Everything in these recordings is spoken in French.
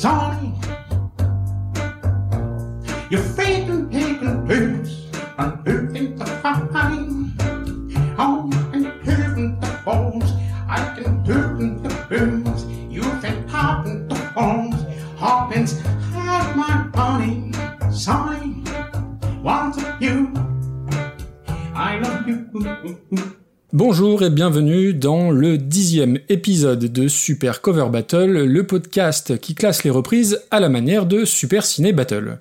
Sonny. Bienvenue dans le dixième épisode de Super Cover Battle, le podcast qui classe les reprises à la manière de Super Ciné Battle.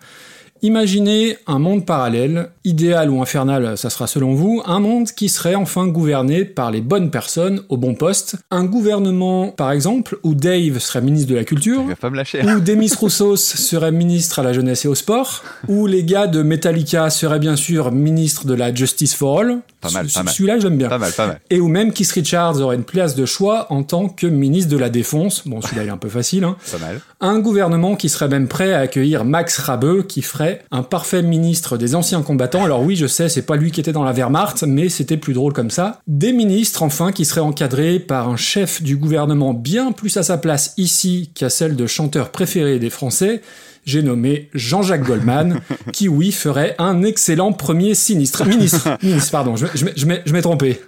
Imaginez un monde parallèle, idéal ou infernal, ça sera selon vous, un monde qui serait enfin gouverné par les bonnes personnes au bon poste. Un gouvernement, par exemple, où Dave serait ministre de la Culture, Il va pas me lâcher. où Demis Roussos serait ministre à la jeunesse et au sport, où les gars de Metallica seraient bien sûr ministre de la Justice for All. Pas mal, Ce- pas mal. Celui-là, j'aime bien. Pas mal, pas mal. Et où même Keith Richards aurait une place de choix en tant que ministre de la Défense. Bon, celui-là, il est un peu facile. Hein. Pas mal. Un gouvernement qui serait même prêt à accueillir Max Rabeux, qui ferait un parfait ministre des anciens combattants. Alors oui, je sais, c'est pas lui qui était dans la Wehrmacht, mais c'était plus drôle comme ça. Des ministres, enfin, qui seraient encadrés par un chef du gouvernement bien plus à sa place ici qu'à celle de chanteur préféré des Français. J'ai nommé Jean-Jacques Goldman, qui oui ferait un excellent premier sinistre. Ministre, ministre, pardon, je, m'ai trompé.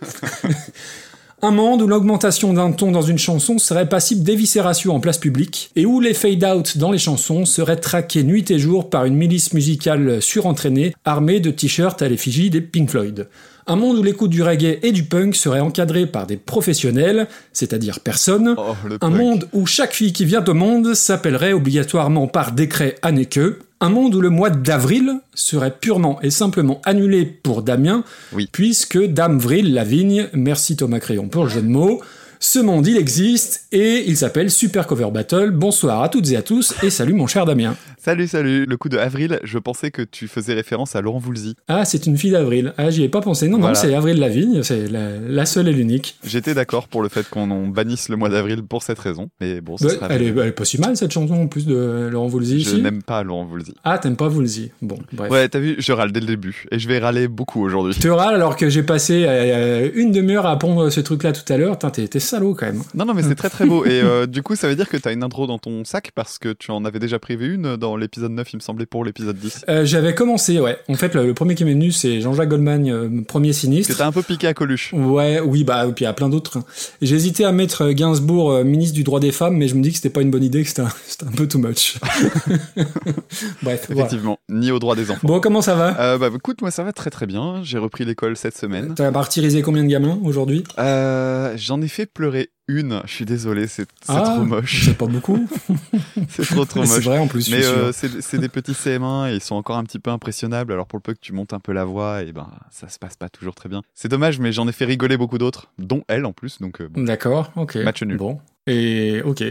Un monde où l'augmentation d'un ton dans une chanson serait passible d'éviscération en place publique, et où les fade-out dans les chansons seraient traqués nuit et jour par une milice musicale surentraînée, armée de t-shirts à l'effigie des Pink Floyd. Un monde où l'écoute du reggae et du punk serait encadré par des professionnels, c'est-à-dire personne. Oh, Un punk. monde où chaque fille qui vient au monde s'appellerait obligatoirement par décret Anneke. Un monde où le mois d'avril serait purement et simplement annulé pour Damien, Oui. puisque Dame Vril, la vigne, merci Thomas Crayon pour le jeu de mots. Ce monde, il existe et il s'appelle Super Cover Battle. Bonsoir à toutes et à tous et salut mon cher Damien. Salut, salut. Le coup de avril, je pensais que tu faisais référence à Laurent Voulzy. Ah, c'est une fille d'Avril. Ah, j'y ai pas pensé. Non, non, c'est Avril Lavigne, c'est la, la seule et l'unique. J'étais d'accord pour le fait qu'on bannisse le mois d'avril pour cette raison. Mais bon, Ouais, sera elle, est, elle est pas si mal cette chanson en plus de Laurent Voulzy Je n'aime pas Laurent Voulzy. Ah, t'aimes pas Voulzy. Bon, bref. Ouais, t'as vu, je râle dès le début. Et je vais râler beaucoup aujourd'hui. Je te râle alors que j'ai passé euh, une demi-heure à pondre ce truc-là tout à l'heure. T'es salaud quand même. Non, non, mais c'est très très beau. Et euh, du coup, ça veut dire que t'as une intro dans ton sac parce que tu en avais déjà prévu une dans l'épisode 9, il me semblait, pour l'épisode 10. Euh, J'avais commencé, ouais. En fait, le, le premier qui m'est venu, c'est Jean-Jacques Goldman, euh, premier Que sinistre. t'as un peu piqué à Coluche. Ouais, oui, bah, et puis il y a plein d'autres. J'ai hésité à mettre Gainsbourg ministre du droit des femmes, mais je me dis que c'était pas une bonne idée, que c'était un, peu too much. Bref, voilà. Effectivement, ni au droit des enfants. Bon, comment ça va? Bah écoute, moi ça va très très bien. J'ai repris l'école cette semaine. T'as martyrisé combien de gamins aujourd'hui? J'en ai fait pleurer une. Je suis désolé, c'est c'est Ah, trop moche. C'est pas beaucoup. C'est trop trop C'est moche. vrai en plus, Mais euh, c'est c'est des petits CM1 et ils sont encore un petit peu impressionnables. Alors pour le peu que tu montes un peu la voix, et ben ça se passe pas toujours très bien. C'est dommage, mais j'en ai fait rigoler beaucoup d'autres, dont elle en plus. Donc euh, bon. D'accord, ok. Match nul. Bon. Et ok.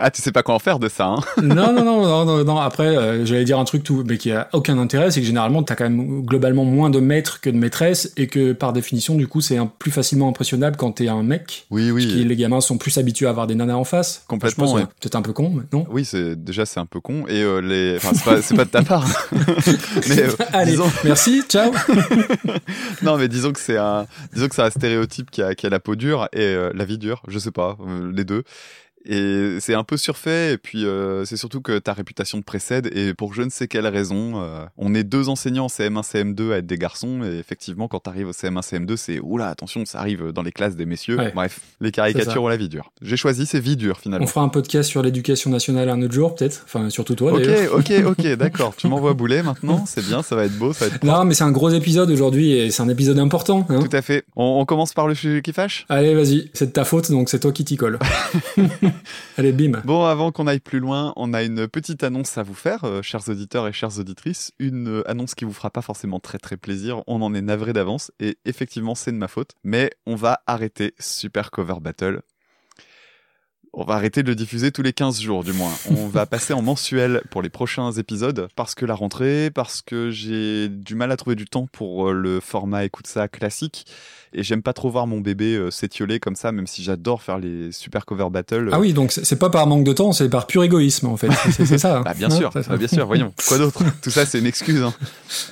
Ah, tu sais pas quoi en faire de ça, hein non, non, non, non, non, non. Après, euh, j'allais dire un truc tout, mais qui a aucun intérêt, c'est que généralement, t'as quand même globalement moins de maîtres que de maîtresses, et que par définition, du coup, c'est plus facilement impressionnable quand t'es un mec. Oui, Parce que oui. les gamins sont plus habitués à avoir des nanas en face. Complètement, ouais. Peut-être un peu con, mais non. Oui, c'est déjà c'est un peu con et euh, les. Enfin, c'est pas, c'est pas de ta part. mais euh, Allez, disons, merci, ciao. non, mais disons que c'est un, disons que c'est un stéréotype qui a, qui a la peau dure et euh, la vie dure. Je sais pas, euh, les deux. Et c'est un peu surfait, et puis euh, c'est surtout que ta réputation te précède, et pour je ne sais quelle raison, euh, on est deux enseignants en CM1, CM2 à être des garçons, et effectivement, quand t'arrives au CM1, CM2, c'est oula, attention, ça arrive dans les classes des messieurs. Ouais. Bref, les caricatures ont la vie dure. J'ai choisi, c'est vie dure On finalement. fera un podcast sur l'éducation nationale un autre jour, peut-être. Enfin, surtout toi, Ok, ok, ok, d'accord. Tu m'envoies bouler maintenant, c'est bien, ça va être beau, ça va être Non, mais c'est un gros épisode aujourd'hui, et c'est un épisode important. Hein. Tout à fait. On, on commence par le sujet qui fâche? Allez, vas-y, c'est de ta faute, donc c'est toi qui t'y colle. Allez, bim. Bon, avant qu'on aille plus loin, on a une petite annonce à vous faire, euh, chers auditeurs et chères auditrices. Une euh, annonce qui vous fera pas forcément très très plaisir. On en est navré d'avance et effectivement, c'est de ma faute. Mais on va arrêter Super Cover Battle. On va arrêter de le diffuser tous les 15 jours, du moins. On va passer en mensuel pour les prochains épisodes, parce que la rentrée, parce que j'ai du mal à trouver du temps pour euh, le format écoute ça classique, et j'aime pas trop voir mon bébé euh, s'étioler comme ça, même si j'adore faire les super cover battles. Ah oui, donc c'est pas par manque de temps, c'est par pur égoïsme en fait. C'est ça. hein. Bah, bien sûr, c'est ça. bah, bien sûr, voyons. Quoi d'autre? Tout ça, c'est une excuse. hein.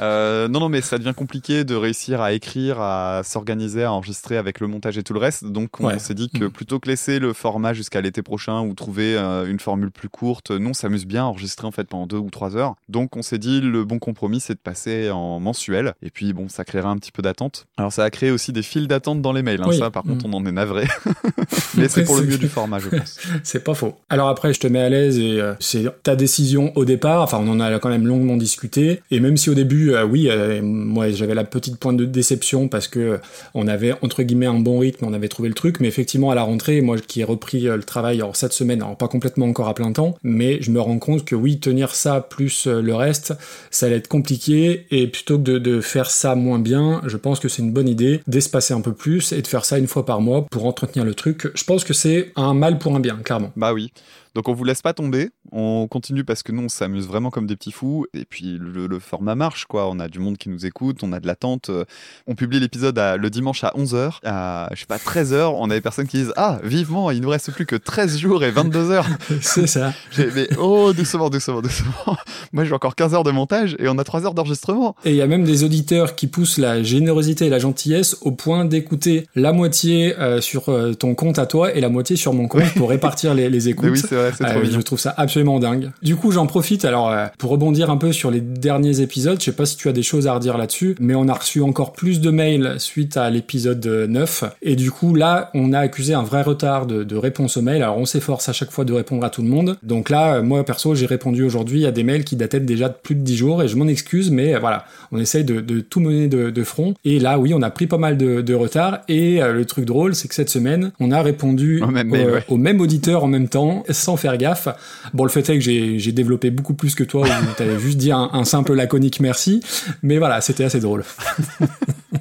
Euh, non, non, mais ça devient compliqué de réussir à écrire, à s'organiser, à enregistrer avec le montage et tout le reste. Donc, on Ouais. s'est dit que Mm. plutôt que laisser le format jusqu'à l'été prochain ou trouver euh, une formule plus courte. Nous, on s'amuse bien à enregistrer en fait pendant deux ou trois heures. Donc, on s'est dit le bon compromis, c'est de passer en mensuel. Et puis, bon, ça créera un petit peu d'attente. Alors, ça a créé aussi des files d'attente dans les mails. hein. Oui. Ça, par contre, Mm. on en est navré. Mais c'est pour le mieux du format, je pense. C'est pas faux. Alors après, je te mets à l'aise et euh, c'est ta décision au départ. Enfin, on en a quand même longuement discuté. Et même si au début, euh, oui, euh, moi j'avais la petite pointe de déception parce que on avait entre guillemets un bon rythme, on avait trouvé le truc. Mais effectivement, à la rentrée, moi qui ai repris le travail, alors cette semaine, alors pas complètement encore à plein temps, mais je me rends compte que oui, tenir ça plus le reste, ça allait être compliqué. Et plutôt que de, de faire ça moins bien, je pense que c'est une bonne idée d'espacer un peu plus et de faire ça une fois par mois pour entretenir le truc. Je pense que c'est un mal pour un bien, clairement. Bah oui. Donc on vous laisse pas tomber, on continue parce que nous on s'amuse vraiment comme des petits fous et puis le, le format marche quoi, on a du monde qui nous écoute, on a de l'attente. euh, On publie l'épisode le dimanche à 11h, à je sais pas 13h, on a des personnes qui disent "Ah, vivement, il nous reste plus que 13 jours et 22 heures." c'est ça. Mais oh, doucement, doucement, doucement. Moi j'ai encore 15 heures de montage et on a 3 heures d'enregistrement. Et il y a même des auditeurs qui poussent la générosité et la gentillesse au point d'écouter la moitié euh, sur euh, ton compte à toi et la moitié sur mon compte pour répartir les, les écoutes. Mais oui, c'est vrai, c'est trop Euh, je trouve ça absolument dingue. Du coup, j'en profite alors euh, pour rebondir un peu sur les derniers épisodes. Je sais pas si tu as des choses à redire là-dessus, mais on a reçu encore plus de mails suite à l'épisode 9. Et du coup, là, on a accusé un vrai retard de, de réponse aux mails. Alors, on s'efforce à chaque fois de répondre à tout le monde. Donc là, euh, moi perso, j'ai répondu aujourd'hui à des mails qui dataient déjà de plus de 10 jours et je m'en excuse, mais euh, voilà, on essaye de, de tout mener de, de front. Et là, oui, on a pris pas mal de, de retard. Et euh, le truc drôle, c'est que cette semaine, on a répondu Au même mail, euh, ouais. au même auditeur en même temps, sans faire gaffe. Bon, le fait est que j'ai j'ai développé beaucoup plus que toi, où t'avais juste dit un, un simple laconique merci, mais voilà, c'était assez drôle.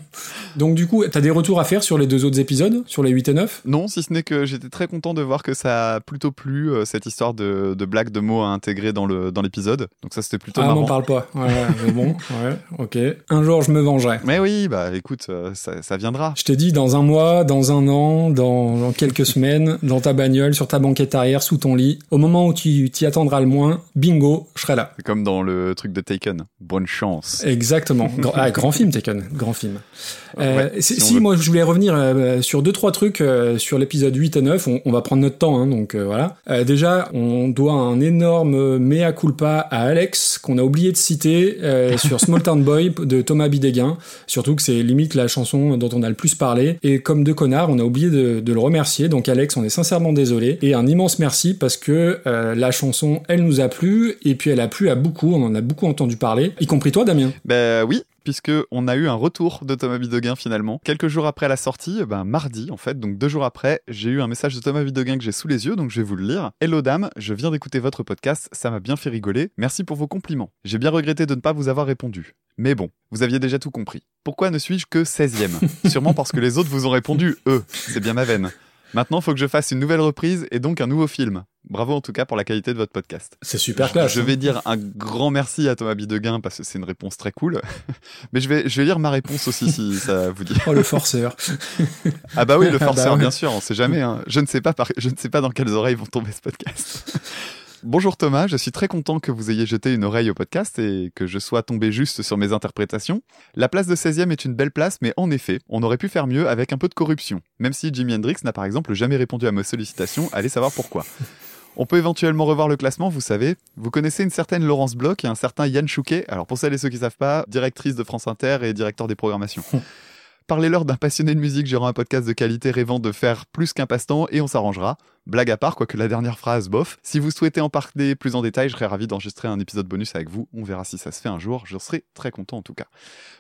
Donc du coup, t'as des retours à faire sur les deux autres épisodes, sur les 8 et 9 Non, si ce n'est que j'étais très content de voir que ça a plutôt plu, euh, cette histoire de, de blague de mots à intégrer dans le dans l'épisode. Donc ça, c'était plutôt Ah, marrant. m'en parle pas. Ouais, mais bon, ouais, ok. Un jour, je me vengerai. Mais oui, bah écoute, euh, ça, ça viendra. Je t'ai dit dans un mois, dans un an, dans, dans quelques semaines, dans ta bagnole, sur ta banquette arrière, sous ton lit, au moment où tu t'y attendras le moins, bingo, je serai là. C'est comme dans le truc de Taken. Bonne chance. Exactement. Ah, grand film, Taken. Grand film. Euh, Ouais, si, moi, je voulais revenir euh, sur deux, trois trucs euh, sur l'épisode 8 et 9. On, on va prendre notre temps, hein, donc voilà. Déjà, on doit un énorme mea culpa à Alex, qu'on a oublié de citer, sur Small Town Boy de Thomas Bidéguin. Surtout que c'est limite la chanson dont on a le plus parlé. Et comme deux connards, on a oublié de, de le remercier. Donc Alex, on est sincèrement désolé. Et un immense merci parce que la chanson, elle nous a plu. Et puis elle a plu à beaucoup. On en a beaucoup entendu parler. Y compris toi, Damien. Ben oui, puisque on a eu un retour de Thomas Bideguin finalement. Quelques jours après la sortie, ben mardi en fait, donc deux jours après, j'ai eu un message de Thomas Bideguin que j'ai sous les yeux, donc je vais vous le lire. Hello dame, je viens d'écouter votre podcast, ça m'a bien fait rigoler. Merci pour vos compliments. J'ai bien regretté de ne pas vous avoir répondu. Mais bon, vous aviez déjà tout compris. Pourquoi ne suis-je que 16e Sûrement parce que les autres vous ont répondu eux. C'est bien ma veine. Maintenant, faut que je fasse une nouvelle reprise et donc un nouveau film. Bravo en tout cas pour la qualité de votre podcast. C'est super classe. Je hein. vais dire un grand merci à Thomas Bideguin parce que c'est une réponse très cool. Mais je vais, je vais lire ma réponse aussi si ça vous dit. Oh le forceur. Ah bah oui, le Bah forceur, ouais. bien sûr, on sait jamais. hein. Je, ne sais pas par- je ne sais pas dans quelles oreilles vont tomber ce podcast. Bonjour Thomas, je suis très content que vous ayez jeté une oreille au podcast et que je sois tombé juste sur mes interprétations. La place de 16e est une belle place, mais en effet, on aurait pu faire mieux avec un peu de corruption. Même si Jimi Hendrix n'a par exemple jamais répondu à mes sollicitations, allez savoir pourquoi. On peut éventuellement revoir le classement, vous savez. Vous connaissez une certaine Laurence Bloch et un certain Yann Chouquet. Alors pour celles et ceux qui savent pas, directrice de France Inter et directeur des programmations. Parlez-leur d'un passionné de musique gérant un podcast de qualité rêvant de faire plus qu'un passe-temps et on s'arrangera. Blague à part, quoique la dernière phrase, bof. Si vous souhaitez en parler plus en détail, je serais ravi d'enregistrer un épisode bonus avec vous. On verra si ça se fait un jour. Je serai très content en tout cas.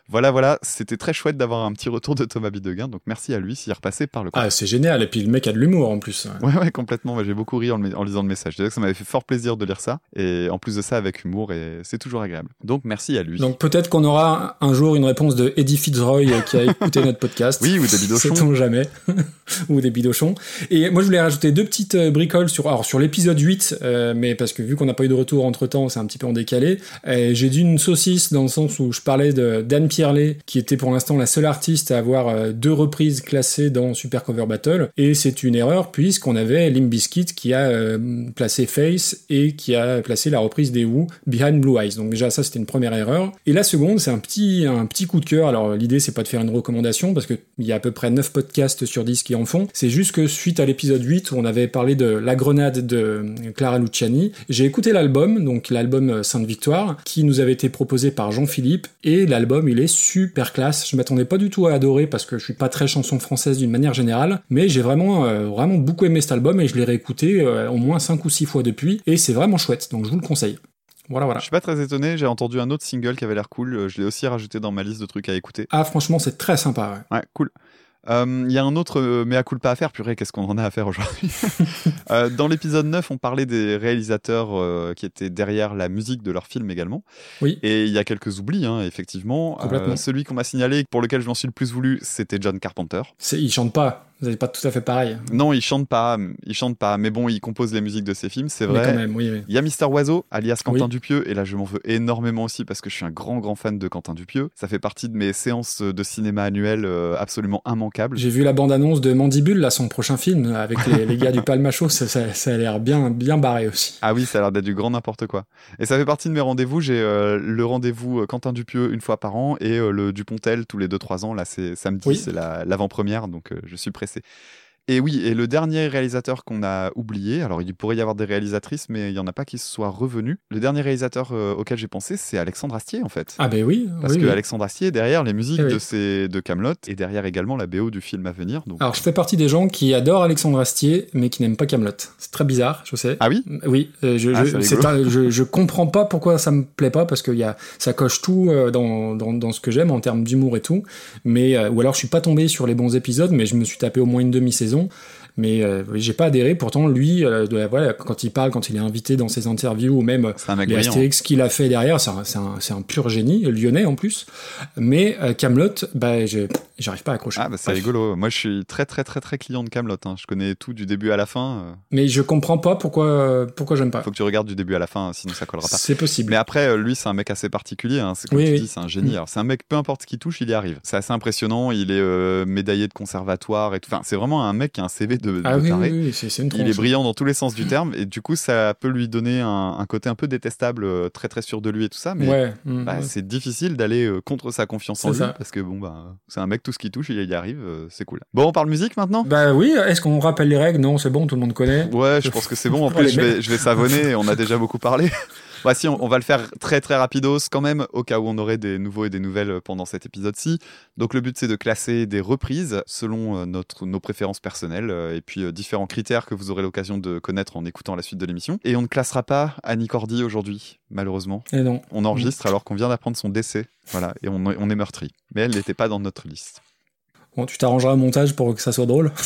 Voilà, voilà. C'était très chouette d'avoir un petit retour de Thomas Bideguin. Donc merci à lui s'il est repassé par le Ah, c'est génial. Et puis le mec a de l'humour en plus. Ouais, ouais, complètement. J'ai beaucoup ri en, lisant le message. Déjà que ça m'avait fait fort plaisir de lire ça. Et en plus de ça, avec humour, et c'est toujours agréable. Donc, merci à lui. Donc peut-être qu'on aura un jour une réponse de Eddie Fitzroy euh, qui a écouté notre podcast. Oui, ou des bidochons. Sait-on jamais. ou des bidochons. Et moi, je voulais rajouter deux petites euh, bricoles sur, alors, sur l'épisode 8, euh, mais parce que vu qu'on n'a pas eu de retour entre temps, c'est un petit peu en décalé. J'ai dit une saucisse dans le sens où je parlais de Dan Pierlet, qui était pour l'instant la seule artiste à avoir euh, deux reprises classées dans Super Cover Battle. Et c'est une erreur puisqu'on avait Limp Bizkit qui a placé Face et qui a placé la reprise des Who Behind Blue Eyes. Donc déjà, ça, c'était une première erreur. Et la seconde, c'est un petit, un petit coup de cœur. Alors l'idée, c'est pas de faire une recommandation parce qu'il y a à peu près 9 podcasts sur 10 qui en font. C'est juste que suite à l'épisode 8 où on avait parlé de La Grenade de Clara Luciani. J'ai écouté l'album, donc l'album Sainte Victoire, qui nous avait été proposé par Jean-Philippe, et l'album il est super classe. Je m'attendais pas du tout à adorer parce que je suis pas très chanson française d'une manière générale, mais j'ai vraiment euh, vraiment beaucoup aimé cet album et je l'ai réécouté euh, au moins 5 ou 6 fois depuis, et c'est vraiment chouette, donc je vous le conseille. Voilà, voilà. Je suis pas très étonné, j'ai entendu un autre single qui avait l'air cool, euh, je l'ai aussi rajouté dans ma liste de trucs à écouter. Ah, franchement, c'est très sympa, ouais. Ouais, cool. Euh, Il y a un autre euh, mea culpa à faire, purée, qu'est-ce qu'on en a à faire aujourd'hui Euh, Dans l'épisode 9, on parlait des réalisateurs qui étaient derrière la musique de leur film également. Oui. Et il y a quelques oublis, hein, effectivement. Complètement. celui qu'on m'a signalé, pour lequel je m'en suis le plus voulu, c'était John Carpenter. Il chante pas. Vous n'êtes pas tout à fait pareil. Non, il chante pas, il chante pas, mais bon, il compose les musiques de ses films, c'est Mais vrai. quand même, oui, oui. Il y a Mister Oiseau, alias Quentin Oui. Dupieux, et là je m'en veux énormément aussi parce que je suis un grand grand fan de Quentin Dupieux. Ça fait partie de mes séances de cinéma annuelles euh, absolument immanquables. J'ai vu la bande-annonce de Mandibule, là, son prochain film, avec les, les gars du Palmacho, ça, ça, ça a l'air bien, bien barré aussi. Ah oui, ça a l'air d'être du grand n'importe quoi. Et ça fait partie de mes rendez-vous. J'ai euh, le rendez-vous euh, Quentin Dupieux une fois par an et euh, le Dupontel tous les 2-3 ans. Là, c'est samedi, c'est la- l'avant-première, donc euh, je suis pressé c'est et oui, et le dernier réalisateur qu'on a oublié, alors il pourrait y avoir des réalisatrices, mais il n'y en a pas qui se soient revenus. Le dernier réalisateur euh, auquel j'ai pensé, c'est Alexandre Astier, en fait. Ah ben oui, Parce oui, que oui. Alexandre Astier est derrière les musiques Eh oui. de, ses, de Camelot et derrière également la BO du film à venir. Donc... Alors je fais partie des gens qui adorent Alexandre Astier, mais qui n'aiment pas Camelot. C'est très bizarre, je sais. Ah oui? Oui, euh, je, Ah, je, un- je, je comprends pas pourquoi ça me plaît pas parce que y a, ça coche tout euh, dans, dans, dans ce que j'aime en termes d'humour et tout. Mais euh, ou alors je suis pas tombé sur les bons épisodes, mais je me suis tapé au moins une demi-saison saison. Mais euh, j'ai pas adhéré. Pourtant, lui, euh, de, voilà, quand il parle, quand il est invité dans ses interviews ou même les. Astérix qu'il a fait derrière, c'est un, un, un pur génie, lyonnais en plus. Mais euh, Camelot, bah, je- j'arrive pas à accrocher. Ah bah c'est rigolo. Moi je suis très très très très client de Camelot. Je connais tout du début à la fin. euh. Mais je comprends pas pourquoi, pourquoi j'aime pas. Faut que tu regardes du début à la fin, sinon ça collera pas. C'est possible. Mais après, lui, c'est un mec assez particulier. Hein. C'est comme Oui, tu oui. dis, c'est un génie. Mm. Alors, c'est un mec, peu importe ce qu'il touche, il y arrive. C'est assez impressionnant. Il est médaillé de conservatoire et tout. Enfin, c'est vraiment un mec qui a un CV de, Ah de oui, taré. oui, oui, c'est c'est une Il est brillant dans tous les sens du terme et du coup, ça peut lui donner un, un côté un peu détestable, euh, très très sûr de lui et tout ça. Mais Ouais, mm, bah, ouais. c'est difficile d'aller euh, contre sa confiance en lui ça. parce que bon, bah, c'est un mec tout ce qu'il touche, il y arrive. euh, c'est cool. Bon, on parle musique maintenant? Bah oui, est-ce qu'on rappelle les règles? Non, c'est bon, tout le monde connaît. Ouais, je pense que c'est bon. En plus, je vais, je vais savonner. On a déjà beaucoup parlé. Bah si, on, on va le faire très très rapidos quand même, au cas où on aurait des nouveaux et des nouvelles pendant cet épisode-ci. Donc le but c'est de classer des reprises selon euh, notre, nos préférences personnelles euh, et puis euh, différents critères que vous aurez l'occasion de connaître en écoutant la suite de l'émission. Et on ne classera pas Annie Cordy aujourd'hui, malheureusement. Et non. On enregistre alors qu'on vient d'apprendre son décès. Voilà, et on, on est meurtri. Mais elle n'était pas dans notre liste. Bon, tu t'arrangeras au montage pour que ça soit drôle.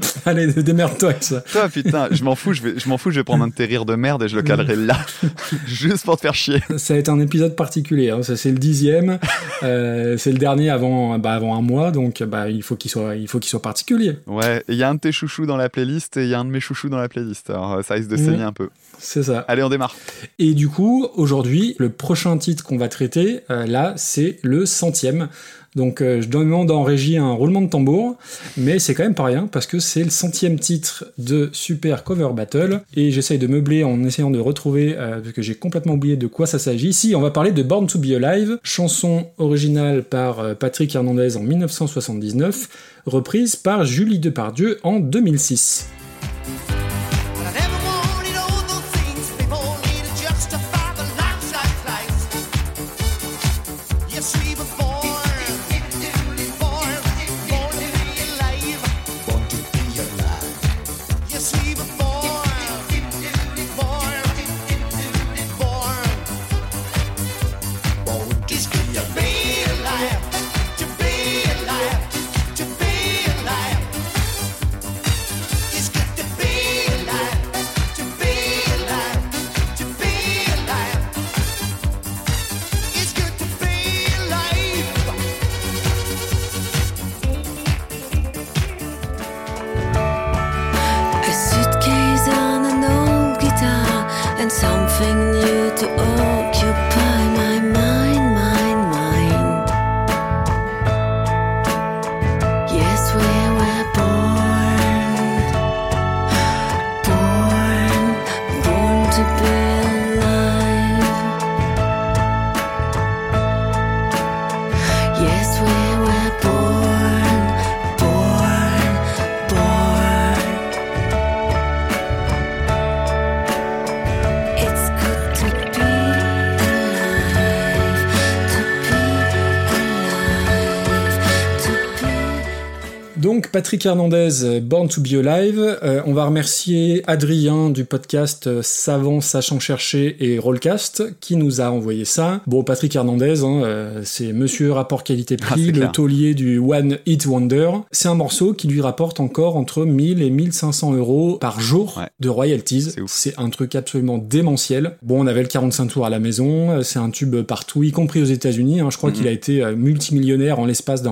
Allez, démerde-toi avec ça. Toi, putain, je m'en fous, je vais, je m'en fous, je vais prendre un de tes rires de merde et je le calerai là. Juste pour te faire chier. Ça va être un épisode particulier. hein. C'est le dixième. Euh, c'est le dernier avant, bah, avant un mois, donc bah, il faut qu'il soit, il faut qu'il soit particulier. Ouais, il y a un de tes chouchous dans la playlist et il y a un de mes chouchous dans la playlist. Alors ça risque de saigner un peu. C'est ça. Allez, on démarre. Et du coup, aujourd'hui, le prochain titre qu'on va traiter, euh, là, c'est le centième. Donc, euh, je demande en régie un roulement de tambour, mais c'est quand même pas rien parce que c'est le centième titre de Super Cover Battle et j'essaye de meubler en essayant de retrouver euh, parce que j'ai complètement oublié de quoi ça s'agit. Si, on va parler de Born to Be Alive, chanson originale par euh, Patrick Hernandez en 1979, reprise par Julie Depardieu en 2006. Patrick Hernandez, euh, Born to Be Alive. Euh, on va remercier Adrien du podcast euh, Savant Sachant Chercher et Rollcast qui nous a envoyé ça. Bon, Patrick Hernandez, hein, euh, c'est monsieur rapport Ah, qualité-prix, c'est le taulier du One Hit Wonder. C'est un morceau qui lui rapporte encore entre 1000 et 1500 euros par jour Ouais. de royalties. C'est un truc absolument démentiel. Bon, on avait le 45 tours à la maison, c'est un tube partout, y compris aux États-Unis. hein. Je crois Mhm. qu'il a été multimillionnaire en l'espace de,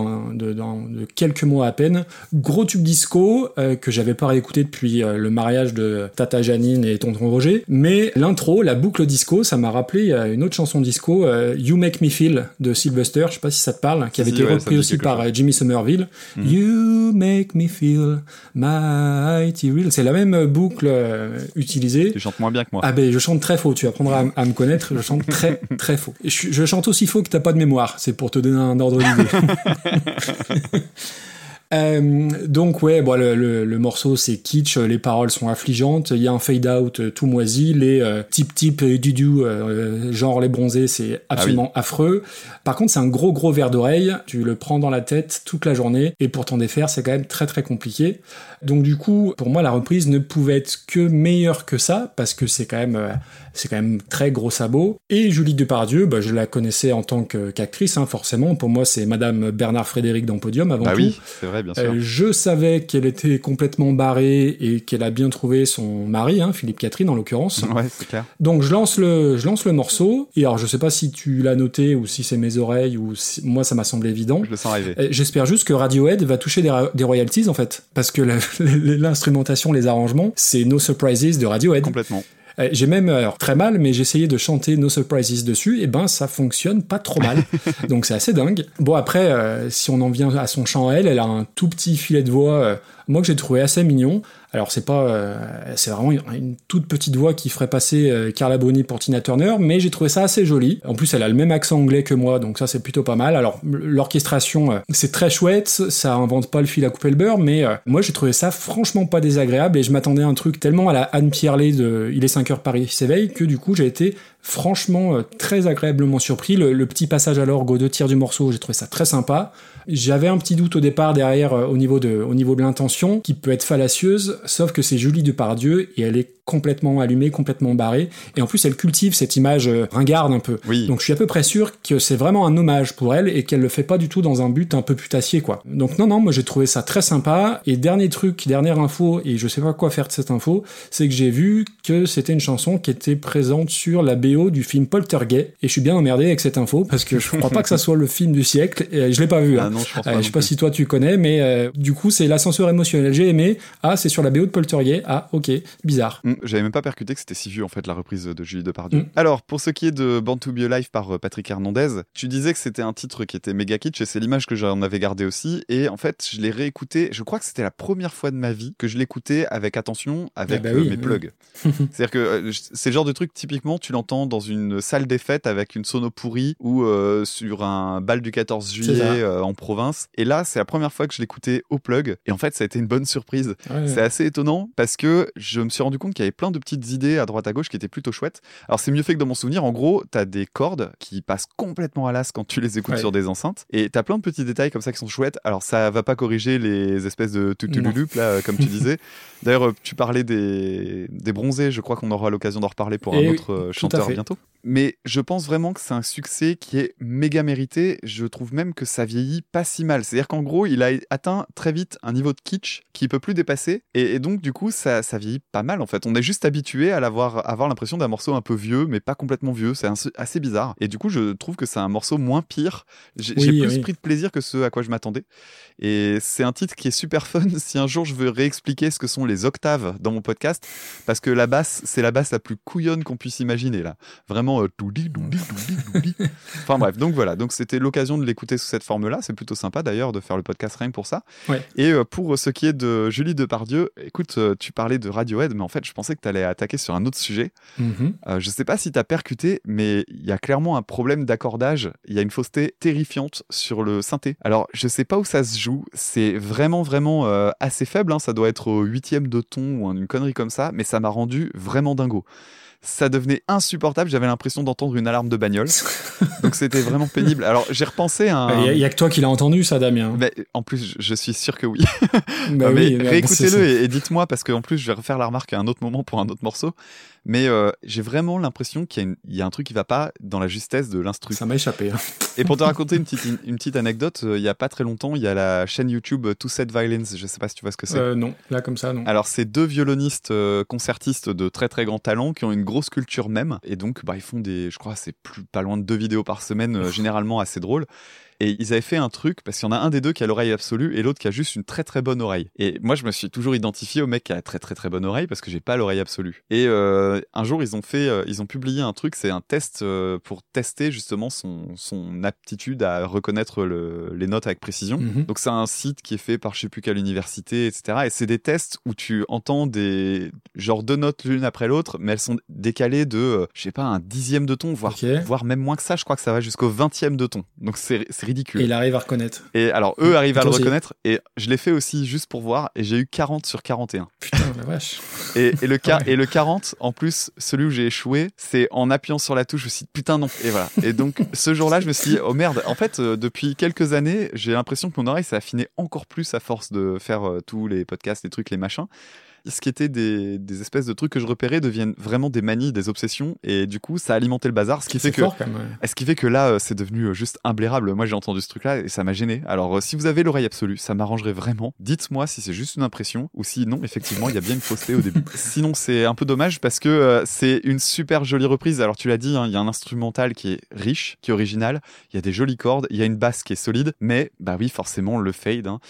de quelques mois à peine. Gros tube disco euh, que j'avais pas réécouté depuis euh, le mariage de Tata Janine et Tonton Roger. Mais l'intro, la boucle disco, ça m'a rappelé euh, une autre chanson disco, You Make Me Feel de Sylvester. Je sais pas si ça te parle, qui avait été ouais, repris aussi par chose. Jimmy Somerville. Mhm. You make me feel mighty real. C'est la même boucle utilisée. Tu chantes moins bien que moi. Ah ben je chante très faux, tu apprendras à, à me connaître, je chante très très faux. Je, je chante aussi faux que t'as pas de mémoire, c'est pour te donner un ordre d'idée. Euh, donc ouais, bon, le, le- le morceau c'est kitsch, les paroles sont affligeantes, il y a un fade out euh, tout moisi, les euh, tip tip et dudu euh, genre les bronzés c'est absolument affreux. Par contre c'est un gros gros verre d'oreille, tu le prends dans la tête toute la journée et pour t'en défaire c'est quand même très très compliqué. Donc du coup pour moi la reprise ne pouvait être que meilleure que ça parce que c'est quand même euh, c'est quand même très gros sabot. Et Julie Depardieu, bah, je la connaissais en tant qu'actrice, hein, forcément. Pour moi, c'est Madame Bernard Frédéric dans Podium avant Bah tout. oui, c'est vrai, bien sûr. Euh, je savais qu'elle était complètement barrée et qu'elle a bien trouvé son mari, hein, Philippe Catherine en l'occurrence. Ouais, c'est clair. Donc je lance le, je lance le morceau. Et alors je sais pas si tu l'as noté ou si c'est mes oreilles ou si, moi ça m'a semblé évident. Je le sens arriver. Euh, J'espère juste que Radiohead va toucher des, ra- des royalties en fait, parce que la- l'instrumentation, les arrangements, c'est No Surprises de Radiohead. Complètement. Euh, J'ai même, alors très mal, mais j'ai essayé de chanter No Surprises dessus, et ben ça fonctionne pas trop mal. Donc c'est assez dingue. Bon après, euh, si on en vient à son chant à elle, elle a un tout petit filet de voix, euh, moi que j'ai trouvé assez mignon. Alors c'est pas, euh, c'est vraiment une, toute petite voix qui ferait passer euh, Carla Bruni pour Tina Turner, mais j'ai trouvé ça assez joli. En plus elle a le même accent anglais que moi, donc ça c'est plutôt pas mal. Alors l'orchestration, euh, c'est très chouette, ça invente pas le fil à couper le beurre, mais moi j'ai trouvé ça franchement pas désagréable et je m'attendais à un truc tellement à la Anne Pierlet de Il est 5 heures Paris s'éveille que du coup j'ai été franchement euh, très agréablement surpris. Le, le petit passage à l'orgue aux deux tiers du morceau, j'ai trouvé ça très sympa. J'avais un petit doute au départ derrière euh, au niveau de, au niveau de l'intention, qui peut être fallacieuse, sauf que c'est Julie Depardieu et elle est complètement allumée, complètement barrée. Et en plus, elle cultive cette image euh, ringarde un peu. Oui. Donc je suis à peu près sûr que c'est vraiment un hommage pour elle et qu'elle le fait pas du tout dans un but un peu putassier quoi. Donc non non, moi j'ai trouvé ça très sympa et dernier truc, dernière info et je sais pas quoi faire de cette info, c'est que j'ai vu que c'était une chanson qui était présente sur la BO du film Poltergeist et je suis bien emmerdé avec cette info parce que je crois pas que ça soit le film du siècle et je l'ai pas vu. hein. Ah non, je pense Euh, pas. je sais pas si toi tu connais, mais euh, du coup c'est l'ascenseur émotionnel. J'ai aimé. Ah, c'est sur la BO de Poltergeist. Ah, ok, bizarre. Mm, J'avais même pas percuté que c'était si vieux en fait la reprise de Julie Depardieu. Mm. Alors pour ce qui est de Born to Be Alive par euh, Patrick Hernandez, tu disais que c'était un titre qui était méga kitsch et c'est l'image que j'en avais gardé aussi et en fait je l'ai réécouté. Je crois que c'était la première fois de ma vie que je l'écoutais avec attention avec Ah bah euh, mes oui. plugs. C'est-à-dire que euh, c'est le genre de truc typiquement tu l'entends dans une salle des fêtes avec une sono pourrie ou euh, sur un bal du 14 juillet en province. Et là c'est la première fois que je l'écoutais au plug et en fait ça a été une bonne surprise. Ouais. C'est assez étonnant parce que je me suis rendu compte qu'il y avait plein de petites idées à droite à gauche qui étaient plutôt chouettes. Alors c'est mieux fait que dans mon souvenir. En gros, t'as des cordes qui passent complètement à l'as quand tu les écoutes Ouais. sur des enceintes et t'as plein de petits détails comme ça qui sont chouettes. Alors ça va pas corriger les espèces de tutululup là, euh, comme tu disais. D'ailleurs, euh, tu parlais des, des bronzés. Je crois qu'on aura l'occasion d'en reparler pour un Et autre euh, chanteur bientôt. Mais je pense vraiment que c'est un succès qui est méga mérité. Je trouve même que ça vieillit pas si mal. C'est-à-dire qu'en gros, il a atteint très vite un niveau de kitsch qu'il peut plus dépasser. Et, et donc, du coup, ça, ça vieillit pas mal en fait. On est juste habitué à l'avoir, avoir l'impression d'un morceau un peu vieux, mais pas complètement vieux. C'est assez bizarre. Et du coup, je trouve que c'est un morceau moins pire. J'ai Oui, plus oui. pris de plaisir que ce à quoi je m'attendais. Et c'est un titre qui est super fun si un jour je veux réexpliquer ce que sont les octaves dans mon podcast, parce que la basse, c'est la basse la plus couillonne qu'on puisse imaginer là. Vraiment, euh. Enfin bref, donc voilà. Donc c'était l'occasion de l'écouter sous cette forme-là. C'est plutôt sympa d'ailleurs de faire le podcast rien pour ça. Ouais. Et euh, pour ce qui est de Julie Depardieu, écoute, euh, tu parlais de Radiohead, mais en fait, je pensais que tu allais attaquer sur un autre sujet. Mhm. Euh, je sais pas si t'as percuté, mais il y a clairement un problème d'accordage. Il y a une fausseté terrifiante sur le synthé. Alors, je sais pas où ça se joue. C'est vraiment, vraiment euh, assez faible. hein. Ça doit être au huitième de ton ou une connerie comme ça, mais ça m'a rendu vraiment dingo. Ça devenait insupportable. J'avais l'impression d'entendre une alarme de bagnole. Donc c'était vraiment pénible. Alors j'ai repensé à Il un. y, a que toi qui l'as entendu, ça, Damien. Mais en plus, je- suis sûr que oui. Bah mais oui, mais réécoutez-le c'est- et, et dites-moi parce qu'en plus, je vais refaire la remarque à un autre moment pour un autre morceau. Mais euh, j'ai vraiment l'impression qu'il y, a une- il y a un truc qui va pas dans la justesse de l'instru. Ça m'a échappé. hein. Et pour te raconter une petite, une, petite anecdote, euh, il y a pas très longtemps, il y a la chaîne YouTube euh, Two Set Violins. Je sais pas si tu vois ce que c'est. Euh, non, là comme ça, non. Alors, c'est deux violonistes euh, concertistes de très très grand talent qui ont une grosse culture même. Et donc, bah, ils font des, je crois, c'est plus pas loin de deux vidéos par semaine, euh, généralement assez drôles. Et ils avaient fait un truc, parce qu'il y en a un des deux qui a l'oreille absolue et l'autre qui a juste une très très bonne oreille. Et moi, je me suis toujours identifié au mec qui a très très très bonne oreille parce que j'ai pas l'oreille absolue. Et euh, un jour, ils ont fait, euh, ils ont publié un truc, c'est un test euh, pour tester justement son, son aptitude à reconnaître le- les notes avec précision. Mhm. Donc c'est un site qui est fait par je sais plus quelle université, etc. Et c'est des tests où tu entends des genre deux notes l'une après l'autre, mais elles sont décalées de, euh, je sais pas, un dixième de ton, voire, voire même moins que ça. Je crois que ça va jusqu'au vingtième de ton. Donc c'est ridicule. Et il arrive à reconnaître. Et alors eux arrivent à le aussi. reconnaître et je l'ai fait aussi juste pour voir et j'ai eu 40 sur 41. Putain, la vache. Et, et le cas Ouais. et le 40 en plus celui où j'ai échoué c'est en appuyant sur la touche je me suis dit putain non et voilà et donc ce jour-là je me suis dit oh merde en fait euh, depuis quelques années j'ai l'impression que mon oreille s'est affinée encore plus à force de faire euh, tous les podcasts les trucs les machins ce qui était des, des espèces de trucs que je repérais deviennent vraiment des manies, des obsessions, et du coup, ça a alimenté le bazar, ce qui fait que fort quand même. ouais. ce qui fait que là, euh, c'est devenu euh, juste imblairable. Moi, j'ai entendu ce truc-là et ça m'a gêné. Alors, euh, si vous avez l'oreille absolue, ça m'arrangerait vraiment. Dites-moi si c'est juste une impression ou si non, effectivement, il y a bien une fausseté au début. Sinon, c'est un peu dommage parce que euh, c'est une super jolie reprise. Alors, tu l'as dit, hein, il y a un instrumental qui est riche, qui est original. Il y a des jolies cordes, il y a une basse qui est solide, mais bah oui, forcément, le fade. hein.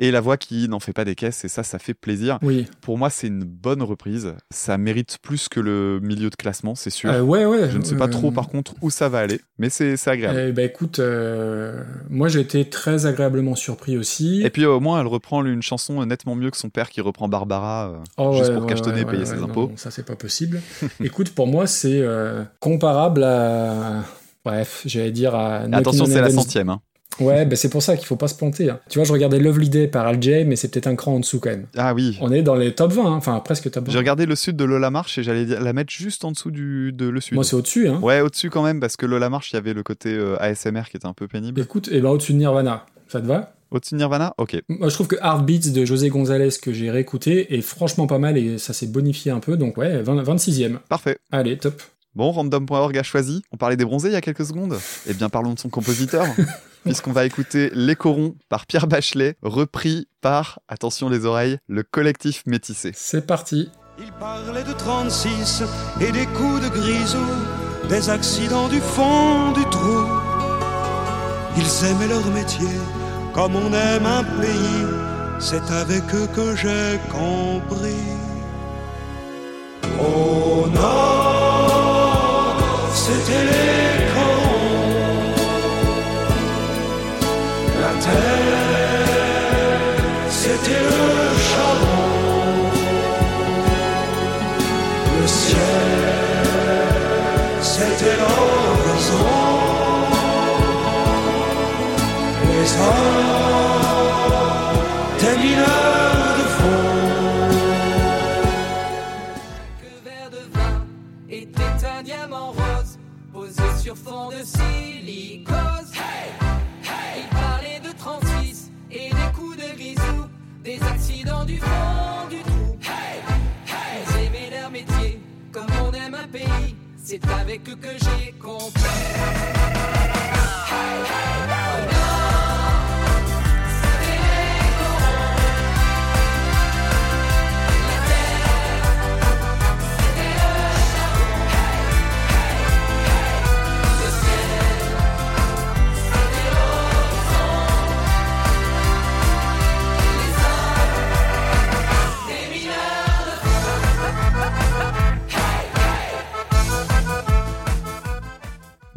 Et la voix qui n'en fait pas des caisses, et ça, ça fait plaisir. Oui. Pour moi, c'est une bonne reprise. Ça mérite plus que le milieu de classement, c'est sûr. Euh, ouais, ouais. Je ne sais pas euh, trop par contre où ça va aller, mais c'est agréable. Ben écoute, euh, moi j'ai été très agréablement surpris aussi. Et puis au moins elle reprend une chanson nettement mieux que son père qui reprend Barbara euh, Oh, juste pour cachetonner et payer ses impôts. non, ça c'est pas possible. Écoute, pour moi c'est euh, comparable à. Bref, j'allais dire à. Attention, on c'est la centième. hein. Ouais, ben c'est pour ça qu'il faut pas se planter. hein. Tu vois, je regardais Lovely Day par Al Jay, mais c'est peut-être un cran en dessous quand même. Ah oui. On est dans les top 20, hein, enfin presque top 20. J'ai regardé le sud de Lola Marche et j'allais la mettre juste en dessous du, de le sud. Moi c'est au-dessus. Hein. Ouais, au-dessus quand même, parce que Lola Marche, il y avait le côté euh, ASMR qui était un peu pénible. Écoute, et ben au-dessus de Nirvana. Ça te va? Au-dessus de Nirvana? Ok. Moi je trouve que Heartbeats de José González que j'ai réécouté est franchement pas mal et ça s'est bonifié un peu. Donc ouais, 20 26e. Parfait. Allez, top. Bon, random.org a choisi. On parlait des bronzés il y a quelques secondes. Eh bien, parlons de son compositeur. Puisqu'on va écouter Les Corons par Pierre Bachelet, repris par, attention les oreilles, le collectif métissé. C'est parti. Il parlait de 36 et des coups de grisou, des accidents du fond du trou. Ils aimaient leur métier comme on aime un pays, c'est avec eux que j'ai compris. Au nord, c'était corons. La terre, c'était le charbon. Le ciel, c'était l'horizon. Les hommes, fond de silicose. Il parlait de 36 et des coups de grisou, des accidents du fond du trou. Ils aimaient leur métier comme on aime un pays, c'est avec eux que j'ai compris.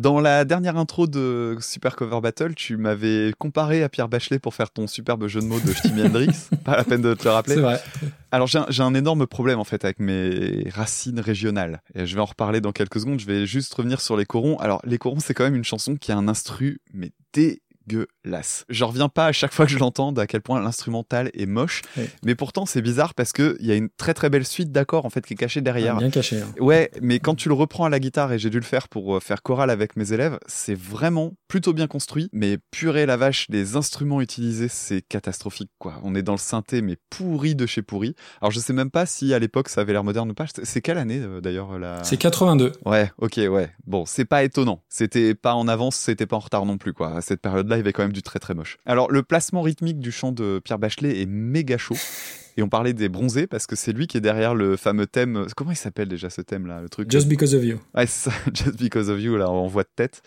Dans la dernière intro de Super Cover Battle, tu m'avais comparé à Pierre Bachelet pour faire ton superbe jeu de mots de Jimi Hendrix. Pas la peine de te le rappeler. C'est vrai. Alors j'ai un, un énorme problème en fait avec mes racines régionales. Et je vais en reparler dans quelques secondes. Je vais juste revenir sur les corons. Alors les corons, c'est quand même une chanson qui a un instru mais dégueulasse. Je reviens pas à chaque fois que je l'entends à quel point l'instrumental est moche, Ouais. mais pourtant c'est bizarre parce que il y a une très très belle suite d'accords en fait qui est cachée derrière. Bien caché. hein. Ouais, mais quand tu le reprends à la guitare, et j'ai dû le faire pour euh, faire chorale avec mes élèves, c'est vraiment plutôt bien construit, mais purée la vache, les instruments utilisés, c'est catastrophique, quoi. On est dans le synthé, mais pourri de chez pourri. Alors je sais même pas si à l'époque ça avait l'air moderne ou pas. C'est- C'est quelle année euh, d'ailleurs la... C'est 82. Ouais, ok, ouais. Bon, c'est pas étonnant. C'était pas en avance, c'était pas en retard non plus, quoi. À cette période-là, il y avait quand même du très très moche. Alors, le placement rythmique du chant de Pierre Bachelet est méga chaud. Et on parlait des bronzés parce que c'est lui qui est derrière le fameux thème. Comment il s'appelle déjà ce thème-là Le truc? Just because of you. Ouais, c'est ça, Just Because of You, là, en voix de tête.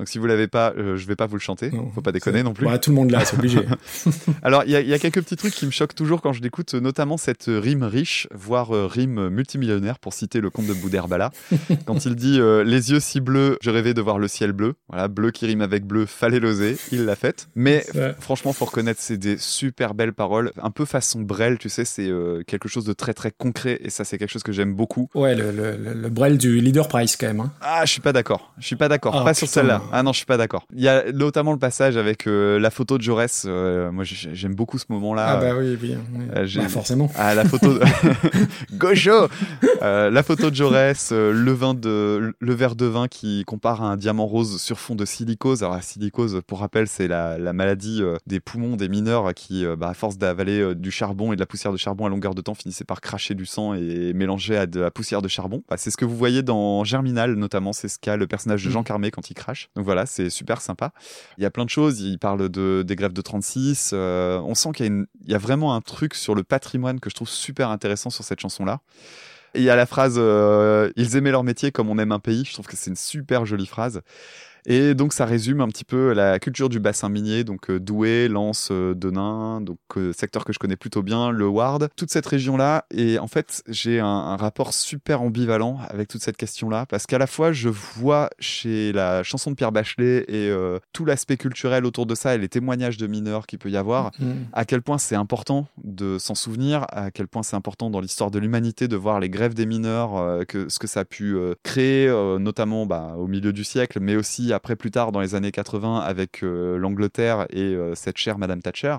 Donc, si vous l'avez pas, euh, je vais pas vous le chanter. Non, Faut pas déconner non plus. Ouais, tout le monde l'a, c'est obligé. Alors, il y, a- il y a quelques petits trucs qui me choquent toujours quand je l'écoute, notamment cette rime riche, voire euh, rime multimillionnaire, pour citer le comte de Boudherbala. quand il dit euh, Les yeux si bleus, je rêvais de voir le ciel bleu. Voilà, bleu qui rime avec bleu, fallait l'oser. Il l'a fait. Mais franchement, faut reconnaître, c'est des super belles paroles. Un peu façon Brel, tu sais, c'est euh, quelque chose de très très concret. Et ça, c'est quelque chose que j'aime beaucoup. Ouais, le, le, le, le Brel du Leader Price, quand même. hein. Ah, je suis pas d'accord. Je suis pas d'accord. Ah, pas sur celle-là. Ah non, je suis pas d'accord. Il y a notamment le passage avec euh, la photo de Jaurès. Euh, moi, j'ai- j'aime beaucoup ce moment-là. Ah, bah oui, oui. oui. euh, Bah, forcément. Ah, la photo de... Gaucho Euh, La photo de Jaurès, euh, le, vin de... le verre de vin qui compare à un diamant rose sur fond de silicose. Alors, la silicose, pour rappel, c'est la, la maladie des poumons des mineurs qui, bah, à force d'avaler du charbon et de la poussière de charbon à longueur de temps, finissaient par cracher du sang et mélanger à de la poussière de charbon. Bah, c'est ce que vous voyez dans Germinal, notamment, c'est ce qu'a le personnage de Jean Carmé quand il crache. Donc voilà, c'est super sympa. Il y a plein de choses. Il parle de, des grèves de 36. euh, on sent qu'il y, a vraiment un truc sur le patrimoine que je trouve super intéressant sur cette chanson-là. Et il y a la phrase euh, Ils aimaient leur métier comme on aime un pays. Je trouve que c'est une super jolie phrase. Et donc ça résume un petit peu la culture du bassin minier, donc euh, Douai, Lens, euh, Denain, donc euh, secteur que je connais plutôt bien, le Ward, toute cette région-là. Et en fait, j'ai un, un rapport super ambivalent avec toute cette question-là, parce qu'à la fois je vois chez la chanson de Pierre Bachelet et euh, tout l'aspect culturel autour de ça et les témoignages de mineurs qu'il peut y avoir, Mm. à quel point c'est important de s'en souvenir, à quel point c'est important dans l'histoire de l'humanité de voir les grèves des mineurs, euh, que, ce que ça a pu euh, créer, notamment bah, au milieu du siècle, mais aussi après plus tard dans les années 80 avec euh, l'Angleterre et euh, cette chère Madame Thatcher.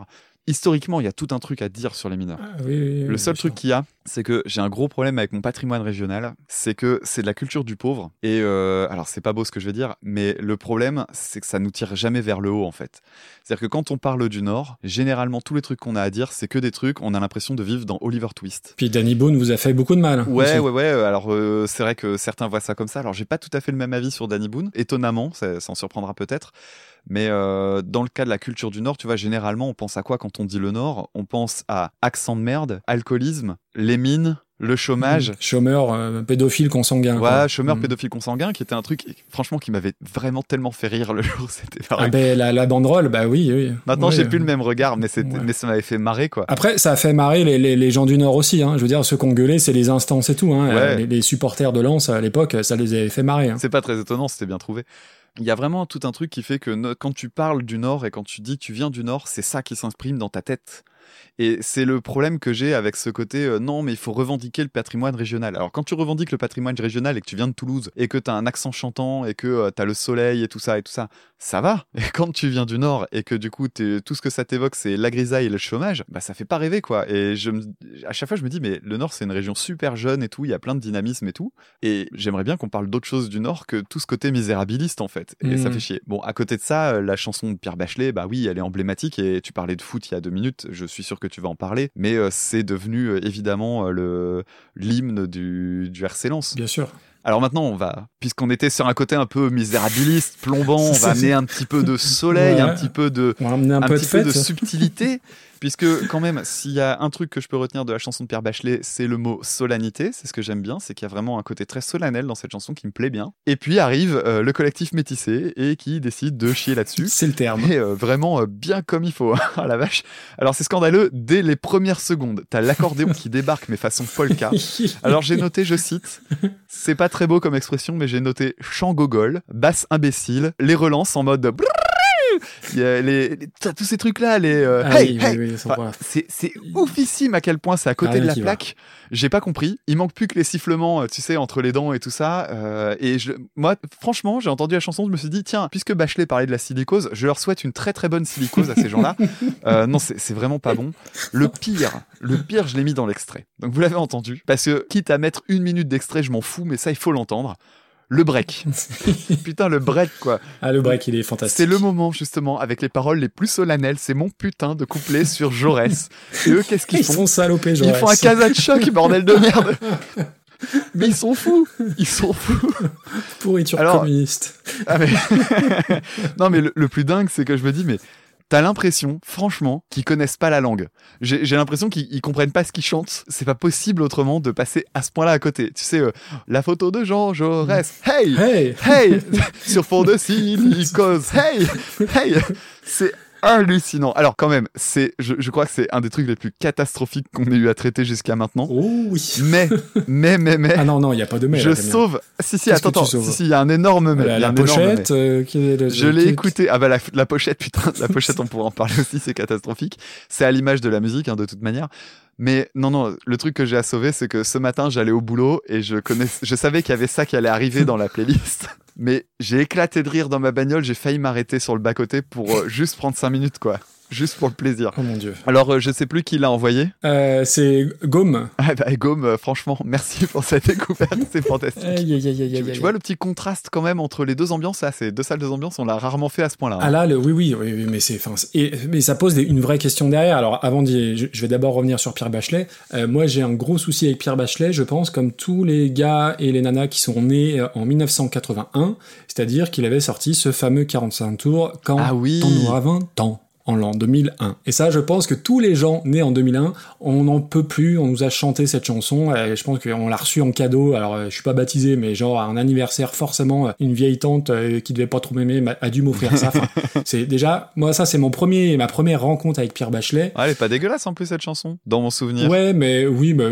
Historiquement, il y a tout un truc à dire sur les mineurs. Ah, oui, oui, oui, Le seul truc qu'il y a, c'est que j'ai un gros problème avec mon patrimoine régional, c'est que c'est de la culture du pauvre. Et euh, alors, c'est pas beau ce que je vais dire, mais le problème, c'est que ça nous tire jamais vers le haut, en fait. C'est-à-dire que quand on parle du Nord, généralement, tous les trucs qu'on a à dire, c'est que des trucs, on a l'impression de vivre dans Oliver Twist. Puis Danny Boone vous a fait beaucoup de mal. Ouais, aussi. ouais, ouais. euh, Alors, euh, c'est vrai que certains voient ça comme ça. Alors, j'ai pas tout à fait le même avis sur Danny Boone. Étonnamment, ça, ça en surprendra peut-être. Mais euh, dans le cas de la culture du Nord, tu vois, généralement, on pense à quoi quand on dit le Nord? On pense à accent de merde, alcoolisme, les mines, le chômage. Mm. Chômeur, euh, pédophile consanguin. Ouais, quoi. chômeur Mm. pédophile consanguin, qui était un truc, franchement, qui m'avait vraiment tellement fait rire le jour c'était. Ah ben la, la banderole, bah oui, oui. Maintenant, j'ai plus le même regard, mais, Ouais. mais ça m'avait fait marrer, quoi. Après, ça a fait marrer les, les, les gens du Nord aussi. Hein. Je veux dire, ceux qui ont gueulé, c'est les instances et tout. Hein. Ouais. Euh, Les, les supporters de Lens à l'époque, ça les avait fait marrer. Hein. C'est pas très étonnant, c'était bien trouvé. Il y a vraiment tout un truc qui fait que no- quand tu parles du Nord et quand tu dis que tu viens du Nord, c'est ça qui s'imprime dans ta tête. Et c'est le problème que j'ai avec ce côté euh, non, mais il faut revendiquer le patrimoine régional. Alors quand tu revendiques le patrimoine régional et que tu viens de Toulouse et que tu as un accent chantant et que tu as le soleil et tout ça et tout ça, ça va. Et quand tu viens du Nord et que du coup tout ce que ça t'évoque c'est la grisaille et le chômage, bah ça fait pas rêver quoi. Et je me- à chaque fois je me dis mais le Nord c'est une région super jeune et tout, il y a plein de dynamisme et tout. Et j'aimerais bien qu'on parle d'autre chose du Nord que tout ce côté misérabiliste en fait. Et ça fait chier. Bon, à côté de ça, euh, la chanson de Pierre Bachelet, bah oui, elle est emblématique et tu parlais de foot il y a deux minutes, je suis sûr que tu vas en parler. Mais euh, c'est devenu euh, évidemment euh, le l'hymne du, du RC Lens. Bien sûr. Alors maintenant, on va, puisqu'on était sur un côté un peu misérabiliste, plombant, on va amener un petit peu de soleil, Ouais. un petit peu de, On va emmener un, un peu de petit peu de subtilité, puisque quand même, s'il y a un truc que je peux retenir de la chanson de Pierre Bachelet, c'est le mot solennité. C'est ce que j'aime bien, c'est qu'il y a vraiment un côté très solennel dans cette chanson qui me plaît bien. Et puis arrive euh, le collectif métissé et qui décide de chier là-dessus. C'est le terme. Mais euh, vraiment euh, bien comme il faut, ah la vache. Alors c'est scandaleux dès les premières secondes. T'as l'accordéon qui débarque mais façon polka. Alors j'ai noté, je cite, c'est pas très beau comme expression, mais j'ai noté chant gogol, basse imbécile, les relances en mode t'as tous ces trucs là, les euh, Ah hey, oui, hey. oui, oui, ça Enfin, va. c'est oufissime à quel point c'est à côté de la plaque. J'ai pas compris. Il manque plus que les sifflements, euh, tu sais, entre les dents et tout ça. euh, et je, moi, franchement, j'ai entendu la chanson, je me suis dit, tiens, puisque Bachelet parlait de la silicose, je leur souhaite une très très bonne silicose à ces gens-là. Euh, non, c'est c'est vraiment pas bon. Le pire, le pire, je l'ai mis dans l'extrait. Donc vous l'avez entendu. Parce que quitte à mettre une minute d'extrait, je m'en fous, mais ça, il faut l'entendre. Le break. Putain, le break, quoi. Ah, le break, il est fantastique. C'est le moment, justement, avec les paroles les plus solennelles. C'est mon putain de couplet sur Jaurès. Et eux, qu'est-ce qu'ils Ils font sont salopés, Ils font un casa de choc, bordel de merde Mais ils sont fous Ils sont fous Pourriture Alors- communiste. Ah, mais- Non, mais le, le plus dingue, c'est que je me dis, mais t'as l'impression, franchement, qu'ils connaissent pas la langue. J'ai l'impression qu'ils ils comprennent pas ce qu'ils chantent. C'est pas possible autrement de passer à ce point-là à côté. Tu sais, euh, la photo de Jean Jaurès. Hey Hey Hey Sur fond de silicose. Hey Hey C'est hallucinant. Alors quand même, c'est, je, je crois que c'est un des trucs les plus catastrophiques qu'on ait eu à traiter jusqu'à maintenant. Oh oui Mais, mais, mais, mais, Ah non, non, il n'y a pas de mais. je là, sauve. Si, si, attends, attends. Si, si, il y a un énorme mais. La, pochette, euh, qui est le- Je l'ai écouté. Ah bah la, la pochette, putain, la pochette, on pourra en parler aussi, c'est catastrophique. C'est à l'image de la musique, hein, de toute manière. Mais non, non, le truc que j'ai à sauver, c'est que ce matin, j'allais au boulot et je je savais qu'il y avait ça qui allait arriver dans la playlist. Mais j'ai éclaté de rire dans ma bagnole, j'ai failli m'arrêter sur le bas-côté pour euh, juste prendre 5 minutes, quoi. Juste pour le plaisir. Oh mon dieu. Alors, euh, je sais plus qui l'a envoyé. Euh, c'est Gaume. Ah bah, Gaume, euh, franchement, merci pour cette découverte, c'est fantastique. Aïe, aïe, aïe, aïe, Tu, aïe, tu vois le petit contraste quand même entre les deux ambiances là, ces deux salles, deux ambiances, on l'a rarement fait à ce point-là. hein. Ah là, le, oui, oui, oui, oui, mais c'est, et, mais ça pose des- une vraie question derrière. Alors, avant d'y, je, je vais d'abord revenir sur Pierre Bachelet. Euh, moi, j'ai un gros souci avec Pierre Bachelet, je pense, comme tous les gars et les nanas qui sont nés en 1981, c'est-à-dire qu'il avait sorti ce fameux 45 tours quand Ah oui. on aura 20 ans. En l'an 2001. Et ça, je pense que tous les gens nés en 2001, on n'en peut plus, on nous a chanté cette chanson, et je pense qu'on l'a reçue en cadeau, alors euh, je suis pas baptisé, mais genre à un anniversaire, forcément, euh, une vieille tante euh, qui devait pas trop m'aimer m'a- a dû m'offrir ça. Enfin, c'est déjà, moi ça c'est mon premier, ma première rencontre avec Pierre Bachelet. Ah, elle est pas dégueulasse en plus cette chanson, dans mon souvenir. Ouais, mais oui, mais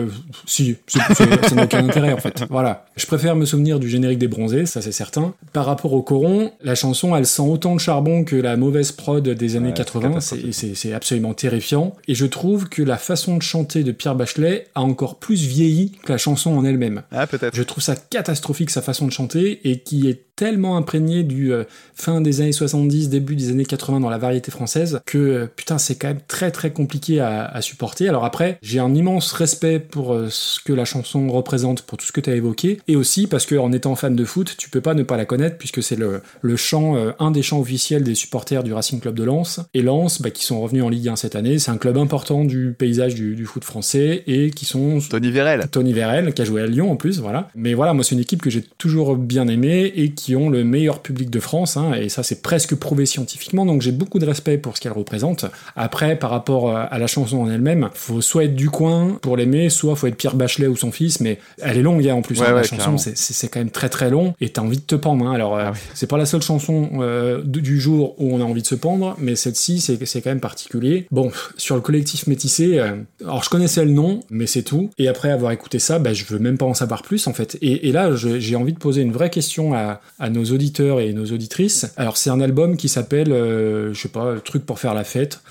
si, ça n'a aucun intérêt en fait. Voilà. Je préfère me souvenir du générique des bronzés, ça c'est certain. Par rapport au coron, la chanson, elle sent autant de charbon que la mauvaise prod des années Ouais, c'est 80. C'est- absolument terrifiant. Et je trouve que la façon de chanter de Pierre Bachelet a encore plus vieilli que la chanson en elle-même. Ah, peut-être. Je trouve ça catastrophique sa façon de chanter et qui est tellement imprégné du euh, fin des années 70, début des années 80 dans la variété française que euh, putain c'est quand même très très compliqué à, à supporter. Alors après j'ai un immense respect pour euh, ce que la chanson représente, pour tout ce que tu as évoqué et aussi parce que en étant fan de foot tu peux pas ne pas la connaître puisque c'est le, le chant, euh, un des chants officiels des supporters du Racing Club de Lens et Lens bah, qui sont revenus en Ligue 1 cette année. C'est un club important du paysage du, du foot français et qui sont Tony Vérel. Tony Vérel, qui a joué à Lyon en plus, voilà. Mais voilà, moi c'est une équipe que j'ai toujours bien aimée et qui ont le meilleur public de France, hein, et ça c'est presque prouvé scientifiquement, donc j'ai beaucoup de respect pour ce qu'elle représente. Après, par rapport euh, à la chanson en elle-même, faut soit être du coin pour l'aimer, soit faut être Pierre Bachelet ou son fils, mais elle est longue hein, en plus, Ouais, hein, la chanson, c'est- quand même très très long, et t'as envie de te pendre. Alors, euh, Ah oui. c'est pas la seule chanson euh, du jour où on a envie de se pendre, mais celle-ci c'est quand même particulier. Bon, sur le collectif métissé, euh, alors je connaissais le nom, mais c'est tout. Et après avoir écouté ça, bah, je veux même pas en savoir plus en fait. Et, là, j'ai envie de poser une vraie question à, nos auditeurs et nos auditrices. Alors c'est un album qui s'appelle, euh, je sais pas, truc pour faire la fête.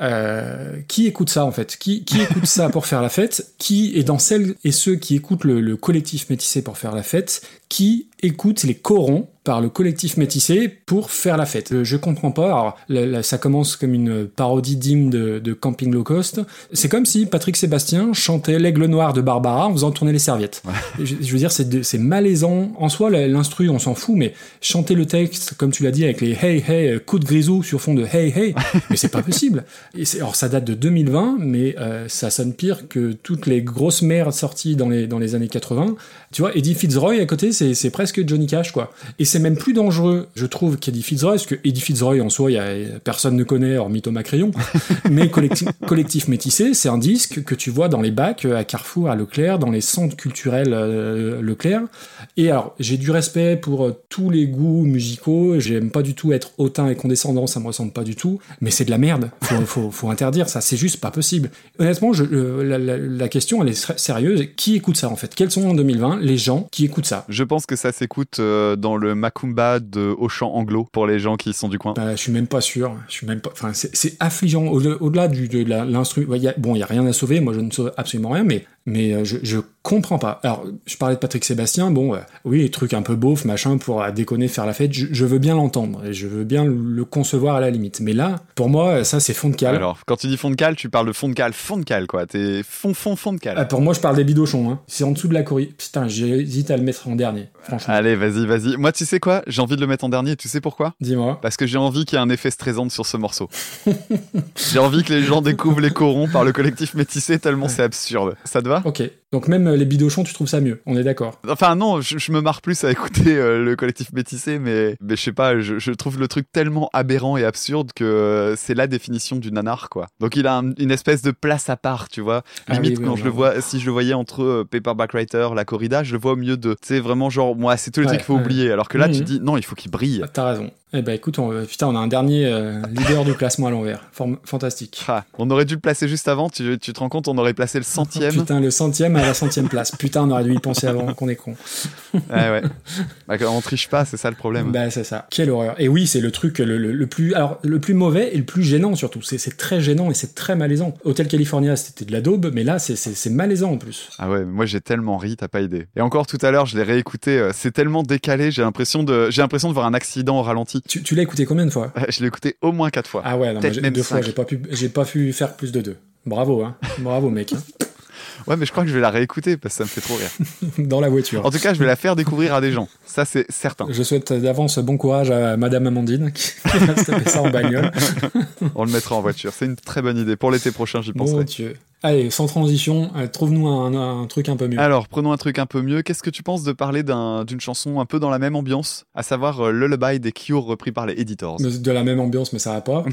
Euh, qui écoute ça en fait? Qui, qui écoute ça pour faire la fête? Qui est dans celles et ceux qui écoutent le, le collectif métissé pour faire la fête? Qui écoute les corons? Par le collectif métissé pour faire la fête Euh, Je comprends pas. Alors, ça commence comme une parodie d'hymne de, de Camping Low Cost. C'est comme si Patrick Sébastien chantait l'aigle noir de Barbara en faisant tourner les serviettes. Je, je veux dire, c'est malaisant. En soi, l'instru, on s'en fout, mais chanter le texte, comme tu l'as dit, avec les hey hey, euh, coup de grisou sur fond de hey hey, mais c'est pas possible. Et alors, ça date de 2020, mais euh, ça sonne pire que toutes les grosses merdes sorties dans les, dans les années 80. Tu vois, Eddie Fitzroy à côté, c'est c'est presque Johnny Cash, quoi. Et c'est même plus dangereux, je trouve, qu'Eddie Fitzroy, parce que Eddie Fitzroy, en soi, y a, personne ne connaît, hormis Thomas Crayon. Mais collectif, collectif métissé, c'est un disque que tu vois dans les bacs euh, à Carrefour, à Leclerc, dans les centres culturels euh, Leclerc. Et alors, j'ai du respect pour euh, tous les goûts musicaux. J'aime pas du tout être hautain et condescendant, ça me ressemble pas du tout. Mais c'est de la merde. Faut, faut, faut interdire ça. C'est juste pas possible. Honnêtement, je, euh, la, la- la question, elle est sérieuse. Qui écoute ça en fait? Quels sont en 2020 les gens qui écoutent ça? Je pense que ça s'écoute euh, dans le Macumba de Auchan Anglo pour les gens qui sont du coin. Bah, je suis même pas sûr. Je suis même pas. Enfin, c'est affligeant. Au- Au-delà de l'instru, bon, il y a rien à sauver. Moi, je ne sauve absolument rien, mais mais euh, je, je comprends pas. Alors, je parlais de Patrick Sébastien. Bon, euh, oui, les trucs un peu beauf, machin, pour euh, déconner, faire la fête. Je, je veux bien l'entendre et je veux bien le concevoir à la limite. Mais là, pour moi, ça, c'est fond de cale. Alors, quand tu dis fond de cale, tu parles de fond de cale, fond de cale, quoi. T'es fond, fond, fond de cale. Pour moi, je parle des bidochons. Hein. C'est en dessous de la Corée. Putain, j'hésite à le mettre en dernier. Franchement, Allez, vas-y, vas-y. Moi, tu sais quoi? J'ai envie de le mettre en dernier. Tu sais pourquoi? Dis-moi. Parce que j'ai envie qu'il y ait un effet stressant sur ce morceau. j'ai envie que les gens découvrent les corons par le collectif métissé tellement c'est absurde. Ça te va? Ok. Donc même euh, les bidochons, tu trouves ça mieux. On est d'accord. Enfin non, je, je me marre plus à écouter euh, le collectif métissé, mais, mais je sais pas, je, je trouve le truc tellement aberrant et absurde que euh, c'est la définition du nanar, quoi. Donc il a un- une espèce de place à part, tu vois. Ah Limite, oui, quand je le vois, si je le voyais entre euh, Paperback Writer, La Corrida, je le vois au milieu de, sais, vraiment genre, moi, c'est tous les Ouais, trucs qu'il faut ouais. oublier. Alors que là, tu Mhm. dis, non, il faut qu'il brille. Ah, T'as raison. Eh ben écoute, on, putain, on a un dernier euh, leader du classement à l'envers. Fantastique. Ah, on aurait dû le placer juste avant, tu, tu te rends compte, on aurait placé le centième. Putain, le centième à la centième place. Putain, on aurait dû y penser avant qu'on est con. ouais, ouais. Bah, on triche pas, c'est ça le problème. Bah c'est ça. Quelle horreur. Et oui, c'est le truc le, le- le plus, alors le plus mauvais et le plus gênant surtout. C'est très gênant et c'est très malaisant. Hotel California, c'était de la daube, mais là, c'est- malaisant en plus. Ah ouais, moi j'ai tellement ri, t'as pas idée. Et encore tout à l'heure, je l'ai réécouté, euh, c'est tellement décalé, j'ai l'impression de, j'ai l'impression de voir un accident au ralenti. Tu, tu l'as écouté combien de fois? Je l'ai écouté au moins quatre fois. Ah ouais, non, moi, même deux fois. J'ai pas pu, j'ai pas pu faire plus de deux. Bravo, hein. Bravo, mec. hein. Ouais, mais je crois que je vais la réécouter parce que ça me fait trop rire. Dans la voiture. En tout cas, je vais la faire découvrir à des gens. Ça, c'est certain. Je souhaite d'avance bon courage à Madame Amandine qui va se taper ça en bagnole. On le mettra en voiture. C'est une très bonne idée. Pour l'été prochain, j'y Mon penserai. Dieu. Allez, sans transition, euh, trouve-nous un, un truc un peu mieux. Alors, prenons un truc un peu mieux. Qu'est-ce que tu penses de parler d'un- d'une chanson un peu dans la même ambiance, à savoir euh, Lullaby des Cure repris par les Editors? De la même ambiance, mais ça va pas.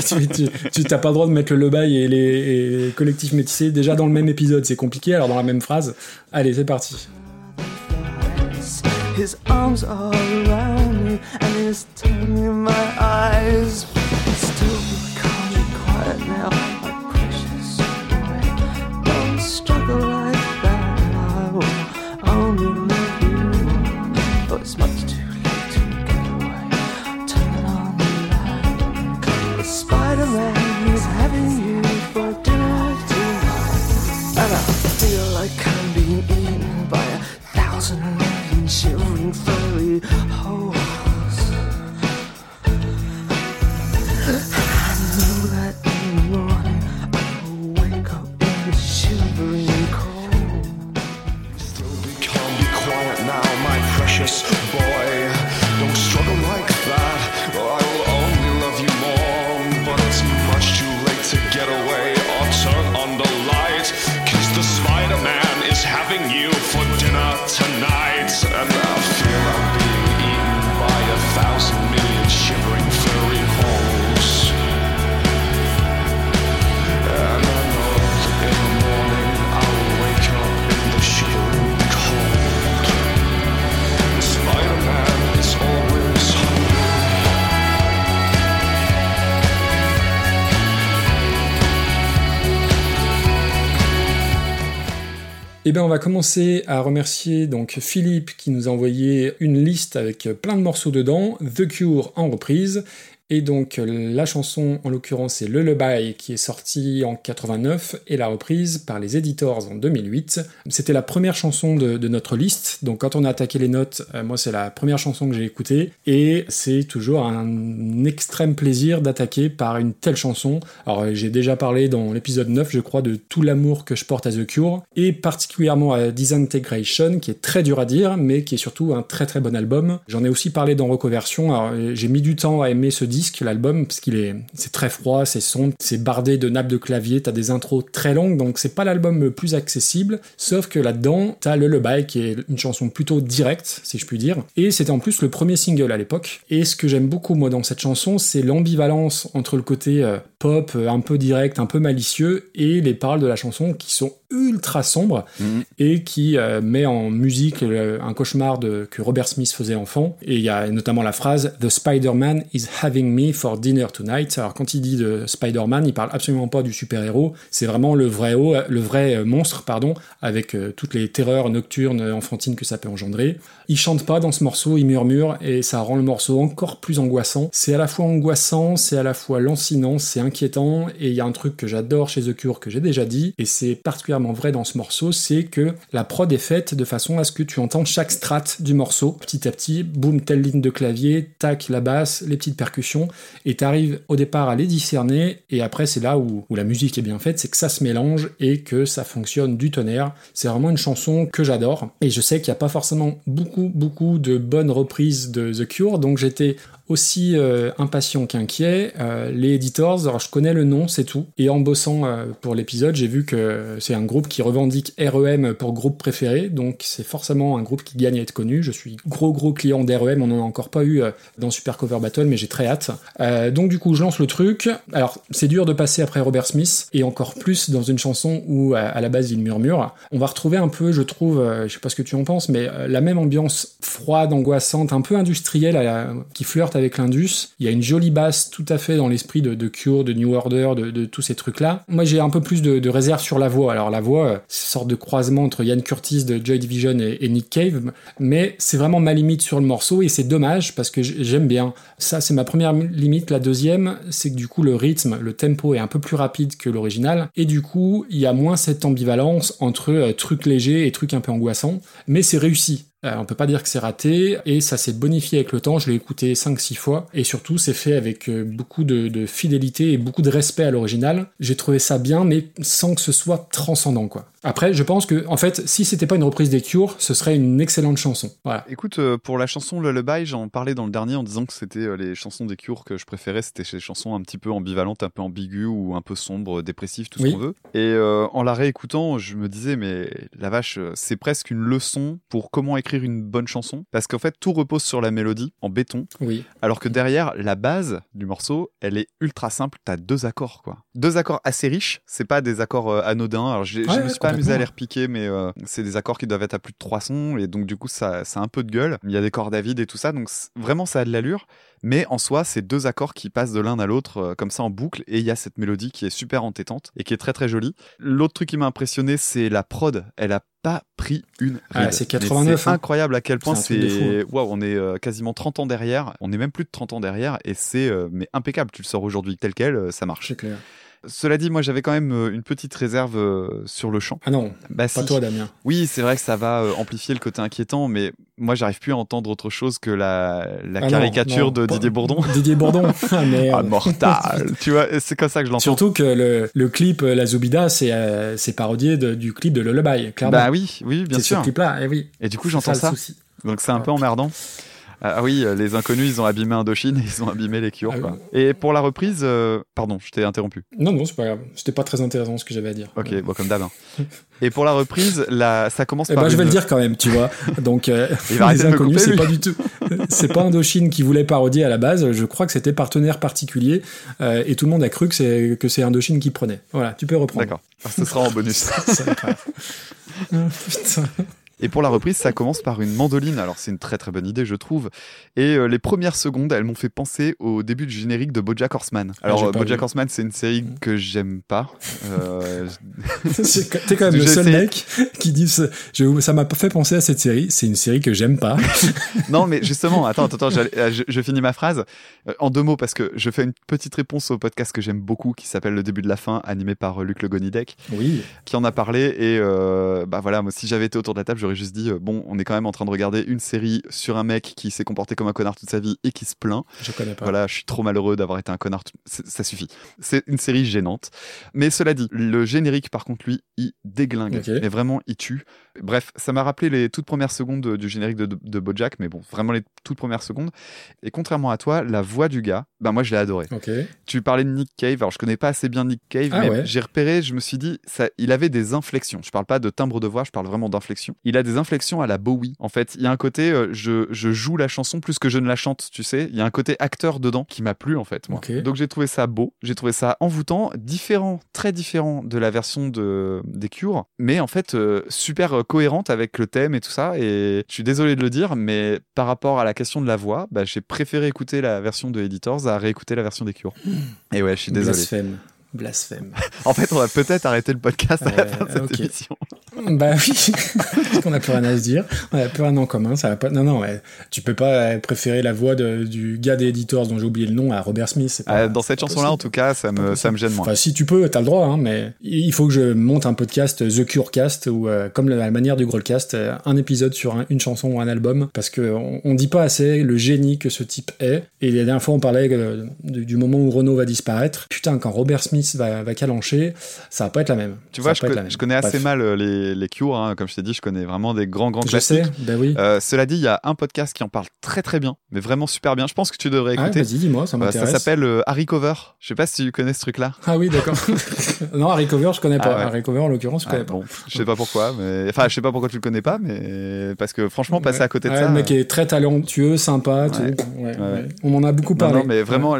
tu t'as pas le droit de mettre le Lebail et les, et les collectifs métissés déjà dans le même épisode, c'est compliqué, alors dans la même phrase. Allez, c'est parti. His arms are around me and his tongue in my eyes. Still, can't be quiet now, Spider-Man is having you for dinner tonight. And I feel like I'm being eaten by a thousand million shivering furry holes. I know that in the morning I will wake up in the shivering cold. Can't be quiet now, my precious boy. Eh bien, on va commencer à remercier donc Philippe qui nous a envoyé une liste avec plein de morceaux dedans, The Cure en reprise. Et donc la chanson en l'occurrence c'est Lullaby qui est sorti en 89 et la reprise par les Editors en 2008. C'était la première chanson de, notre liste, donc quand on a attaqué les notes, euh, moi c'est la première chanson que j'ai écoutée et c'est toujours un extrême plaisir d'attaquer par une telle chanson. Alors euh, j'ai déjà parlé dans l'épisode 9 je crois de tout l'amour que je porte à The Cure et particulièrement à Disintegration qui est très dur à dire mais qui est surtout un très très bon album. J'en ai aussi parlé dans Recoversion, alors euh, j'ai mis du temps à aimer ce disque, l'album, parce qu'il est, c'est très froid, c'est sombre, c'est bardé de nappes de clavier, t'as des intros très longues, donc c'est pas l'album le plus accessible, sauf que là-dedans, t'as le Lullaby, qui est une chanson plutôt directe, si je puis dire, et c'était en plus le premier single à l'époque, et ce que j'aime beaucoup, moi, dans cette chanson, c'est l'ambivalence entre le côté euh, pop, euh, un peu direct, un peu malicieux, et les paroles de la chanson qui sont ultra sombres Mhm. et qui euh, met en musique euh, un cauchemar de, que Robert Smith faisait enfant. Et il y a notamment la phrase The Spider-Man is having me for dinner tonight. Alors quand il dit de Spider-Man, il parle absolument pas du super-héros, c'est vraiment le vrai, le vrai monstre, pardon, avec euh, toutes les terreurs nocturnes enfantines que ça peut engendrer. Il chante pas dans ce morceau, il murmure et ça rend le morceau encore plus angoissant. C'est à la fois angoissant, c'est à la fois lancinant, c'est inquiétant et il y a un truc que j'adore chez The Cure que j'ai déjà dit et c'est particulièrement vrai dans ce morceau, c'est que la prod est faite de façon à ce que tu entends chaque strate du morceau petit à petit, boum, telle ligne de clavier, tac, la basse, les petites percussions et t'arrives au départ à les discerner et après c'est là où, où la musique est bien faite, c'est que ça se mélange et que ça fonctionne du tonnerre. C'est vraiment une chanson que j'adore et je sais qu'il n'y a pas forcément beaucoup beaucoup de bonnes reprises de The Cure. Donc j'étais aussi euh, impatient qu'inquiet. Euh, les Editors, alors je connais le nom, c'est tout. Et en bossant euh, pour l'épisode, j'ai vu que c'est un groupe qui revendique REM pour groupe préféré, donc c'est forcément un groupe qui gagne à être connu. Je suis gros gros client d'REM, on n'en a encore pas eu dans Super Cover Battle, mais j'ai très hâte. Donc du coup, je lance le truc. Alors c'est dur de passer après Robert Smith, et encore plus dans une chanson où à, la base il murmure. On va retrouver un peu, je trouve, je sais pas ce que tu en penses, mais la même ambiance froide, angoissante, un peu industrielle, qui flirte avec l'indus. Il y a une jolie basse tout à fait dans l'esprit de, Cure, de New Order, de, tous ces trucs-là. Moi, j'ai un peu plus de, réserve sur la voix. Alors la voix, euh, c'est une sorte de croisement entre Ian Curtis de Joy Division et, et Nick Cave, mais c'est vraiment ma limite sur le morceau et c'est dommage parce que j'aime bien. Ça, c'est ma première limite. La deuxième, c'est que du coup, le rythme, le tempo est un peu plus rapide que l'original et du coup, il y a moins cette ambivalence entre euh, trucs légers et trucs un peu angoissants, mais c'est réussi. Euh, on peut pas dire que c'est raté, et ça s'est bonifié avec le temps, je l'ai écouté 5-6 fois, et surtout c'est fait avec euh, beaucoup de, de fidélité et beaucoup de respect à l'original. J'ai trouvé ça bien, mais sans que ce soit transcendant, quoi. Après, je pense que, en fait, si c'était pas une reprise des Cure, ce serait une excellente chanson. Voilà. Écoute, euh, pour la chanson Lullaby, j'en parlais dans le dernier en disant que c'était euh, les chansons des Cure que je préférais. C'était ces chansons un petit peu ambivalentes, un peu ambiguës ou un peu sombres, dépressives, tout ce Oui. qu'on veut. Et euh, en la réécoutant, je me disais, mais la vache, c'est presque une leçon pour comment écrire une bonne chanson. Parce qu'en fait, tout repose sur la mélodie, en béton. Oui. Alors que derrière, la base du morceau, elle est ultra simple. T'as deux accords, quoi. Deux accords assez riches. C'est pas des accords euh, anodins. Alors, je Ouais, me suis pas amusé à les repiquer, mais euh, c'est des accords qui doivent être à plus de 300. Et donc, du coup, ça, ça a un peu de gueule. Il y a des cordes à vide et tout ça. Donc, vraiment, ça a de l'allure. Mais en soi, c'est deux accords qui passent de l'un à l'autre, euh, comme ça, en boucle. Et il y a cette mélodie qui est super entêtante et qui est très, très jolie. L'autre truc qui m'a impressionné, c'est la prod. Elle a pas pris une Ah, c'est Mais 89, C'est hein. incroyable à quel point C'est fou, Waouh, on est euh, quasiment 30 ans derrière. On est même plus de 30 ans derrière et c'est euh, mais impeccable. Tu le sors aujourd'hui tel quel, euh, ça marche. C'est clair. Cela dit, moi j'avais quand même euh, une petite réserve euh, sur le chant. Ah non, Bah, pas si. toi, Damien. Oui, c'est vrai que ça va euh, amplifier le côté inquiétant, mais moi j'arrive plus à entendre autre chose que la, la Ah caricature non, de Didier Bourdon. Didier Bourdon. Ah, merde. Ah, mortal Tu vois, c'est comme ça que je l'entends. Surtout que le, le clip La Zoubida, c'est euh, c'est parodié de- du clip de Lullaby, clairement. Bah oui, oui, bien ce sûr. clip-là, eh oui. Et du coup, j'entends ça. souci. Donc c'est un peu emmerdant. Ah oui, euh, les inconnus, ils ont abîmé Indochine et ils ont abîmé les Cure. Ah quoi. Et pour la reprise, euh, pardon, je t'ai interrompu. Non, non, c'est pas grave. C'était pas très intéressant ce que j'avais à dire. Ok, bon, comme d'hab. hein. Et pour la reprise, la... ça commence Eh par. ben, je vais le dire quand même, tu vois. Donc, euh, les inconnus, c'est pas du tout. C'est pas Indochine qui voulait parodier à la base. Je crois que c'était partenaire particulier euh, et tout le monde a cru que c'est que c'est Indochine qui prenait. Voilà, tu peux reprendre. D'accord. Ah, Ce sera en bonus. C'est. Ah, putain. Et pour la reprise, ça commence par une mandoline. Alors c'est une très très bonne idée, je trouve. Et euh, les premières secondes, elles m'ont fait penser au début du générique de BoJack Horseman. Alors Ah, euh, pas BoJack vu. Horseman, c'est une série que j'aime pas. Euh, C'est- T'es quand même le seul essayé. mec qui dit ce- je- ça m'a fait penser à cette série. C'est une série que j'aime pas. non, mais justement, attends, attends, euh, je, je finis ma phrase en deux mots parce que je fais une petite réponse au podcast que j'aime beaucoup qui s'appelle Le début de la fin, animé par Luc Le Gonidec, Oui. qui en a parlé. Et euh, bah voilà, moi, si j'avais été autour de la table, j'aurais juste dit euh, bon, on est quand même en train de regarder une série sur un mec qui s'est comporté comme un connard toute sa vie et qui se plaint. Je connais pas. Voilà, je suis trop malheureux d'avoir été un connard. tout- Ça suffit. C'est une série gênante. Mais cela dit, le générique, par contre, lui, il déglingue. Ok. Mais vraiment, il tue. Bref, ça m'a rappelé les toutes premières secondes du générique de, de, de Bojack, mais bon, vraiment les toutes premières secondes. Et contrairement à toi, la voix du gars, ben moi, je l'ai adoré. Tu parlais de Nick Cave. Alors, je connais pas assez bien Nick Cave, Ah mais ouais. j'ai repéré, je me suis dit, ça, il avait des inflexions. Je parle pas de timbre de voix, je parle vraiment d'inflexion. Il il a des inflexions à la Bowie. En fait, il y a un côté, euh, je, je joue la chanson plus que je ne la chante, tu sais. Il y a un côté acteur dedans qui m'a plu, en fait, moi. Donc j'ai trouvé ça beau, j'ai trouvé ça envoûtant, différent, très différent de la version de, des Cure, mais en fait, euh, super euh, cohérente avec le thème et tout ça. Et je suis désolé de le dire, mais par rapport à la question de la voix, bah, j'ai préféré écouter la version de Editors à réécouter la version des Cure. Et ouais, je suis désolé. Blasphème. Blasphème. En fait, on va peut-être arrêter le podcast à la fin de cette émission. bah oui, parce qu'on n'a plus rien à se dire, on n'a plus rien en commun, ça va pas. Non, non, tu peux pas euh, préférer la voix de- du gars des editors dont j'ai oublié le nom à Robert Smith. pas- Ah, dans cette chanson-là, en tout cas, ça me, ça me gêne moins. Enfin, si tu peux, t'as le droit, hein, mais il faut que je monte un podcast The Curecast ou euh, comme la manière du Growlcast, euh, un épisode sur un- une chanson ou un album, parce que on, on dit pas assez le génie que ce type est. Et la dernière fois, on parlait euh, du, du moment où Renault va disparaître. Putain, quand Robert Smith va, va calancher, ça va pas être la même. Tu Ça vois, je, co- je connais assez mal euh, les, les Cure, hein. comme je t'ai dit, je connais vraiment des grands, grands Je classiques. sais, ben oui. Euh, cela dit, il y a un podcast qui en parle très très bien, mais vraiment super bien. Je pense que tu devrais Ah, écouter. vas-y, dis-moi, ça Euh, ça m'intéresse. s'appelle euh, Harry Cover. Je sais pas si tu connais ce truc-là. Ah oui, d'accord. non, Harry Cover, je connais pas. Ah ouais. Harry Cover, en l'occurrence, je Ah, connais pas. bon, je sais pas pourquoi, mais enfin, je sais pas pourquoi tu le connais pas, mais parce que franchement, passer à côté de ça. Le mec est très talentueux, sympa. On en a beaucoup Non, parlé. non, mais vraiment,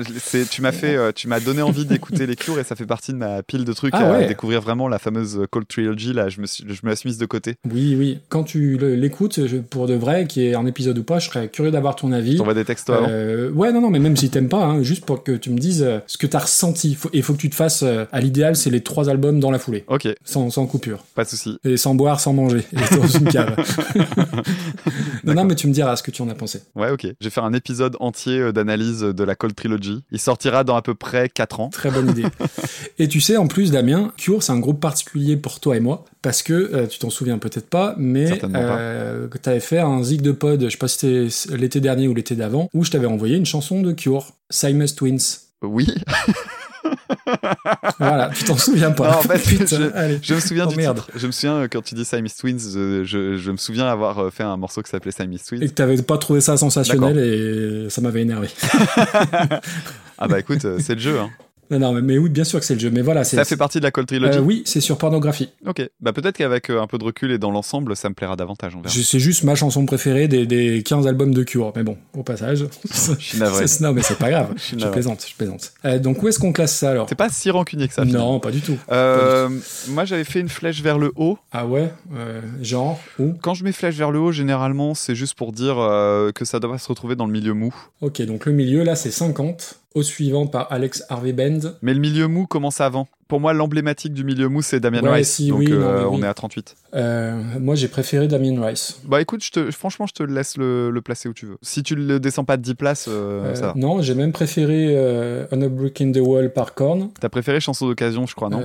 tu m'as fait, euh, tu m'as donné envie d'écouter les Cure et ça fait partie de ma pile de trucs Ah à découvrir vraiment la fameuse Cold Trilogy. Là, je me, suis, je me la suis mise de côté. Oui, oui. Quand tu l'écoutes, pour de vrai, qui est un épisode ou pas, je serais curieux d'avoir ton avis. T'envoies des textos avant. Euh, ouais, non, non, mais même si t'aimes pas, hein, juste pour que tu me dises euh, ce que t'as ressenti. Faut- Et il faut que tu te fasses, euh, à l'idéal, c'est les trois albums dans la foulée, Ok, sans, sans coupure. pas de souci. Et sans boire, sans manger, et dans une cave. non, non, mais tu me diras ce que tu en as pensé. Ouais, ok. Je vais faire un épisode entier euh, d'analyse de la Cold Trilogy. Il sortira dans à peu près 4 ans. Très bonne idée. et tu sais, en plus, Damien, Cure, c'est un groupe particulier pour toi et moi, parce que euh, tu t'en souviens peut-être pas, mais pas. euh, que t'avais fait un zig de pod, je sais pas si c'était l'été dernier ou l'été d'avant, où je t'avais envoyé une chanson de Cure, Simus Twins. Oui, Voilà, tu t'en souviens pas. Non, en fait, Putain, je- me souviens Oh, du merde. titre. Je me souviens euh, quand tu dis Siamese Twins, je, je me souviens avoir fait un morceau qui s'appelait Siamese Twins. Et que t'avais pas trouvé ça sensationnel et ça m'avait énervé. Ah bah écoute, c'est le jeu. Hein. Non, non, mais, oui, bien sûr que c'est le jeu. Mais voilà, c'est. Ça fait partie de la Cold Trilogy. Euh, oui, c'est sur pornographie. Ok, bah peut-être qu'avec euh, un peu de recul et dans l'ensemble, ça me plaira davantage. C'est juste ma chanson préférée des, des 15 albums de Cure. Mais bon, au passage. Je suis navré. C'est- Non, mais c'est pas grave. Je je plaisante, je plaisante. Euh, donc où est-ce qu'on classe ça alors? T'es pas si rancunier que ça. Non, pas du tout. Euh, moi, j'avais fait une flèche vers le haut. Ah ouais Genre Où? Quand je mets flèche vers le haut, généralement, c'est juste pour dire que ça doit se retrouver dans le milieu mou. Ok, donc le milieu là c'est 50. Au suivant par Alex Harvey Bend. Mais le milieu mou commence avant. Pour moi, l'emblématique du milieu mou, c'est Damien Ouais, Rice. si, donc oui, non, euh, on est à 38. Euh, moi j'ai préféré Damien Rice. Bah écoute, je te, franchement, je te laisse le, le placer où tu veux. Si tu le descends pas de 10 places, euh, Euh, ça va. non, j'ai même préféré On a Breaking the Wall par Korn. T'as préféré chanson d'occasion, je crois, non?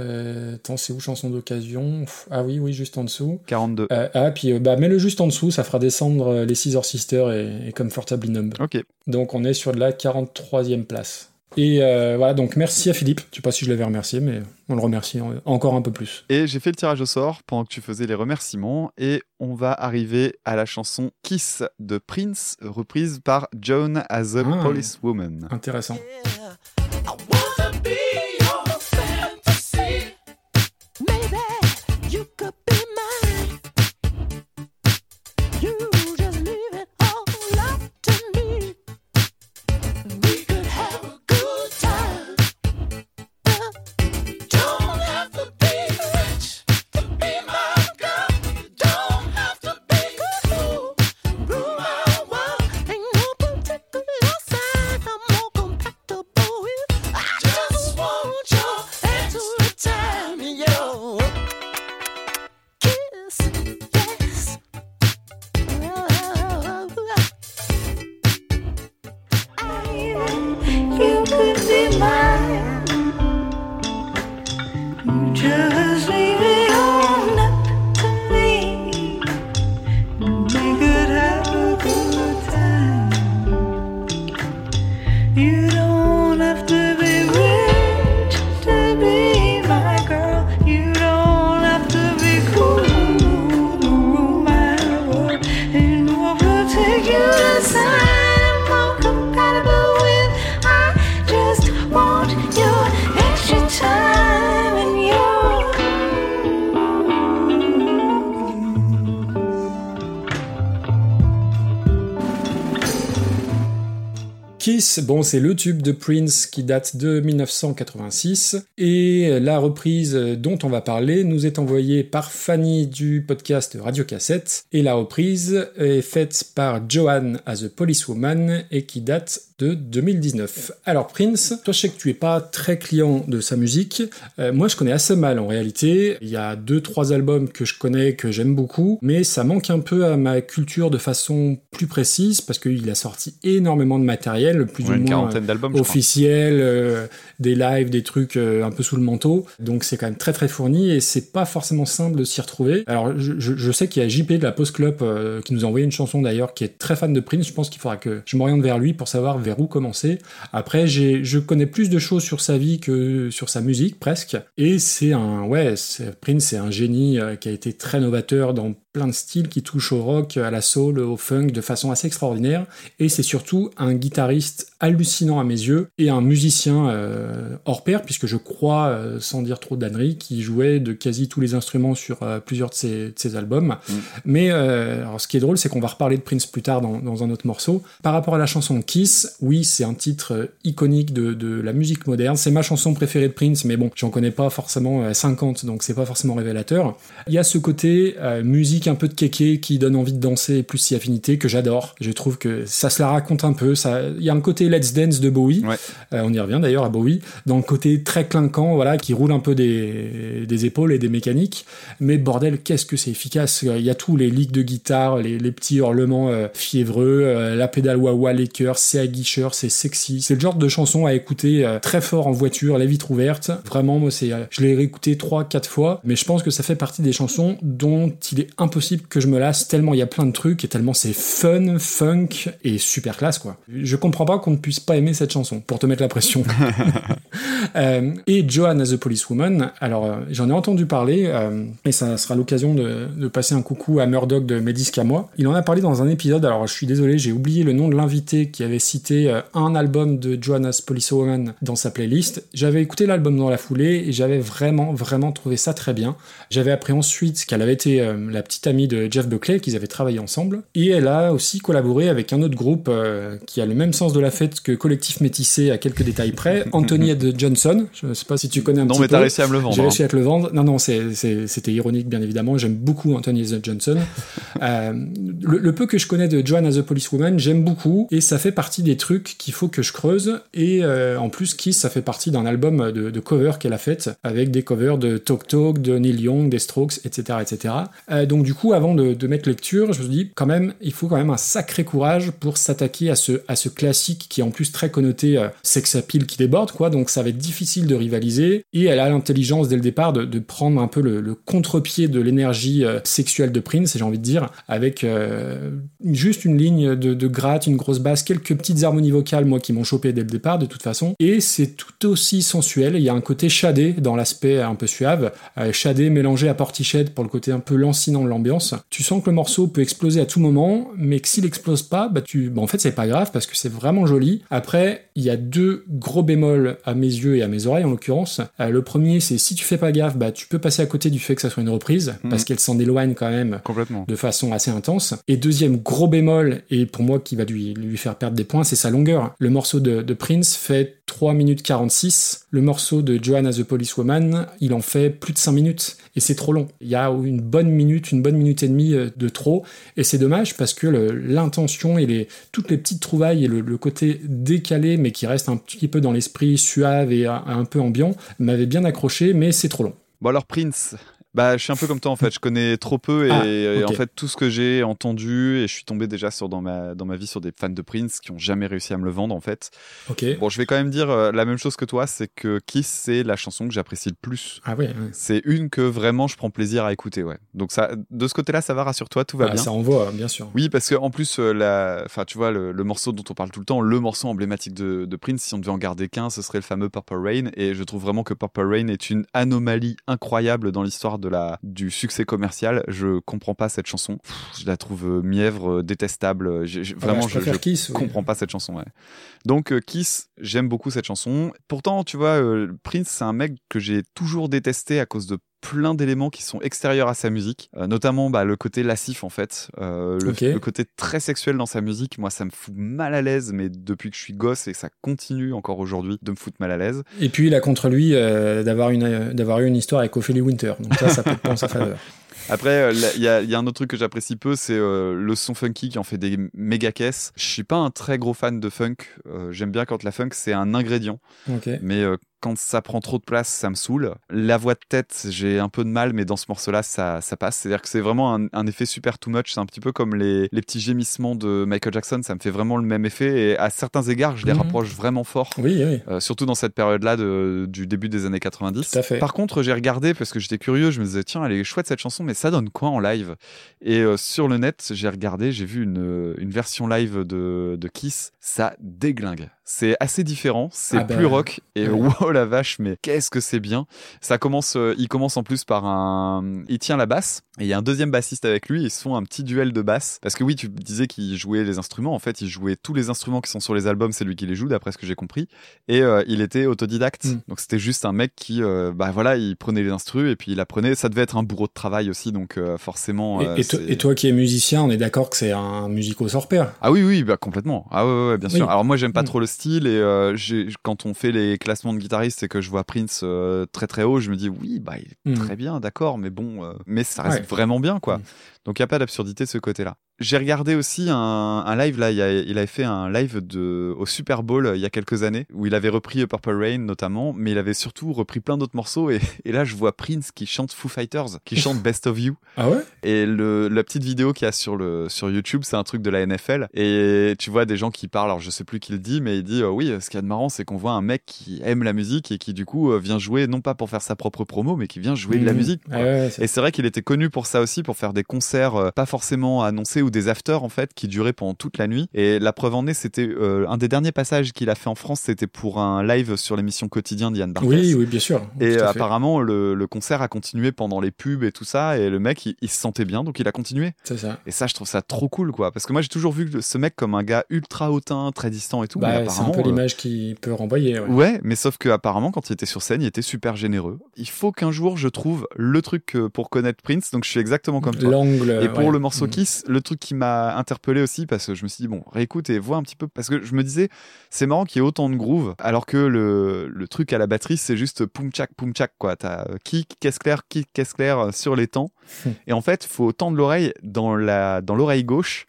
Attends, c'est où chanson d'occasion? Ah oui, oui, juste en dessous. 42. Euh, ah, puis bah, mets-le juste en dessous, ça fera descendre les Scissor Sisters et, et Comfortably Numb. Ok. Donc on est sur de la 43e place. Et euh, voilà, donc merci à Philippe. Je sais pas si je l'avais remercié, mais on le remercie en- encore un peu plus. Et j'ai fait le tirage au sort pendant que tu faisais les remerciements. Et on va arriver à la chanson Kiss de Prince, reprise par Joan as a Ah. Policewoman. Intéressant. Bon, c'est le tube de Prince qui date de 1986 et la reprise dont on va parler nous est envoyée par Fanny du podcast Radio Cassette. Et la reprise est faite par Joanne as a Policewoman et qui date de 2019. Alors Prince, toi je sais que tu es pas très client de sa musique. Euh, moi je connais assez mal en réalité. Il y a deux trois albums que je connais que j'aime beaucoup, mais ça manque un peu à ma culture de façon plus précise parce qu'il a sorti énormément de matériel, plus Ouais, ou moins quarantaine d'albums, je crois. officiel, euh, des lives, des trucs euh, un peu sous le manteau. Donc c'est quand même très très fourni et c'est pas forcément simple de s'y retrouver. Alors je, je- je sais qu'il y a JP de la Post Club euh, qui nous a envoyé une chanson d'ailleurs qui est très fan de Prince. Je pense qu'il faudra que je m'oriente vers lui pour savoir où commencer. Après je connais plus de choses sur sa vie que sur sa musique presque. Et c'est un ouais Prince c'est un génie euh, qui a été très novateur dans plein de styles qui touchent au rock, à la soul, au funk de façon assez extraordinaire. Et c'est surtout un guitariste hallucinant à mes yeux et un musicien euh, hors pair, puisque je crois, euh, sans dire trop d'âneries, qui jouait de quasi tous les instruments sur euh, plusieurs de ses, de ses albums. Mais euh, alors, ce qui est drôle, c'est qu'on va reparler de Prince plus tard dans, dans un autre morceau. Par rapport à la chanson Kiss, oui, c'est un titre iconique de, de la musique moderne. C'est ma chanson préférée de Prince, mais bon, j'en connais pas forcément euh, 50, donc c'est pas forcément révélateur. Il y a ce côté musique un peu de kéké qui donne envie de danser et plus si affinité que j'adore. Je trouve que ça se la raconte un peu. Ça, il y a un côté Let's Dance de Bowie. Ouais. Euh, on y revient d'ailleurs à Bowie, dans le côté très clinquant, voilà, qui roule un peu des, des épaules et des mécaniques. Mais bordel, qu'est-ce que c'est efficace Il y a tous les licks de guitare, les, les petits hurlements euh, fiévreux, euh, la pédale wah les chœurs, c'est aguicheur, c'est sexy. C'est le genre de chanson à écouter très fort en voiture, les vitres ouvertes. Vraiment, moi, c'est, je l'ai réécouté trois, quatre fois, mais je pense que ça fait partie des chansons dont il est impossible que je me lasse tellement il y a plein de trucs et tellement c'est fun, funk et super classe, quoi. Je comprends pas qu'on ne puisse pas aimer cette chanson, pour te mettre la pression. Euh, et Joanne as a Policewoman, alors euh, j'en ai entendu parler, euh, et ça sera l'occasion de, de passer un coucou à Murdoch de Mes disques à moi. Il en a parlé dans un épisode, alors je suis désolé, j'ai oublié le nom de l'invité qui avait cité euh, un album de Joanne as Policewoman dans sa playlist. J'avais écouté l'album dans la foulée et j'avais vraiment, vraiment trouvé ça très bien. J'avais appris ensuite qu'elle avait été la petite amie de Jeff Buckley, qu'ils avaient travaillé ensemble, et elle a aussi collaboré avec un autre groupe euh, qui a le même sens de la fête que Collectif Métissé à quelques détails près, Anthony and Johnson. Je sais pas si tu connais un Non, petit mais peu. t'as réussi à me le vendre. J'ai hein. réussi à te le vendre. Non, non, c'était ironique, bien évidemment. J'aime beaucoup Anthony Z. Johnson. Euh, le, le peu que je connais de Joanne as a Policewoman, j'aime beaucoup. Et ça fait partie des trucs qu'il faut que je creuse. Et euh, en plus, Kiss, ça fait partie d'un album de, de covers qu'elle a fait, avec des covers de Talk Talk, de Neil Young, des Strokes, etc. etc. Donc du coup, avant de, mettre lecture, je me dit, quand même, il faut quand même un sacré courage pour s'attaquer à ce, classique qui est en plus très connoté euh, sex appeal qui déborde, quoi. Donc ça va être difficile de rivaliser. Et elle a l'intelligence dès le départ de, prendre un peu le, contre-pied de l'énergie euh, sexuelle de Prince, j'ai envie de dire, avec euh, juste une ligne de, gratte, une grosse basse, quelques petites harmonies vocales, moi, qui m'ont chopé dès le départ, de toute façon. Et c'est tout aussi sensuel. Il y a un côté shadé dans l'aspect un peu suave, euh, shadé mélangé à Portiched pour le côté un peu lancinant de l'ambiance. Tu sens que le morceau peut exploser à tout moment, mais que s'il explose pas, bah tu, bah en fait c'est pas grave parce que c'est vraiment joli. Après, il y a deux gros bémols à mes yeux et à mes oreilles en l'occurrence. Euh, le premier, c'est si tu fais pas gaffe, bah tu peux passer à côté du fait que ça soit une reprise Mhm. parce qu'elle s'en éloigne quand même Complètement. de façon assez intense. Et deuxième gros bémol, et pour moi qui va lui, lui faire perdre des points, c'est sa longueur. Le morceau de, de Prince fait 3 minutes 46. Le morceau de Joanne as a Policewoman, il en fait plus de 5 minutes. Et c'est trop long. Il y a une bonne minute, une bonne minute et demie euh, de trop. Et c'est dommage parce que l'intention et les, toutes les petites trouvailles et le, côté décalé, mais qui reste un petit peu dans l'esprit suave et un peu ambiant, m'avait bien accroché, mais c'est trop long. Bon alors Prince, bah je suis un peu comme toi en fait, je connais trop peu et, Ah, et en fait tout ce que j'ai entendu et je suis tombé déjà sur dans ma dans ma vie sur des fans de Prince qui ont jamais réussi à me le vendre en fait. Ok. Bon, je vais quand même dire euh, la même chose que toi, c'est que Kiss c'est la chanson que j'apprécie le plus. Ah ouais. C'est une que vraiment je prends plaisir à écouter, ouais. Donc ça de ce côté-là, ça va rassure-toi, tout va Ah, bien. ça envoie, bien sûr. Oui, parce que en plus, euh, la... enfin, tu vois, le, le morceau dont on parle tout le temps, le morceau emblématique de, de Prince, si on devait en garder qu'un, ce serait le fameux Purple Rain. Et je trouve vraiment que Purple Rain est une anomalie incroyable dans l'histoire de la du succès commercial. Je comprends pas cette chanson. Pff, je la trouve euh, mièvre, euh, détestable. J'ai- Ah vraiment, bah, je, préfère je Kiss, oui. comprends pas cette chanson. Ouais. Donc euh, Kiss, j'aime beaucoup cette chanson. Pourtant, tu vois, euh, Prince, c'est un mec que j'ai toujours détesté à cause de plein d'éléments qui sont extérieurs à sa musique, euh, notamment bah, le côté lascif en fait, euh, le, côté très sexuel dans sa musique. Moi, ça me fout mal à l'aise, mais depuis que je suis gosse et ça continue encore aujourd'hui de me foutre mal à l'aise. Et puis il a contre lui euh, d'avoir une d'avoir eu une histoire avec Ophélie Winter. Donc ça, ça peut être en sa faveur. Après, il y, y a un autre truc que j'apprécie peu, c'est euh, le son funky qui en fait des méga caisses. Je suis pas un très gros fan de funk. Euh, J'aime bien quand la funk c'est un ingrédient, mais euh, quand ça prend trop de place, ça me saoule. La voix de tête, j'ai un peu de mal, mais dans ce morceau-là, ça, ça passe. C'est-à-dire que c'est vraiment un, un effet super too much. C'est un petit peu comme les, les petits gémissements de Michael Jackson. Ça me fait vraiment le même effet. Et à certains égards, je les Mhm. rapproche vraiment fort. Oui, oui. Euh, surtout dans cette période-là de- du début des années 90. Tout à fait. Par contre, j'ai regardé parce que j'étais curieux, je me disais tiens, elle est chouette cette chanson, mais ça donne quoi en live? Et euh, sur le net, j'ai regardé, j'ai vu une, une version live de, de Kiss, ça déglingue. C'est assez différent, c'est Ah bah, plus rock et wow la vache, mais qu'est-ce que c'est bien. Ça commence, euh, il commence en plus par un, il tient la basse et il y a un deuxième bassiste avec lui. Ils se font un petit duel de basse parce que oui, tu disais qu'il jouait les instruments. En fait, il jouait tous les instruments qui sont sur les albums, c'est lui qui les joue d'après ce que j'ai compris. Et euh, il était autodidacte. Mm. Donc c'était juste un mec qui, euh, bah voilà, il prenait les instrus et puis il apprenait. Ça devait être un bourreau de travail aussi, donc euh, forcément. Et, et to- c'est- et toi qui es musicien, on est d'accord que c'est un musico hors pair. Ah oui, oui, bah complètement. Ah ouais, ouais, ouais, bien sûr. Oui. Alors moi, j'aime pas Mm. trop le style et euh, quand on fait les classements de guitaristes et que je vois Prince euh, très très haut, je me dis oui, bah il est Mm. très bien, d'accord, mais bon, euh, mais ça reste Ouais. vraiment bien, quoi. Mm. Donc il y a pas d'absurdité de ce côté-là. J'ai regardé aussi un, un live là, il, y a- il avait fait un live de au Super Bowl euh, il y a quelques années où il avait repris Purple Rain notamment, mais il avait surtout repris plein d'autres morceaux et, et là je vois Prince qui chante Foo Fighters, qui chante Best of You. Ah ouais? Et le, la petite vidéo qu'il y a sur, le, sur YouTube, c'est un truc de la NFL. Et tu vois des gens qui parlent, alors je sais plus qui le dit, mais il dit euh, oui, ce qu'il y a de marrant, c'est qu'on voit un mec qui aime la musique et qui du coup euh, vient jouer, non pas pour faire sa propre promo, mais qui vient jouer de la Mhm. musique. Ah ouais, Et c'est vrai qu'il était connu pour ça aussi, pour faire des concerts euh, pas forcément annoncés ou des afters en fait, qui duraient pendant toute la nuit. Et la preuve en est, c'était euh, un des derniers passages qu'il a fait en France, c'était pour un live sur l'émission quotidien d'Yann Barthès. Oui, oui, bien sûr. Et euh, apparemment, le, le concert a continué pendant les pubs et tout ça, et le mec, il, il se sentait bien, donc il a continué. C'est ça. Et ça, je trouve ça trop cool, quoi. Parce que moi, j'ai toujours vu ce mec comme un gars ultra hautain, très distant et tout. Bah, c'est un peu euh, l'image qui peut renvoyer. Ouais. Ouais, mais sauf que apparemment, quand il était sur scène, il était super généreux. Il faut qu'un jour, je trouve le truc euh, pour connaître Prince, donc je suis exactement comme toi. L'angle. Et pour ouais. le morceau Mm. Kiss, le truc qui m'a interpellé aussi, parce que je me suis dit, bon, réécoute et vois un petit peu, parce que je me disais, c'est marrant qu'il y ait autant de groove, alors que le, le truc à la batterie, c'est juste poum tchak, poum tchak, quoi. T'as euh, kick, caisse claire, kick, caisse claire euh, sur les temps. et en fait, faut tendre l'oreille dans la, dans l'oreille gauche.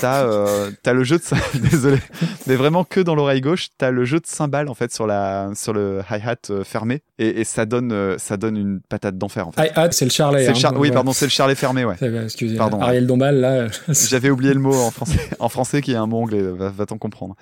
T'as, euh, le jeu de, désolé, mais vraiment que dans l'oreille gauche, t'as le jeu de cymbales, en fait, sur la, sur le hi-hat euh, fermé. Et, et ça donne, euh, ça donne une patate d'enfer, en fait. Ah, c'est le Charlet. Le hein, char- oui, ouais. pardon, c'est le charlet fermé, ouais. Excusez, Pardon, Ariel Dombal, là. J'avais oublié le mot en français, en français qui est un mot anglais, va- va-t-on comprendre.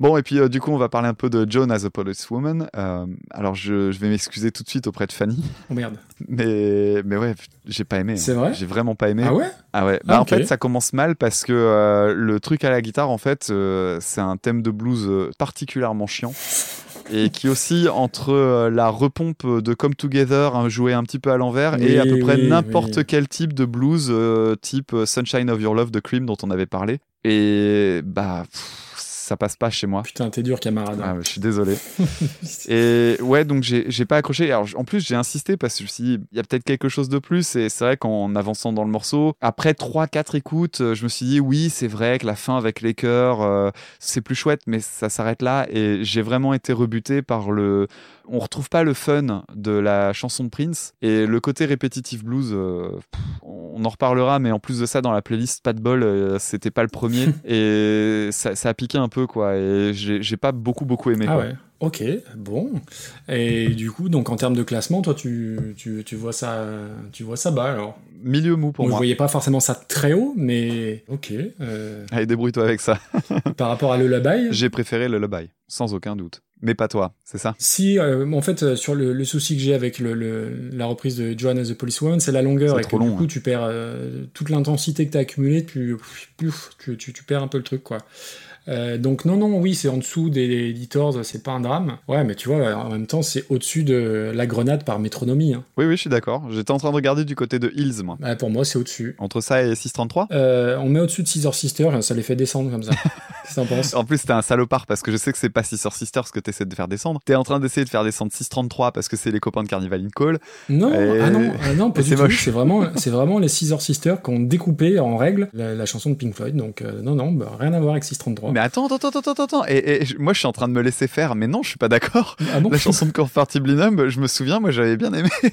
Bon, et puis euh, du coup, on va parler un peu de Joan as a Policewoman. Euh, alors, je, je vais m'excuser tout de suite auprès de Fanny, Oh merde. mais, mais ouais, j'ai pas aimé. hein. C'est vrai? J'ai vraiment pas aimé. Ah ouais? Ah ouais. Bah, Ah, En ok. fait, ça commence mal parce que euh, le truc à la guitare, en fait, euh, c'est un thème de blues particulièrement chiant. Et qui aussi entre la repompe de Come Together hein, joué un petit peu à l'envers et à peu près oui, n'importe oui. quel type de blues type Sunshine of Your Love de Cream dont on avait parlé et bah pff, ça passe pas chez moi Putain, t'es dur, camarade. ah, je suis désolé. et ouais, donc j'ai pas accroché. Alors en plus, j'ai insisté parce que je me suis dit, il y a peut-être quelque chose de plus. Et c'est vrai qu'en avançant dans le morceau, après 3-4 écoutes, euh, je me suis dit, oui, c'est vrai que la fin avec les chœurs, euh, c'est plus chouette, mais ça s'arrête là. Et j'ai vraiment été rebuté par le. On retrouve pas le fun de la chanson de Prince et le côté répétitif blues. euh, pff, on en reparlera, mais en plus de ça, dans la playlist Pas de bol, euh, c'était pas le premier et ça, ça a piqué un peu quoi. Et j'ai pas beaucoup beaucoup aimé. Ah quoi. ouais. Ok, bon. Et du coup, donc en termes de classement, toi, tu, tu, tu vois ça, tu vois ça bas alors? Milieu mou pour Moi, je voyais pas forcément ça très haut, mais ok. euh, Allez, débrouille-toi avec ça. par rapport à le Lullaby, J'ai préféré le Lullaby, sans aucun doute. Mais pas toi, c'est ça? Si, euh, en fait, euh, sur le, le souci que j'ai avec le, le- la reprise de Joan as the Policewoman, c'est la longueur C'est et trop que du long, coup, hein. tu perds euh, toute l'intensité que t'as accumulée, tu, tu, tu, tu perds un peu le truc, quoi. Euh, donc non, non, oui, c'est en dessous des editors, c'est pas un drame. Ouais, mais tu vois, en même temps, c'est au-dessus de la grenade par métronomie. hein. Oui, oui, je suis d'accord. J'étais en train de regarder du côté de Hills, moi. Ouais, pour moi, c'est au-dessus. Entre ça et 633 Euh, on met au-dessus de Scissor Sister, ça les fait descendre comme ça. Qu'est-ce que t'en penses? En plus, t'es un salopard parce que je sais que c'est pas Sister Sister ce que t'essaies de faire descendre. T'es en train d'essayer de faire descendre 633 parce que c'est les copains de Carnival in Call. Non, Et- ah non, ah non, pas du c'est tout. moche. C'est vraiment, c'est vraiment les Scissor Sisters qui ont découpé en règle la, la chanson de Pink Floyd. Donc euh, non, non, bah, rien à voir avec 633. Mais attends, attends, attends, attends, attends. Et, moi, je suis en train de me laisser faire, mais non, je suis pas d'accord. Ah bon La chanson de Comfortably Numb, je me souviens, moi, j'avais bien aimé.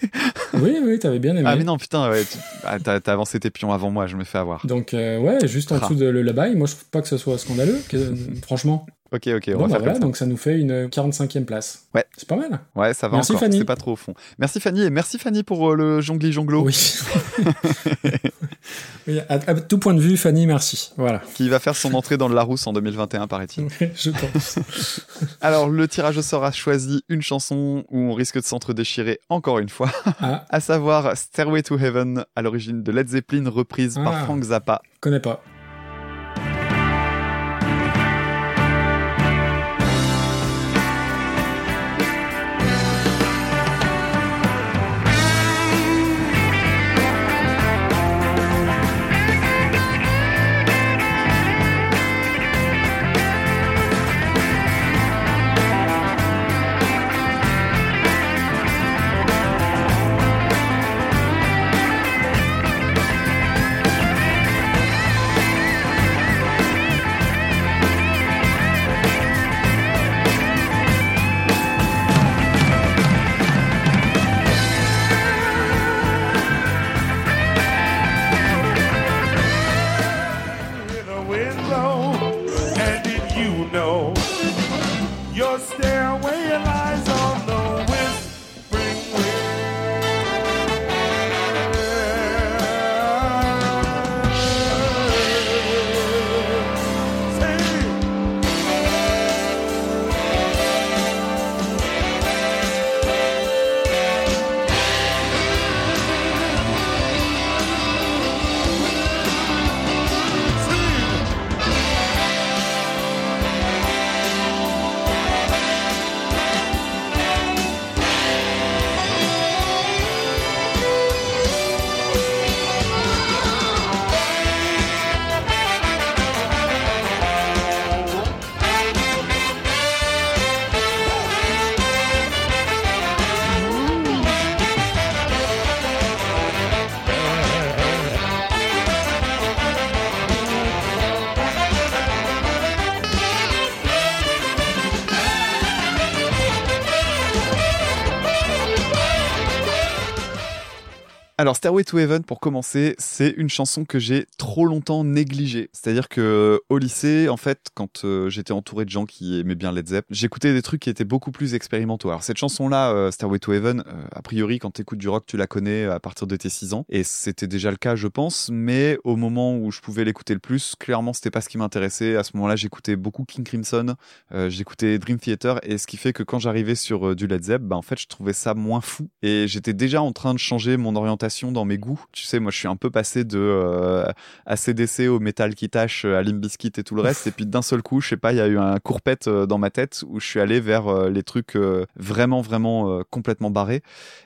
Oui, oui, t'avais bien aimé. Ah, mais non, putain, ouais, ah, t'as avancé tes pions avant moi, je me fais avoir. Donc euh, ouais, juste en Ah. dessous de le Lullaby, moi je trouve pas que ce soit scandaleux, que- franchement. Ok, ok, on Bon, va bah faire voilà, ça. donc ça nous fait une 45e place. Ouais. C'est pas mal. Ouais, ça va Merci, encore, Fanny. c'est pas trop au fond. Merci Fanny, et merci Fanny pour euh, le jongli jonglo, Oui. Oui, à, à tout point de vue, Fanny, merci. Voilà. qui va faire son entrée dans le Larousse en 2021, paraît-il. je pense. Alors, le tirage au sort a choisi une chanson où on risque de s'entre-déchirer encore une fois, Ah, à savoir Stairway to Heaven, à l'origine de Led Zeppelin, reprise par Ah. Frank Zappa. connais pas. Alors, Stairway to Heaven, pour commencer, c'est une chanson que j'ai trop longtemps négligée. C'est-à-dire que au lycée, en fait, quand euh, j'étais entouré de gens qui aimaient bien Led Zepp, j'écoutais des trucs qui étaient beaucoup plus expérimentaux. Alors, cette chanson-là, euh, Stairway to Heaven, euh, a priori, quand t'écoutes du rock, tu la connais à partir de tes 6 ans. Et c'était déjà le cas, je pense. Mais au moment où je pouvais l'écouter le plus, clairement, c'était pas ce qui m'intéressait. À ce moment-là, j'écoutais beaucoup King Crimson, euh, j'écoutais Dream Theater. Et ce qui fait que quand j'arrivais sur euh, du Led Zepp, bah, en fait, je trouvais ça moins fou. Et j'étais déjà en train de changer mon orientation dans mes goûts. Tu sais, moi, je suis un peu passé de euh, ACDC au métal qui tâche, à Limp Bizkit et tout le reste. et puis d'un seul coup, je sais pas, il y a eu un courpette euh, dans ma tête où je suis allé vers euh, les trucs euh, vraiment, vraiment complètement barrés.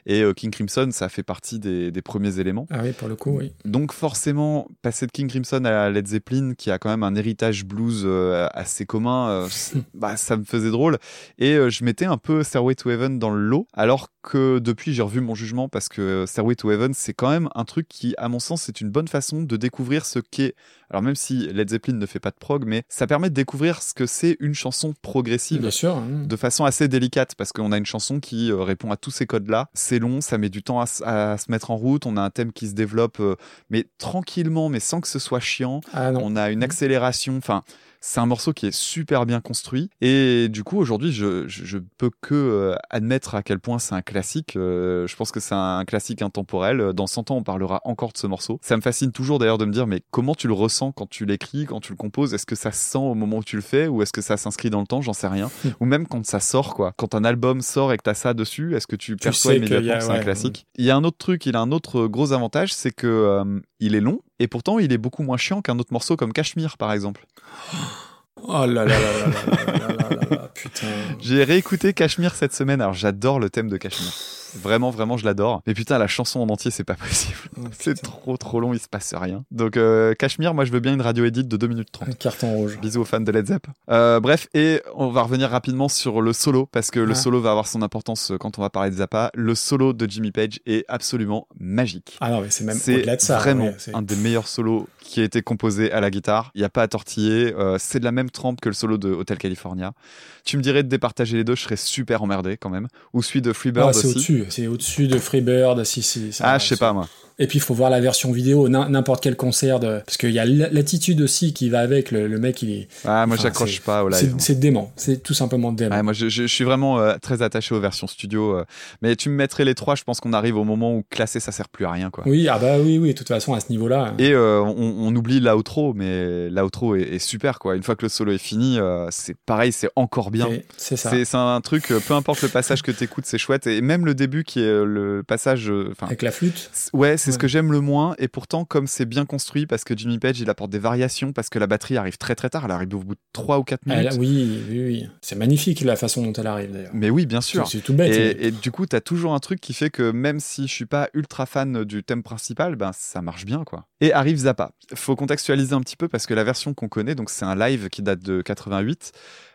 Et King Crimson, ça fait partie des, des premiers éléments. Ah oui, pour le coup, oui. Donc forcément, passer de King Crimson à Led Zeppelin, qui a quand même un héritage blues assez commun, bah, ça me faisait drôle. Et je mettais un peu Stairway to Heaven dans le lot, alors que depuis j'ai revu mon jugement parce que Stairway to Heaven, c'est quand même un truc qui, à mon sens, c'est une bonne façon de découvrir ce qu'est. Alors même si Led Zeppelin ne fait pas de prog, mais ça permet de découvrir ce que c'est une chanson progressive Bien sûr. hein. de façon assez délicate parce qu'on a une chanson qui euh, répond à tous ces codes-là. C'est long, ça met du temps à, se mettre en route. On a un thème qui se développe, euh, mais tranquillement, mais sans que ce soit chiant. Ah. On a une accélération. Enfin, c'est un morceau qui est super bien construit. Et du coup, aujourd'hui, je, je, je peux que euh, admettre à quel point c'est un classique. Euh, je pense que c'est un classique intemporel. Dans 100 ans, on parlera encore de ce morceau. Ça me fascine toujours d'ailleurs de me dire, mais comment tu le ressens quand tu l'écris, quand tu le composes? Est-ce que ça se sent au moment où tu le fais? Ou est-ce que ça s'inscrit dans le temps? J'en sais rien. ou même quand ça sort, quoi. Quand un album sort et que t'as ça dessus, est-ce que tu, perçois immédiatement que c'est un ouais, classique? Il y a un autre truc, il a un autre gros avantage, c'est que euh, il est long et pourtant il est beaucoup moins chiant qu'un autre morceau comme Cashmere, par exemple. Oh là là là là là là là là là là, putain. J'ai réécouté Cachemire cette semaine, alors j'adore le thème de Cachemire. Vraiment, vraiment, je l'adore. Mais putain, la chanson en entier, c'est pas possible. Oh, c'est trop, trop long, il se passe rien. Donc, euh, Cachemire, moi, je veux bien une radio édite de 2 minutes 30. Un carton rouge. Bisous aux fans de Led Zepp. Euh, bref, et on va revenir rapidement sur le solo, parce que le solo va avoir son importance euh, quand on va parler de Zappa. Le solo de Jimmy Page est absolument magique. Ah non, mais c'est même au-delà de ça. vraiment ouais, un des meilleurs solos qui a été composé à la guitare. Il n'y a pas à tortiller. euh, c'est de la même trempe que le solo de Hotel California. Tu me dirais de départager les deux, je serais super emmerdé quand même. Ou celui de Freebird Ah, aussi. Au-dessus, c'est au-dessus de Freebird, si, si. ça- Ah, je sais pas moi. Et puis il faut voir la version vidéo, n'im- n'importe quel concert de, parce qu'il y a l'attitude aussi qui va avec. Le, le mec, il est. Ah, moi Enfin, j'accroche pas au live. C'est dément, c'est tout simplement dément. Ouais, moi, je, suis vraiment euh, très attaché aux versions studio. euh. mais tu me mettrais les trois, je pense qu'on arrive au moment où classer, ça sert plus à rien, quoi. Oui, ah bah oui, oui, de toute façon à ce niveau-là. Et euh, on, on oublie l'outro, mais l'outro est, est super, quoi. Une fois que le solo est fini, c'est pareil, c'est encore bien. C'est ça. C'est un truc, peu importe le passage que t'écoutes, c'est chouette. Et même le début qui est le passage. Avec la flûte. ouais, c'est ce Ouais. que j'aime le moins. Et pourtant, comme c'est bien construit, parce que Jimmy Page, il apporte des variations, parce que la batterie arrive très très tard, elle arrive au bout de 3 ou 4 minutes. Elle- oui, oui, oui. C'est magnifique la façon dont elle arrive d'ailleurs. Mais oui, bien sûr. C'est c'est tout bête. mais- Et, et du coup, t'as toujours un truc qui fait que même si je suis pas ultra fan du thème principal, ben ça marche bien quoi. Et arrive Zappa. Faut contextualiser un petit peu parce que la version qu'on connaît, donc c'est un live qui date de 88.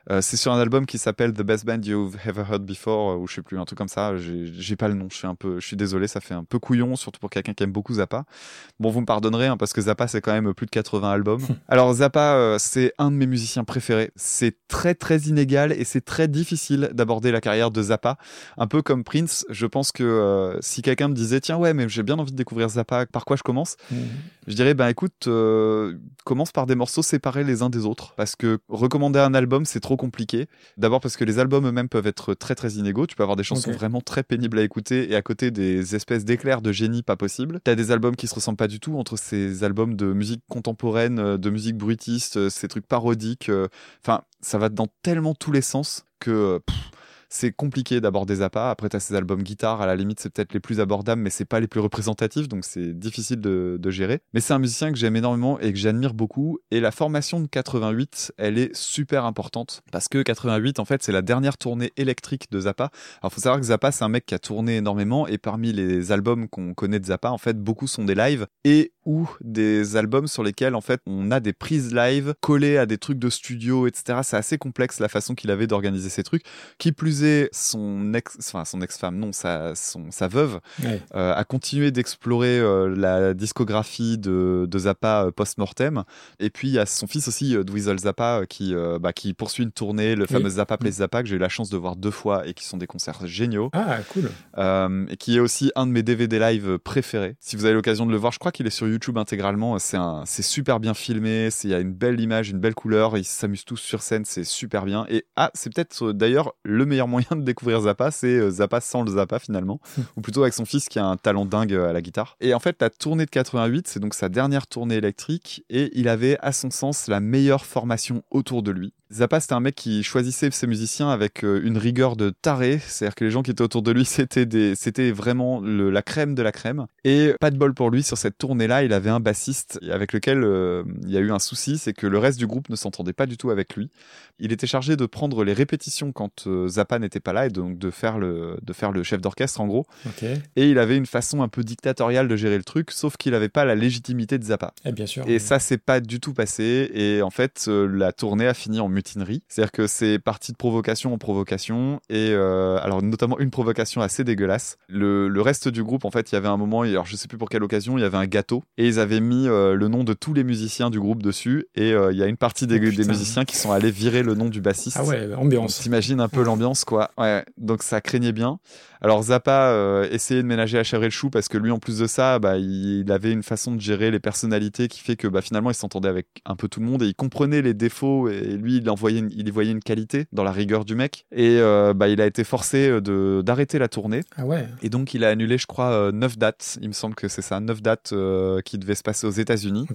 Euh, c'est sur un album qui s'appelle The Best Band You've Ever Heard Before, euh, ou je sais plus, un truc comme ça. J'ai pas le nom. Je suis un peu, je suis désolé, ça fait un peu couillon, surtout pour quelqu'un qui aime beaucoup Zappa. Bon, vous me pardonnerez hein, parce que Zappa c'est quand même plus de 80 albums. Alors Zappa, euh, c'est un de mes musiciens préférés. C'est très très inégal et c'est très difficile d'aborder la carrière de Zappa. Un peu comme Prince, je pense que euh, si quelqu'un me disait tiens ouais mais j'ai bien envie de découvrir Zappa, par quoi je commence? Mhm. Je dirais ben écoute, euh, commence par des morceaux séparés les uns des autres parce que recommander un album c'est trop compliqué. D'abord parce que les albums eux-mêmes peuvent être très très inégaux. Tu peux avoir des chansons vraiment très pénibles à écouter et à côté des espèces d'éclairs de génie pas possible. T'as des albums qui se ressemblent pas du tout entre ces albums de musique contemporaine, euh, de musique bruitiste, euh, ces trucs parodiques. euh, Enfin, ça va dans tellement tous les sens que pff, c'est compliqué d'aborder Zappa. Après, t'as ces albums guitare, à la limite, c'est peut-être les plus abordables, mais c'est pas les plus représentatifs, donc c'est difficile de, de gérer. Mais c'est un musicien que j'aime énormément et que j'admire beaucoup. Et la formation de 88, elle est super importante parce que 88, en fait, c'est la dernière tournée électrique de Zappa. Alors, faut savoir que Zappa, c'est un mec qui a tourné énormément et parmi les albums qu'on connaît de Zappa, en fait, beaucoup sont des lives et ou des albums sur lesquels, en fait, on a des prises live collées à des trucs de studio, etc. C'est assez complexe la façon qu'il avait d'organiser ces trucs. Qui plus est, son ex, enfin, son ex-femme, non, sa, son, sa veuve, Ouais. euh, a continué d'explorer euh, la discographie de, de Zappa euh, post-mortem. Et puis il y a son fils aussi, Dweezil Zappa, qui, euh, bah, qui poursuit une tournée, le fameux Zappa Plays Zappa, que j'ai eu la chance de voir deux fois et qui sont des concerts géniaux. Ah, cool. Et qui est aussi un de mes DVD live préférés. Si vous avez l'occasion de le voir, je crois qu'il est sur YouTube intégralement. C'est un, c'est super bien filmé. Il y a une belle image, une belle couleur. Ils s'amusent tous sur scène. C'est super bien. Et ah, c'est peut-être euh, d'ailleurs le meilleur moyen de découvrir Zappa, c'est euh, Zappa sans le Zappa finalement, ou plutôt avec son fils qui a un talent dingue euh, à la guitare. Et en fait, la tournée de 88, c'est donc sa dernière tournée électrique, et il avait à son sens la meilleure formation autour de lui. Zappa, c'était un mec qui choisissait ses musiciens avec euh, une rigueur de taré, c'est-à-dire que les gens qui étaient autour de lui, c'était des, c'était vraiment le- la crème de la crème. Et pas de bol pour lui, sur cette tournée-là, il avait un bassiste avec lequel euh, il y a eu un souci, c'est que le reste du groupe ne s'entendait pas du tout avec lui. Il était chargé de prendre les répétitions quand euh, Zappa n'était pas là et donc de faire le, de faire le chef d'orchestre en gros. Et il avait une façon un peu dictatoriale de gérer le truc, sauf qu'il n'avait pas la légitimité de Zappa. Eh bien sûr. Et ça, c'est pas du tout passé. Et en fait, euh, la tournée a fini en mutinerie. C'est-à-dire que c'est parti de provocation en provocation. Et euh, alors, notamment une provocation assez dégueulasse. Le, le reste du groupe, en fait, il y avait un moment, alors je sais plus pour quelle occasion, il y avait un gâteau. Et ils avaient mis euh, le nom de tous les musiciens du groupe dessus. Et euh, il y a une partie des, Oh, des musiciens qui sont allés virer le nom du bassiste. Ah ouais, ambiance. T'imagines un peu l'ambiance, quoi. Ouais, donc ça craignait bien. Alors Zappa euh, essayait de ménager la chèvre et le chou parce que lui, en plus de ça, bah, il, avait une façon de gérer les personnalités qui fait que bah, finalement, il s'entendait avec un peu tout le monde et il comprenait les défauts et lui, il, envoyait une- il y voyait une qualité dans la rigueur du mec. Et euh, bah, il a été forcé euh, de d'arrêter la tournée. Ah ouais. Et donc, il a annulé, je crois, euh, neuf dates. Il me semble que c'est ça, neuf dates euh, qui devaient se passer aux États-Unis.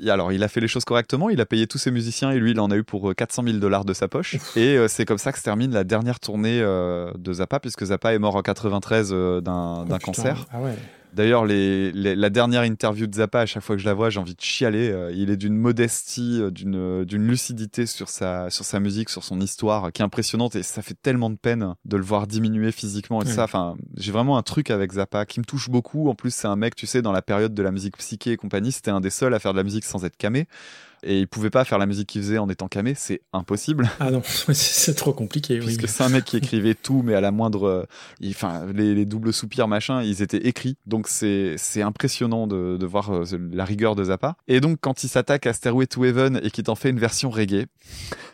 Et alors, il a fait les choses correctement, il a payé tous ses musiciens et lui, il en a eu pour euh, 400 000 dollars de sa poche. Et c'est comme ça que se termine la dernière tournée de Zappa, puisque Zappa est mort en 93 euh, d'un Oh, cancer. Ah ouais. D'ailleurs, les, les- la dernière interview de Zappa, à chaque fois que je la vois, j'ai envie de chialer. Euh, il est d'une modestie, euh, d'une lucidité sur sa, sur sa musique, sur son histoire, qui est impressionnante et ça fait tellement de peine de le voir diminuer physiquement et ça. Enfin, j'ai vraiment un truc avec Zappa qui me touche beaucoup. En plus, c'est un mec, tu sais, dans la période de la musique psyché et compagnie, c'était un des seuls à faire de la musique sans être camé. Et il pouvait pas faire la musique qu'il faisait en étant camé, c'est impossible. Ah non, c'est trop compliqué. Oui. Puisque c'est un mec qui écrivait tout, mais à la moindre, euh, enfin, les, les doubles soupirs machin, ils étaient écrits. Donc c'est c'est impressionnant de, de voir euh, la rigueur de Zappa. Et donc quand il s'attaque à Stairway to Heaven et qu'il t'en fait une version reggae,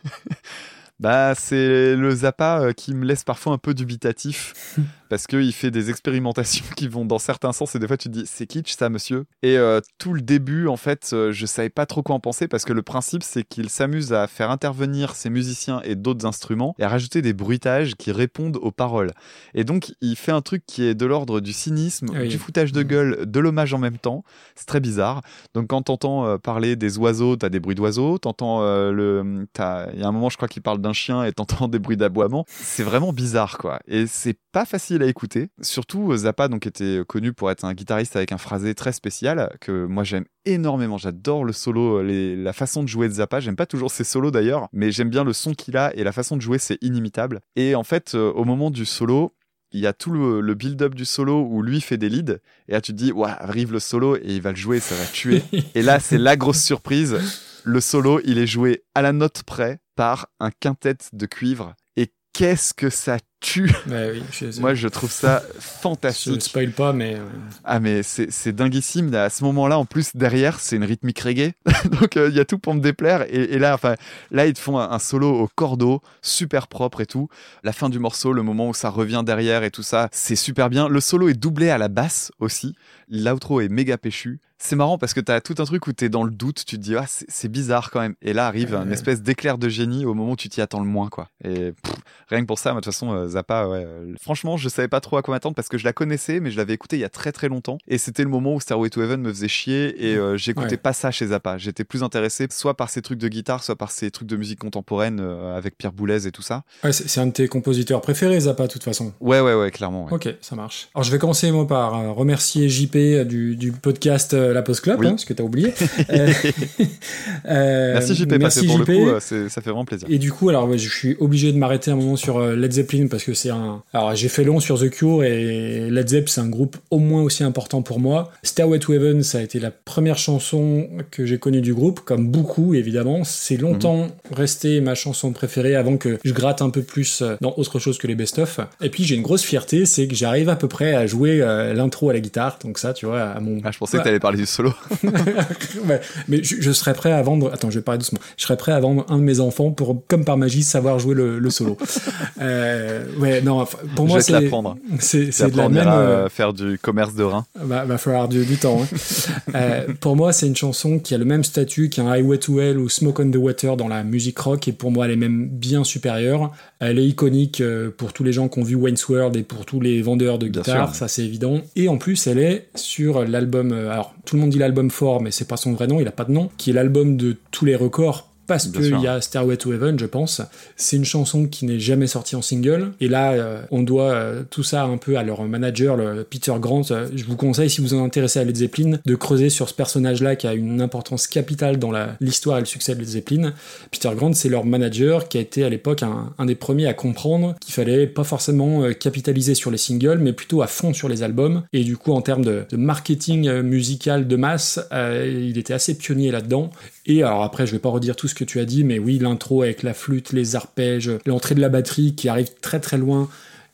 bah c'est le Zappa euh, qui me laisse parfois un peu dubitatif parce qu'il fait des expérimentations qui vont dans certains sens et des fois tu te dis c'est kitsch ça monsieur. Et euh, tout le début en fait, euh, je savais pas trop quoi en penser parce que le principe c'est qu'il s'amuse à faire intervenir ses musiciens et d'autres instruments et à rajouter des bruitages qui répondent aux paroles. Et donc, il fait un truc qui est de l'ordre du cynisme, oui. du foutage de gueule, de l'hommage en même temps. C'est très bizarre. Donc, quand t'entends euh, parler des oiseaux, t'as des bruits d'oiseaux. T'entends euh, le, il y a un moment, je crois qu'il parle d'un chien et t'entends des bruits d'aboiement. C'est vraiment bizarre, quoi. Et c'est pas facile à écouter. Surtout, euh, Zappa, donc, était connu pour être un guitariste avec un phrasé très spécial que moi j'aime énormément. J'adore le solo, euh, les- la façon de jouer de Zappa. J'aime pas toujours ses solos d'ailleurs, mais j'aime bien le son qu'il a et la façon de jouer, c'est inimitable. Et en fait, euh, au moment du solo, il y a tout le, le build-up du solo où lui fait des leads, et là tu te dis, ouais, arrive le solo et il va le jouer, ça va tuer. et là, c'est la grosse surprise. Le solo, il est joué à la note près par un quintet de cuivre. Et qu'est-ce que ça tue? Ouais, oui, je, Moi, je trouve ça je fantastique. spoil pas, mais euh, Ah mais c'est dinguissime. À ce moment-là, en plus derrière, c'est une rythmique reggae, donc euh, il y a tout pour me déplaire. Et, et là, enfin, là ils te font un, un solo au cordeau, super propre et tout. La fin du morceau, le moment où ça revient derrière et tout ça, c'est super bien. Le solo est doublé à la basse aussi. L'outro est méga péchu. C'est marrant parce que t'as tout un truc où t'es dans le doute, tu te dis ah c'est bizarre quand même. Et là arrive Ouais. une espèce d'éclair de génie au moment où tu t'y attends le moins quoi. Et pff, rien que pour ça, moi, de toute façon euh, Zappa, ouais, euh, franchement je savais pas trop à quoi m'attendre parce que je la connaissais, mais je l'avais écouté il y a très très longtemps. Et c'était le moment où Stairway to Heaven me faisait chier et euh, j'écoutais pas ça chez Zappa. J'étais plus intéressé soit par ses trucs de guitare, soit par ses trucs de musique contemporaine euh, avec Pierre Boulez et tout ça. ouais, c'est un de tes compositeurs préférés, Zappa, de toute façon. Ouais ouais ouais clairement. Ok, ça marche. Alors je vais commencer moi par remercier JP du, du podcast La Post Club, Oui. hein, que t'as oublié. Euh, euh, Merci JP parce merci pour JP. le coup euh, ça fait vraiment plaisir. Et du coup, alors ouais, je suis obligé de m'arrêter un moment sur euh, Led Zeppelin parce que c'est un. Alors j'ai fait long sur The Cure et Led Zepp c'est un groupe au moins aussi important pour moi. Stairway to Heaven ça a été la première chanson que j'ai connue du groupe, comme beaucoup évidemment. C'est longtemps resté ma chanson préférée avant que je gratte un peu plus euh, dans autre chose que les best-of. Et puis j'ai une grosse fierté, c'est que j'arrive à peu près à jouer euh, l'intro à la guitare. Donc ça, tu vois, à mon. Ah, je pensais que t'allais parler du solo. Ouais, mais je, je serais prêt à vendre. Attends, je vais parler doucement. Je serais prêt à vendre un de mes enfants pour, comme par magie, savoir jouer le, le solo. euh, ouais, non. Pour moi, c'est l'apprendre. c'est de la même. euh, faire du commerce de rein. va, va falloir du, du temps. hein. Euh, pour moi, c'est une chanson qui a le même statut qu'un Highway to Hell ou Smoke on the Water dans la musique rock, et pour moi, elle est même bien supérieure. Elle est iconique euh, pour tous les gens qui ont vu Wayne's World et pour tous les vendeurs de sûr. ça c'est évident. Et en plus, elle est sur l'album. euh, alors, tout le monde dit l'album fort, mais c'est pas son vrai nom, il a pas de nom, qui est l'album de tous les records parce qu'il y a Stairway to Heaven, je pense. C'est une chanson qui n'est jamais sortie en single. Et là, euh, on doit euh, tout ça un peu à leur manager, le Peter Grant. Euh, je vous conseille, si vous en intéressez à Led Zeppelin, de creuser sur ce personnage-là qui a une importance capitale dans l'histoire et le succès de Led Zeppelin. Peter Grant, c'est leur manager qui a été à l'époque un, un des premiers à comprendre qu'il fallait pas forcément euh, capitaliser sur les singles, mais plutôt à fond sur les albums. Et du coup, en termes de, de marketing musical de masse, il était assez pionnier là-dedans. Et alors après, je vais pas redire tout ce que tu as dit, mais oui, l'intro avec la flûte, les arpèges, l'entrée de la batterie qui arrive très très loin,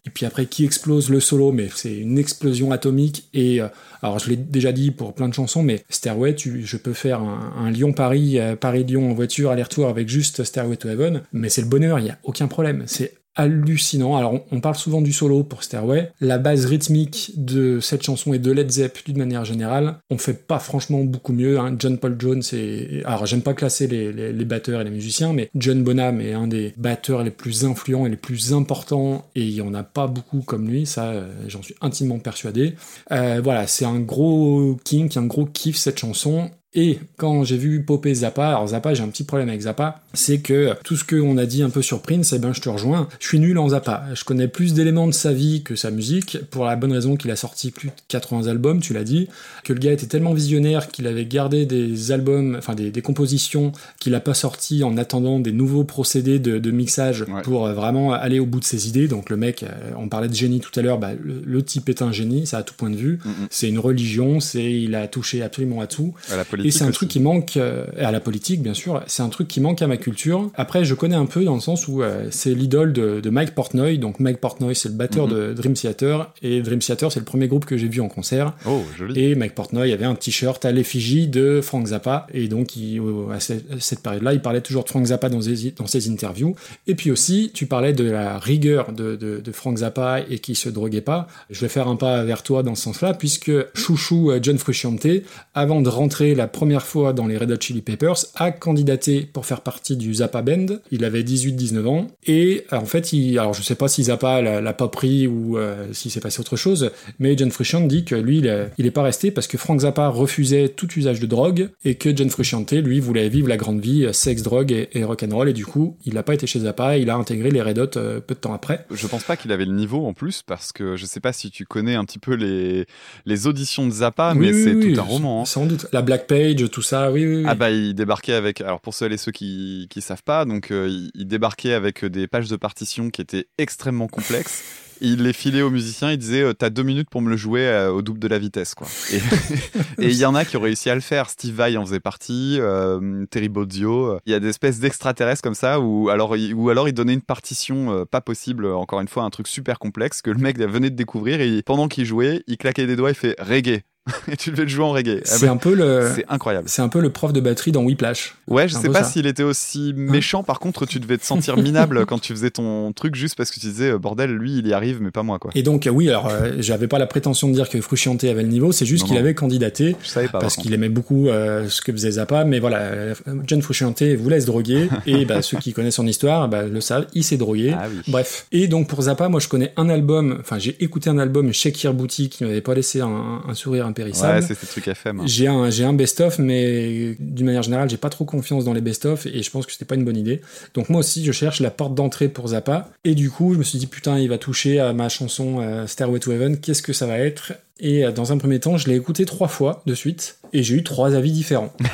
et puis après qui explose le solo, mais c'est une explosion atomique. Et euh, alors je l'ai déjà dit pour plein de chansons, mais Stairway, tu, je peux faire un, Lyon-Paris, euh, Paris-Lyon en voiture aller-retour avec juste Stairway to Heaven, mais c'est le bonheur, il y a aucun problème. C'est hallucinant. Alors, on, parle souvent du solo pour Stairway. La base rythmique de cette chanson et de Led Zepp d'une manière générale, on fait pas franchement beaucoup mieux. hein. John Paul Jones et alors j'aime pas classer les, les- les batteurs et les musiciens, mais John Bonham est un des batteurs les plus influents et les plus importants et il y en a pas beaucoup comme lui. Ça, euh, j'en suis intimement persuadé. Euh, voilà, c'est un gros kink, un gros kiff cette chanson. Et quand j'ai vu popper Zappa, alors Zappa, j'ai un petit problème avec Zappa, c'est que tout ce qu'on a dit un peu sur Prince, eh ben je te rejoins, je suis nul en Zappa. Je connais plus d'éléments de sa vie que sa musique, pour la bonne raison qu'il a sorti plus de 80 albums, tu l'as dit, que le gars était tellement visionnaire qu'il avait gardé des albums, enfin des, des compositions qu'il a pas sorti en attendant des nouveaux procédés de, de mixage Ouais. pour euh, vraiment aller au bout de ses idées. Donc le mec, euh, on parlait de génie tout à l'heure, bah, le, le type est un génie, ça à tout point de vue. Mm. C'est une religion, c'est il a touché absolument à tout. À la Et politique c'est un aussi. truc qui manque euh, à la politique, bien sûr. C'est un truc qui manque à ma culture. Après, je connais un peu dans le sens où euh, c'est l'idole de, de Mike Portnoy. Donc Mike Portnoy, c'est le batteur Mhm. de Dream Theater, et Dream Theater, c'est le premier groupe que j'ai vu en concert. Oh, joli. Et Mike Portnoy avait un t-shirt à l'effigie de Frank Zappa. Et donc, il- à cette, période-là, il parlait toujours de Frank Zappa dans ses, dans ses interviews. Et puis aussi, tu parlais de la rigueur de, de, de Frank Zappa et qui se droguait pas. Je vais faire un pas vers toi dans ce sens-là, puisque chouchou euh, John Frusciante, avant de rentrer la première fois dans les Red Hot Chili Peppers, a candidaté pour faire partie du Zappa Band. Il avait 18-19 ans. Et euh, en fait, il, alors je sais pas si Zappa l'a pas pris ou euh, s'il s'est passé autre chose, mais John Frusciante dit que lui, il, est- il est pas resté parce que Frank Zappa refusait tout usage de drogue et que John Frusciante, lui, voulait vivre la grande vie, euh, sexe, drogue et, et rock'n'roll. Et du coup, il n'a pas été chez Zappa, il a intégré les Red Hot euh, peu de temps après. Je pense pas qu'il avait le niveau en plus parce que je sais pas si tu connais un petit peu les, les auditions de Zappa, Oui, mais oui, c'est oui, tout un roman. hein. Sans doute. La Black Page, tout ça, oui, oui, oui. Ah bah il débarquait avec alors pour ceux et ceux qui qui savent pas donc euh, il, débarquait avec des pages de partition qui étaient extrêmement complexes. Il les filait aux musiciens, il disait euh, t'as deux minutes pour me le jouer euh, au double de la vitesse quoi. Et il y en a qui ont réussi à le faire. Steve Vai en faisait partie, euh, Terry Bozzio. Il y a des espèces d'extraterrestres comme ça où alors ou alors il donnait une partition euh, pas possible encore une fois un truc super complexe que le mec venait de découvrir et pendant qu'il jouait il claquait des doigts il fait reggae et tu devais le jouer en reggae. Ah c'est bah, un peu le. c'est incroyable. C'est un peu le prof de batterie dans Whiplash. Ouais, je sais pas s'il était aussi méchant. Par contre, tu devais te sentir minable quand tu faisais ton truc juste parce que tu disais, euh, bordel, lui, il y arrive, mais pas moi, quoi. Et donc, euh, oui, alors, euh, j'avais pas la prétention de dire que Frusciante avait le niveau, c'est juste qu'il avait candidaté. Je savais pas. parce par qu'il aimait beaucoup euh, ce que faisait Zappa, mais voilà, John Frusciante voulait se droguer, et bah, ceux qui connaissent son histoire bah, le savent, il s'est drogué. Ah oui. Bref. Et donc pour Zappa, moi je connais un album, enfin j'ai écouté un album Shakir Booty qui m'avait pas laissé un, un sourire impérissable. Ouais, c'est ces trucs FM. hein. J'ai un, j'ai un best-of, mais d'une manière générale, j'ai pas trop confiance dans les best-of et je pense que c'était pas une bonne idée. Donc moi aussi, je cherche la porte d'entrée pour Zappa. Et du coup, je me suis dit, putain, il va toucher à ma chanson euh, Stairway to Heaven. Qu'est-ce que ça va être? Et euh, dans un premier temps, je l'ai écouté trois fois de suite et j'ai eu trois avis différents.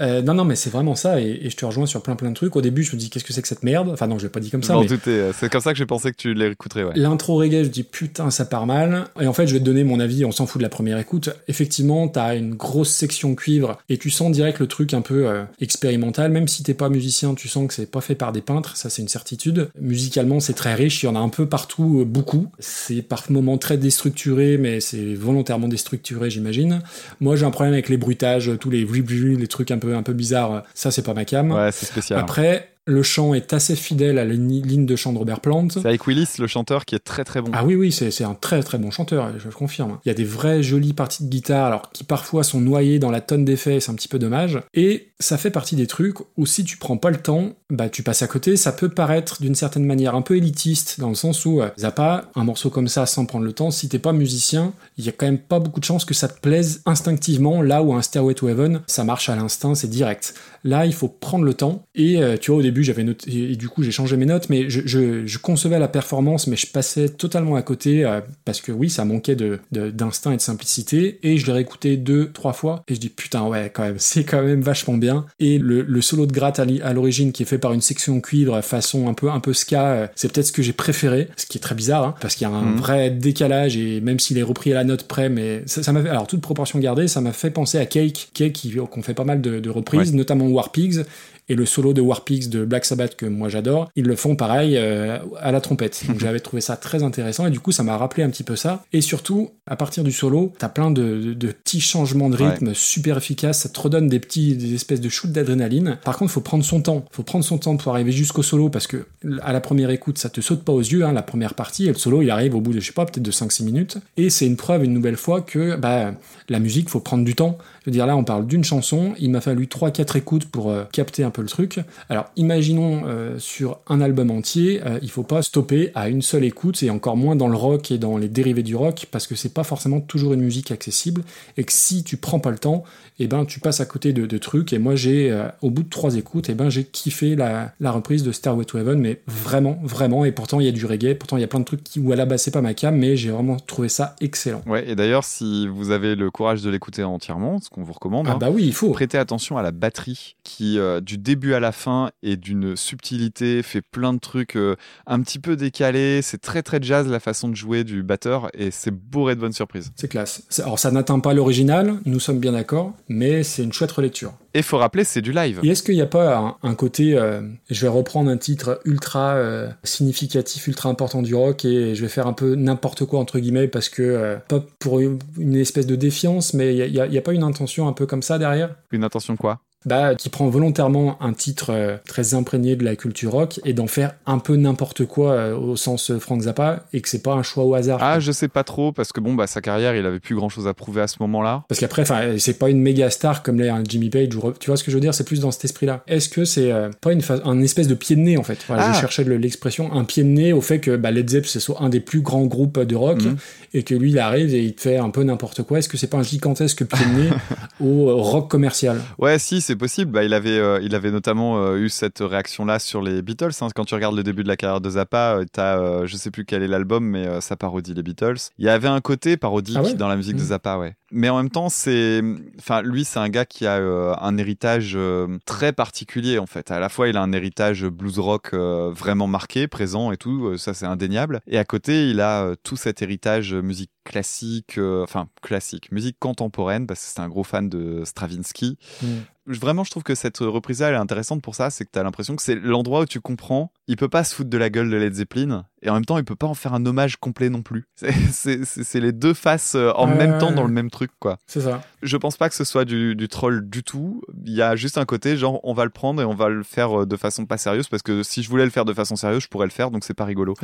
Euh, non, non, mais c'est vraiment ça et, et je te rejoins sur plein plein de trucs. Au début, je me dis, qu'est-ce que c'est que cette merde? Enfin non, je l'ai pas dit comme ça, mais euh, C'est comme ça que j'ai pensé que tu l'écouterais, ouais. L'intro reggae, je dis putain, ça part mal. Et en fait, je vais te donner mon avis, on s'en fout de la première écoute. Effectivement, t'as une grosse section cuivre et tu sens direct le truc un peu euh, expérimental. Même si t'es pas musicien, tu sens que c'est pas fait par des peintres, ça c'est une certitude. Musicalement, c'est très riche, il y en a un peu partout, euh, beaucoup. C'est par moments très déstructuré, mais c'est volontairement déstructuré, j'imagine. Moi, j'ai un problème avec les bruitages, tous les vlu les trucs un peu, un peu bizarres. Ça, c'est pas ma cam. Ouais, c'est spécial. hein. Après, le chant est assez fidèle à la ligne de chant de Robert Plant. C'est avec Willis, le chanteur, qui est très très bon. Ah oui, oui, c'est un très très bon chanteur, je confirme. Il y a des vraies jolies parties de guitare, alors qui parfois sont noyées dans la tonne d'effets, c'est un petit peu dommage. Et ça fait partie des trucs où si tu prends pas le temps, bah tu passes à côté. Ça peut paraître d'une certaine manière un peu élitiste, dans le sens où euh, Zappa, un morceau comme ça sans prendre le temps, si t'es pas musicien, il y a quand même pas beaucoup de chances que ça te plaise instinctivement, là où un Stairway to Heaven, ça marche à l'instinct, c'est direct. Là, il faut prendre le temps. Et euh, tu vois, au début, j'avais noté, et du coup, j'ai changé mes notes, mais je, je, je concevais la performance, mais je passais totalement à côté, euh, parce que oui, ça manquait de, de- d'instinct et de simplicité. Et je l'ai réécouté deux, trois fois, et je dis, putain, ouais, quand même, c'est quand même vachement bien. Et le, le solo de gratte à l'i- à l'origine, qui est fait par une section cuivre, façon un peu, un peu ska, euh, c'est peut-être ce que j'ai préféré, ce qui est très bizarre, hein, parce qu'il y a un Mhm. vrai décalage, et même s'il est repris à la note près, mais ça, ça m'a fait, alors toute proportion gardée, ça m'a fait penser à Cake, Cake qu'on fait pas mal de, de reprises, notamment War Pigs, et le solo de War Pigs de Black Sabbath que moi j'adore, ils le font pareil euh, à la trompette. Donc j'avais trouvé ça très intéressant et du coup ça m'a rappelé un petit peu ça. Et surtout, à partir du solo, t'as plein de, de- de petits changements de rythme super efficaces, ça te redonne des petits, des espèces de shoots d'adrénaline. Par contre, faut prendre son temps. Faut prendre son temps pour arriver jusqu'au solo parce que à la première écoute, ça te saute pas aux yeux, hein, la première partie, et le solo il arrive au bout de, je sais pas, peut-être de 5-6 minutes. Et c'est une preuve une nouvelle fois que bah, la musique, faut prendre du temps. Je veux dire, là, on parle d'une chanson, il m'a fallu 3-4 écoutes pour euh, capter un peu le truc. Alors, imaginons euh, sur un album entier, euh, il faut pas stopper à une seule écoute, et encore moins dans le rock et dans les dérivés du rock, parce que c'est pas forcément toujours une musique accessible, et que si tu prends pas le temps, eh ben, tu passes à côté de, de trucs, et moi, j'ai, euh, au bout de trois écoutes, eh ben, j'ai kiffé la, la reprise de Starway to Heaven, mais vraiment, vraiment, et pourtant, il y a du reggae, pourtant, il y a plein de trucs qui, où à la base, c'est pas ma cam, mais j'ai vraiment trouvé ça excellent. Ouais, et d'ailleurs, si vous avez le courage de l'écouter entièrement, ce qu'on vous recommande, Ah hein, bah oui, il faut. prêtez attention à la batterie qui, euh, du début à la fin, est d'une subtilité, fait plein de trucs euh, un petit peu décalés. C'est très très jazz la façon de jouer du batteur et c'est bourré de bonnes surprises. C'est classe. Alors ça n'atteint pas l'original, nous sommes bien d'accord, mais c'est une chouette relecture. Et faut rappeler, c'est du live. Et est-ce qu'il n'y a pas un, un côté, euh, je vais reprendre un titre ultra euh, significatif, ultra important du rock et je vais faire un peu n'importe quoi entre guillemets parce que euh, pas pour une, espèce de défiance, mais il n'y a, a pas une intention un peu comme ça derrière? Une intention quoi? Bah, qui prend volontairement un titre euh, très imprégné de la culture rock et d'en faire un peu n'importe quoi euh, au sens euh, Frank Zappa et que c'est pas un choix au hasard. Ah, je sais pas trop parce que bon, bah sa carrière, il avait plus grand chose à prouver à ce moment-là. Parce qu'après, c'est pas une méga star comme l'est un Jimmy Page. Ou, tu vois ce que je veux dire? C'est plus dans cet esprit-là. Est-ce que c'est euh, pas une un espèce de pied de nez en fait? Voilà, Ah. je cherchais le- l'expression, un pied de nez au fait que bah, Led Zepp c'est soit un des plus grands groupes de rock Mhm. et que lui il arrive et il te fait un peu n'importe quoi. Est-ce que c'est pas un gigantesque pied de nez au rock commercial? Ouais, si, c'est possible. Bah, il avait, euh, il avait notamment euh, eu cette réaction-là sur les Beatles. hein. Quand tu regardes le début de la carrière de Zappa, euh, t'as, euh, je sais plus quel est l'album, mais ça parodie les Beatles. Il y avait un côté parodique Ah ouais? dans la musique de Mhm. Zappa, ouais. Mais en même temps, c'est, enfin, lui, c'est un gars qui a un héritage très particulier en fait. À la fois, il a un héritage blues rock vraiment marqué, présent et tout. ça, c'est indéniable. Et à côté, il a tout cet héritage musique classique, euh, enfin classique, musique contemporaine, parce que c'est un gros fan de Stravinsky. Mm. Vraiment, je trouve que cette reprise-là, elle est intéressante pour ça, c'est que tu as l'impression que c'est l'endroit où tu comprends, il peut pas se foutre de la gueule de Led Zeppelin, et en même temps, il peut pas en faire un hommage complet non plus. C'est- les deux faces euh, en même temps dans le même truc, quoi. C'est ça. Je pense pas que ce soit du, du troll du tout. Il y a juste un côté, genre, on va le prendre et on va le faire euh, de façon pas sérieuse, parce que si je voulais le faire de façon sérieuse, je pourrais le faire, donc c'est pas rigolo.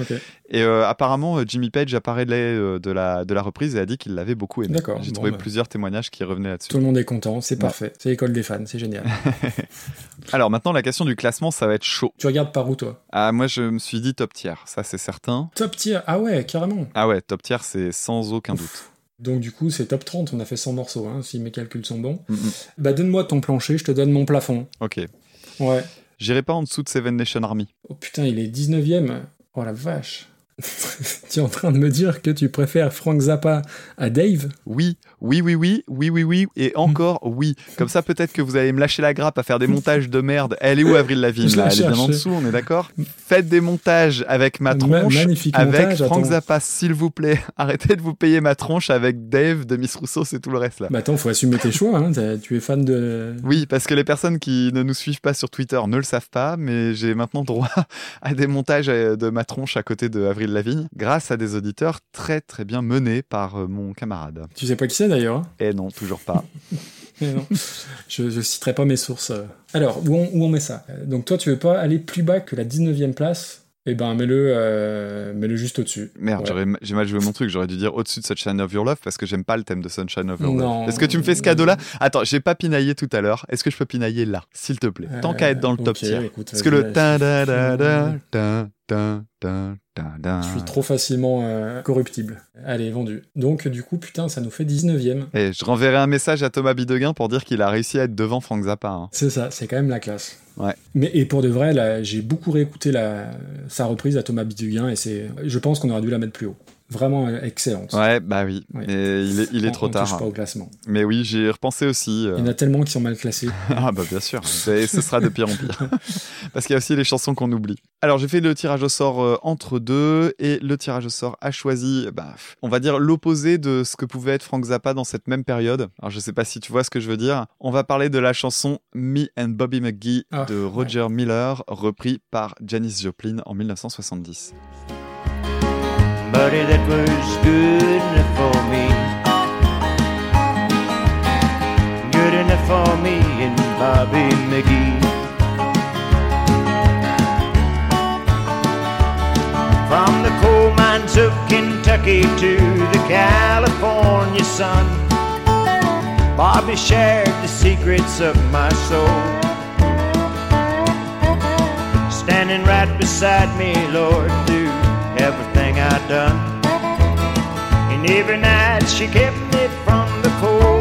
Et euh, apparemment, Jimmy Page a parlé de la, de la reprise et a dit qu'il l'avait beaucoup aimé. D'accord, J'ai bon, trouvé bah. plusieurs témoignages qui revenaient là-dessus. Tout le monde est content, c'est Ouais. parfait. C'est l'école des fans, c'est génial. Alors maintenant, la question du classement, ça va être chaud. tu regardes par où toi? Ah, moi, je me suis dit top tier, ça c'est certain. Top tier. Ah ouais, carrément. Ah ouais, top tier, c'est sans aucun doute. Donc du coup, c'est top 30, on a fait 100 morceaux, hein, si mes calculs sont bons. Mm. Bah donne-moi ton plancher, je te donne mon plafond. Ok. Ouais. J'irai pas en dessous de Seven Nation Army. Oh putain, il est 19ème. Oh la vache. tu es en train de me dire que tu préfères Frank Zappa à Dave? Oui, oui, oui, oui, oui, oui, oui, et encore oui. Comme ça, peut-être que vous allez me lâcher la grappe à faire des montages de merde. Elle est où Avril Lavigne là Elle est bien en dessous, on est d'accord? Faites des montages avec ma tronche. magnifique avec montage, attends. Zappa, s'il vous plaît. Arrêtez de vous payer ma tronche avec Dave de Miss Rousseau, c'est tout le reste là. Bah attends, faut assumer tes choix, hein. tu es fan de... Oui, parce que les personnes qui ne nous suivent pas sur Twitter ne le savent pas, mais j'ai maintenant droit à des montages euh, de ma tronche à côté de Avril Lavigne, grâce à des auditeurs très très bien menés par euh, mon camarade. Tu sais pas qui c'est d'ailleurs Et non, toujours pas. Non. je, je citerai pas mes sources. euh. Alors, où on, où on met ça? Donc toi, tu veux pas aller plus bas que la 19ème place? Eh ben, mets-le euh, mets-le juste au-dessus. Merde, Ouais. j'ai mal joué mon truc, j'aurais dû dire au-dessus de Sunshine of Your Love parce que j'aime pas le thème de Sunshine of Your Non. Love. Est-ce que tu me fais ce cadeau-là? Attends, j'ai pas pinaillé tout à l'heure. Est-ce que je peux pinailler là, s'il te plaît? Tant qu'à être dans le top Euh, ok, tier. Parce que le ta da da da ta. Je suis trop facilement euh, corruptible. Allez, vendu. Donc, du coup, putain, ça nous fait 19ème. Et je renverrai un message à Thomas Bideguin pour dire qu'il a réussi à être devant Frank Zappa. hein. C'est ça, c'est quand même la classe. Ouais. Mais et pour de vrai, j'ai beaucoup réécouté la, sa reprise à Thomas Bituguin et c'est, je pense qu'on aurait dû la mettre plus haut. Vraiment excellente. Ouais, bah oui. Ouais. Et il est, il est On- trop on touche tard. pas au classement. Mais oui, j'ai repensé aussi. euh, Il y en a tellement qui sont mal classés. Ah bah bien sûr, Et ce sera de pire en pire. Parce qu'il y a aussi les chansons qu'on oublie. Alors j'ai fait le tirage au sort euh, entre deux et le tirage au sort a choisi, bah, on va dire l'opposé de ce que pouvait être Frank Zappa dans cette même période. Alors je sais pas si tu vois ce que je veux dire. On va parler de la chanson Me and Bobby McGee Ah, de Roger Miller, repris par Janis Joplin en 1970. Buddy, that was good enough for me. Good enough for me and Bobby McGee. From the coal mines of Kentucky to the California sun. Bobby shared the secrets of my soul. Standing right beside me, Lord, through everything I'd done. And every night she kept me from the cold.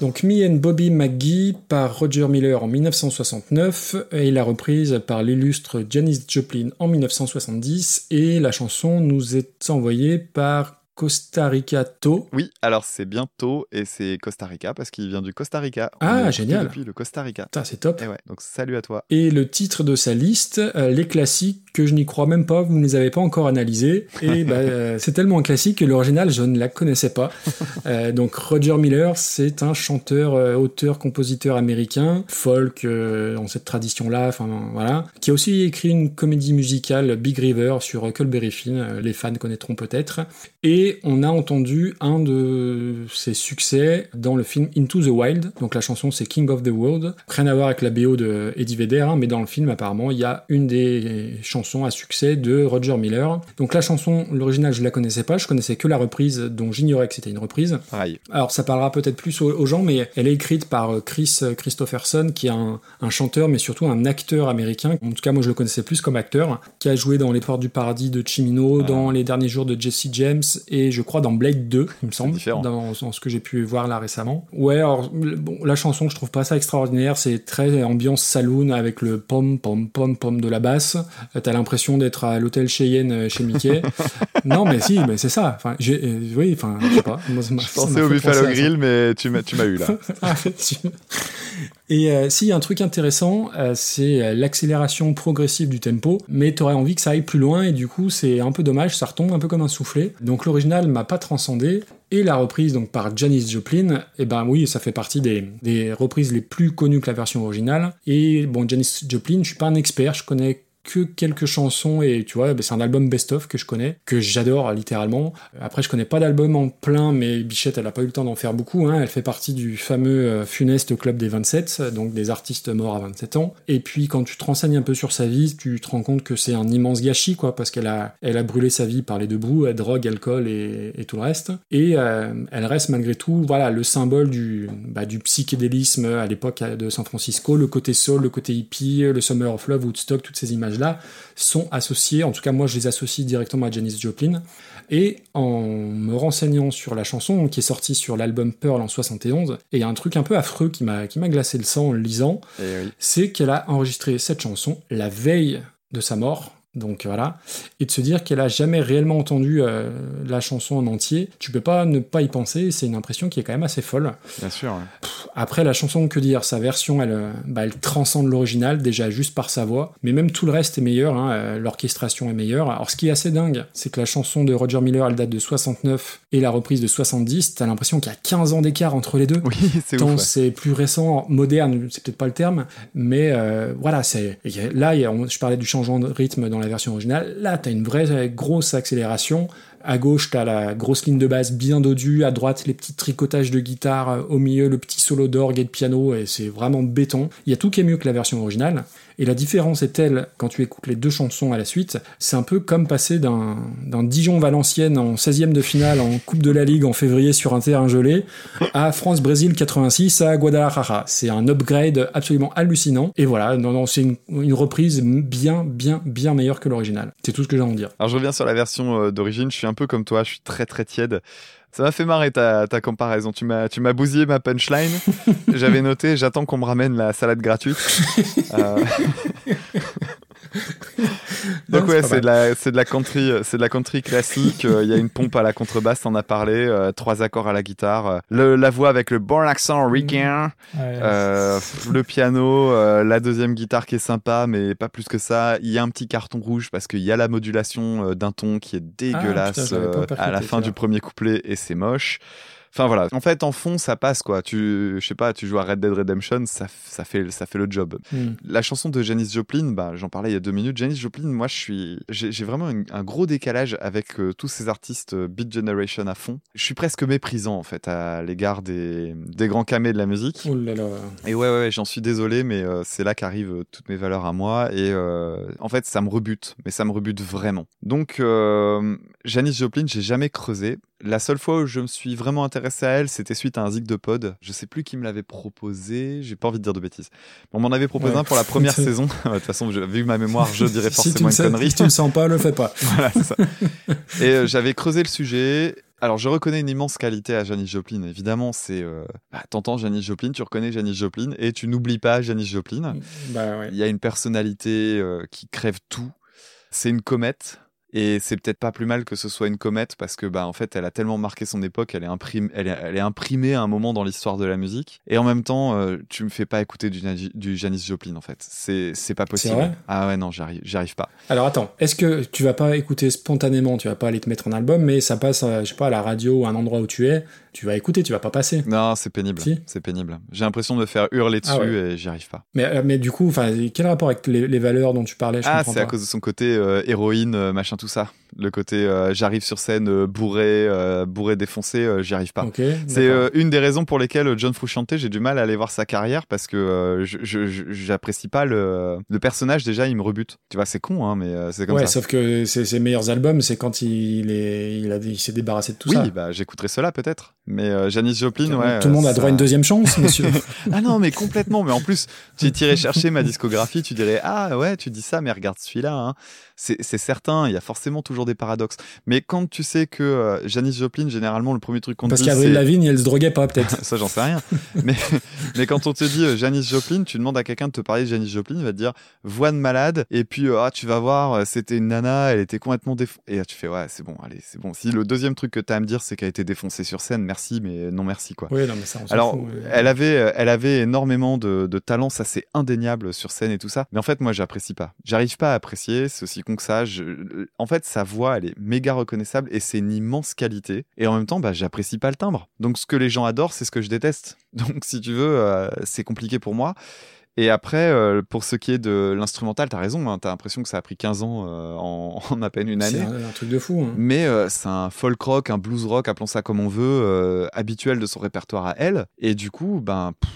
Donc Me and Bobby McGee par Roger Miller en 1969 et la reprise par l'illustre Janis Joplin en 1970 et la chanson nous est envoyée par Costa Rica To. Oui, alors c'est bientôt et c'est Costa Rica parce qu'il vient du Costa Rica. Ah, On génial. Depuis le Costa Rica. C'est top. Et ouais, donc salut à toi. Et le titre de sa liste, euh, les classiques que je n'y crois même pas, vous ne les avez pas encore analysés. Et bah, euh, c'est tellement un classique que l'original, je ne la connaissais pas. Euh, donc Roger Miller, c'est un chanteur, euh, auteur, compositeur américain, folk dans cette tradition-là, enfin voilà, qui a aussi écrit une comédie musicale Big River sur Huckleberry Finn, les fans connaîtront peut-être. Et on a entendu un de ses succès dans le film Into the Wild. Donc la chanson c'est King of the World. Rien à voir avec la BO de Eddie Vedder, hein, mais dans le film apparemment il y a une des chansons à succès de Roger Miller. Donc la chanson, l'original je la connaissais pas, je connaissais que la reprise dont j'ignorais que c'était une reprise. Pareil. Alors ça parlera peut-être plus aux, aux gens, mais elle est écrite par euh, Chris Christopherson, qui est un, un chanteur, mais surtout un acteur américain. En tout cas, moi je le connaissais plus comme acteur, qui a joué dans Les Portes du Paradis de Chimino, dans Les Derniers Jours de Jesse James, et je crois dans Blade 2, il me semble, différent. dans, dans ce que j'ai pu voir là récemment. Ouais, alors bon, la chanson, je trouve pas ça extraordinaire, c'est très ambiance saloon avec le pom pom pom pom de la basse. Euh, T'as l'impression d'être à l'hôtel Cheyenne euh, chez Mickey. non, mais si, mais c'est ça. Enfin, j'ai, euh, oui, enfin, je sais pas. Moi, Je pensais au Buffalo. Grill, mais tu m'as tu m'as eu là. Ah, tu- Et euh, s'il y a un truc intéressant, euh, c'est l'accélération progressive du tempo, mais t'aurais envie que ça aille plus loin et du coup c'est un peu dommage, ça retombe un peu comme un soufflet. Donc l'original m'a pas transcendé et la reprise donc par Janis Joplin, et ben oui, ça fait partie des, des reprises les plus connues que la version originale. Et bon, Janis Joplin, je suis pas un expert, je connais que quelques chansons et tu vois, ben, c'est un album best-of que je connais, que j'adore littéralement. Après, je connais pas d'album en plein, mais Bichette, elle a pas eu le temps d'en faire beaucoup. Hein. Elle fait partie du fameux euh, funeste club des 27, donc des artistes morts à 27 ans. Et puis, quand tu te renseignes un peu sur sa vie, tu te rends compte que c'est un immense gâchis, quoi, parce qu'elle a, elle a brûlé sa vie par les deux bouts, drogue, alcool et, tout le reste. Et euh, elle reste malgré tout, voilà, le symbole du, bah, du psychédélisme à l'époque de San Francisco, le côté soul, le côté hippie, le Summer of Love, Woodstock, toutes ces images-là sont associées, en tout cas moi je les associe directement à Janis Joplin. Et en me renseignant sur la chanson qui est sortie sur l'album Pearl en 71, et il y a un truc un peu affreux qui m'a qui m'a glacé le sang en le lisant, oui. c'est qu'elle a enregistré cette chanson la veille de sa mort. Donc voilà, et de se dire qu'elle a jamais réellement entendu euh, la chanson en entier, tu peux pas ne pas y penser, c'est une impression qui est quand même assez folle. Bien sûr. ouais. Après, la chanson, que dire Sa version, elle, euh, bah, elle transcende l'original, déjà juste par sa voix. Mais même tout le reste est meilleur, hein, euh, l'orchestration est meilleure. Alors, ce qui est assez dingue, c'est que la chanson de Roger Miller, elle date de 69 et la reprise de 70. T'as l'impression qu'il y a 15 ans d'écart entre les deux. Oui, c'est Tant ouf. ouais. c'est plus récent, moderne, c'est peut-être pas le terme, mais euh, voilà, c'est là, je parlais du changement de rythme dans la version originale. Là, t'as une vraie grosse accélération. À gauche, t'as la grosse ligne de basse bien dodue. À droite, les petits tricotages de guitare. euh, Au milieu, le petit solo d'orgue et de piano. Et c'est vraiment béton. Il y a tout qui est mieux que la version originale. Et la différence est telle, quand tu écoutes les deux chansons à la suite, c'est un peu comme passer d'un Dijon-Valenciennes en 16e de finale en Coupe de la Ligue en février sur un terrain gelé à France-Brésil 86 à Guadalajara. C'est un upgrade absolument hallucinant. Et voilà, c'est une, une reprise bien, bien, bien meilleure que l'original. C'est tout ce que j'ai à en dire. Alors je reviens sur la version euh, d'origine, je suis un peu comme toi, je suis très très tiède. Ça m'a fait marrer ta, ta comparaison, tu m'as, tu m'as bousillé ma punchline. J'avais noté, j'attends qu'on me ramène la salade gratuite. Euh, Donc Ouais, c'est de la c'est de la country euh, c'est de la country classique. euh, Il y a une pompe à la contrebasse, t'en as parlé, euh, trois accords à la guitare, le, la voix avec le bon accent ricain, euh, le piano, la deuxième guitare qui est sympa, mais pas plus que ça. Il y a un petit carton rouge parce qu'il y a la modulation d'un ton qui est dégueulasse pas euh, à la fin du premier couplet et c'est moche. Enfin voilà. En fait, en fond, ça passe quoi. Tu, je sais pas, tu joues à Red Dead Redemption, ça, ça fait, ça fait le job. Hmm. La chanson de Janis Joplin, bah, j'en parlais il y a deux minutes. Janis Joplin, moi, je suis, j'ai vraiment une- un gros décalage avec euh, tous ces artistes euh, Beat Generation à fond. Je suis presque méprisant en fait à l'égard des, des grands camés de la musique. Oh là là. Et ouais, ouais, ouais, j'en suis désolé, mais euh, c'est là qu'arrivent toutes mes valeurs à moi. Et euh, en fait, ça me rebute, mais ça me rebute vraiment. Donc, euh, Janis Joplin, j'ai jamais creusé. La seule fois où je me suis vraiment intéressé à elle, c'était suite à un zig de pod. Je sais plus qui me l'avait proposé. J'ai pas envie de dire de bêtises. On m'en avait proposé Ouais. un pour la première saison. De toute façon, vu ma mémoire, je dirais forcément ne une sais- connerie. Si tu ne sens pas, le fais pas. Voilà, c'est ça. Et euh, j'avais creusé le sujet. Alors, je reconnais une immense qualité à Janis Joplin. Évidemment, c'est. Euh, bah, T'entends Janis Joplin, tu reconnais Janis Joplin et tu n'oublies pas Janis Joplin. Bah ouais. Il y a une personnalité euh, qui crève tout. C'est une comète. Et c'est peut-être pas plus mal que ce soit une comète parce que bah en fait elle a tellement marqué son époque, elle est, imprim- elle est, elle est imprimée à un moment dans l'histoire de la musique. Et en même temps, euh, tu me fais pas écouter du, du Janis Joplin en fait. C'est c'est pas possible. vrai? Ah ouais non, j'arrive j'arrive pas. Alors attends, est-ce que tu vas pas écouter spontanément, tu vas pas aller te mettre en album, mais ça passe, euh, je sais pas, à la radio ou à un endroit où tu es, tu vas écouter, tu vas pas passer. Non, c'est pénible. Si. C'est pénible. J'ai l'impression de me faire hurler dessus Ah ouais. et j'y arrive pas. Mais, euh, mais du coup, quel rapport avec les, les valeurs dont tu parlais je ah, c'est à cause de son côté euh, héroïne, euh, machin, tout ça. Le côté euh, j'arrive sur scène euh, bourré, euh, bourré défoncé, j'y arrive pas. C'est une des raisons pour lesquelles John Frusciante, j'ai du mal à aller voir sa carrière parce que j'apprécie pas le, le personnage. Déjà, il me rebute. Tu vois, c'est con, hein, mais c'est comme ouais, ça. sauf que ses, ses meilleurs albums, c'est quand il est, il a, il s'est débarrassé de tout oui, ça. bah j'écouterai cela peut-être. Mais Janis Joplin, Tout ouais. le monde a droit à une deuxième chance, monsieur. ah non, mais complètement. Mais en plus, tu t'irais chercher ma discographie, tu dirais ah ouais, tu dis ça, mais regarde celui-là. Hein. C'est certain, il y a forcément toujours des paradoxes. Mais quand tu sais que euh, Janis Joplin, généralement, le premier truc qu'on te Parce dit, qu'Avril c'est Lavigne, elle se droguait pas, peut-être. ça, j'en sais rien. mais, mais quand on te dit euh, Janis Joplin, tu demandes à quelqu'un de te parler de Janis Joplin, il va te dire voix de malade. Et puis, euh, ah, tu vas voir, euh, c'était une nana, elle était complètement défoncée. Et là, tu fais, ouais, c'est bon, allez, c'est bon. Si le deuxième truc que tu as à me dire, c'est qu'elle a été défoncée sur scène, merci, mais non merci, quoi. Oui, non, mais ça, on Alors, fout, ouais. elle avait, euh, elle avait énormément de, de talent, ça c'est indéniable sur scène et tout ça. Mais en fait, moi, j'apprécie pas. J'arrive pas à apprécier. C'est aussi con que ça. Je- En fait, sa voix, elle est méga reconnaissable et c'est une immense qualité. Et en même temps, bah, j'apprécie pas le timbre. Donc, ce que les gens adorent, c'est ce que je déteste. Donc, si tu veux, euh, c'est compliqué pour moi. Et après, euh, pour ce qui est de l'instrumental, t'as raison, hein, t'as l'impression que ça a pris 15 ans euh, en, en à peine une C'est année. un, un truc de fou. hein. Mais euh, c'est un folk rock, un blues rock, appelons ça comme on veut, habituel de son répertoire à elle. Et du coup, ben, pff,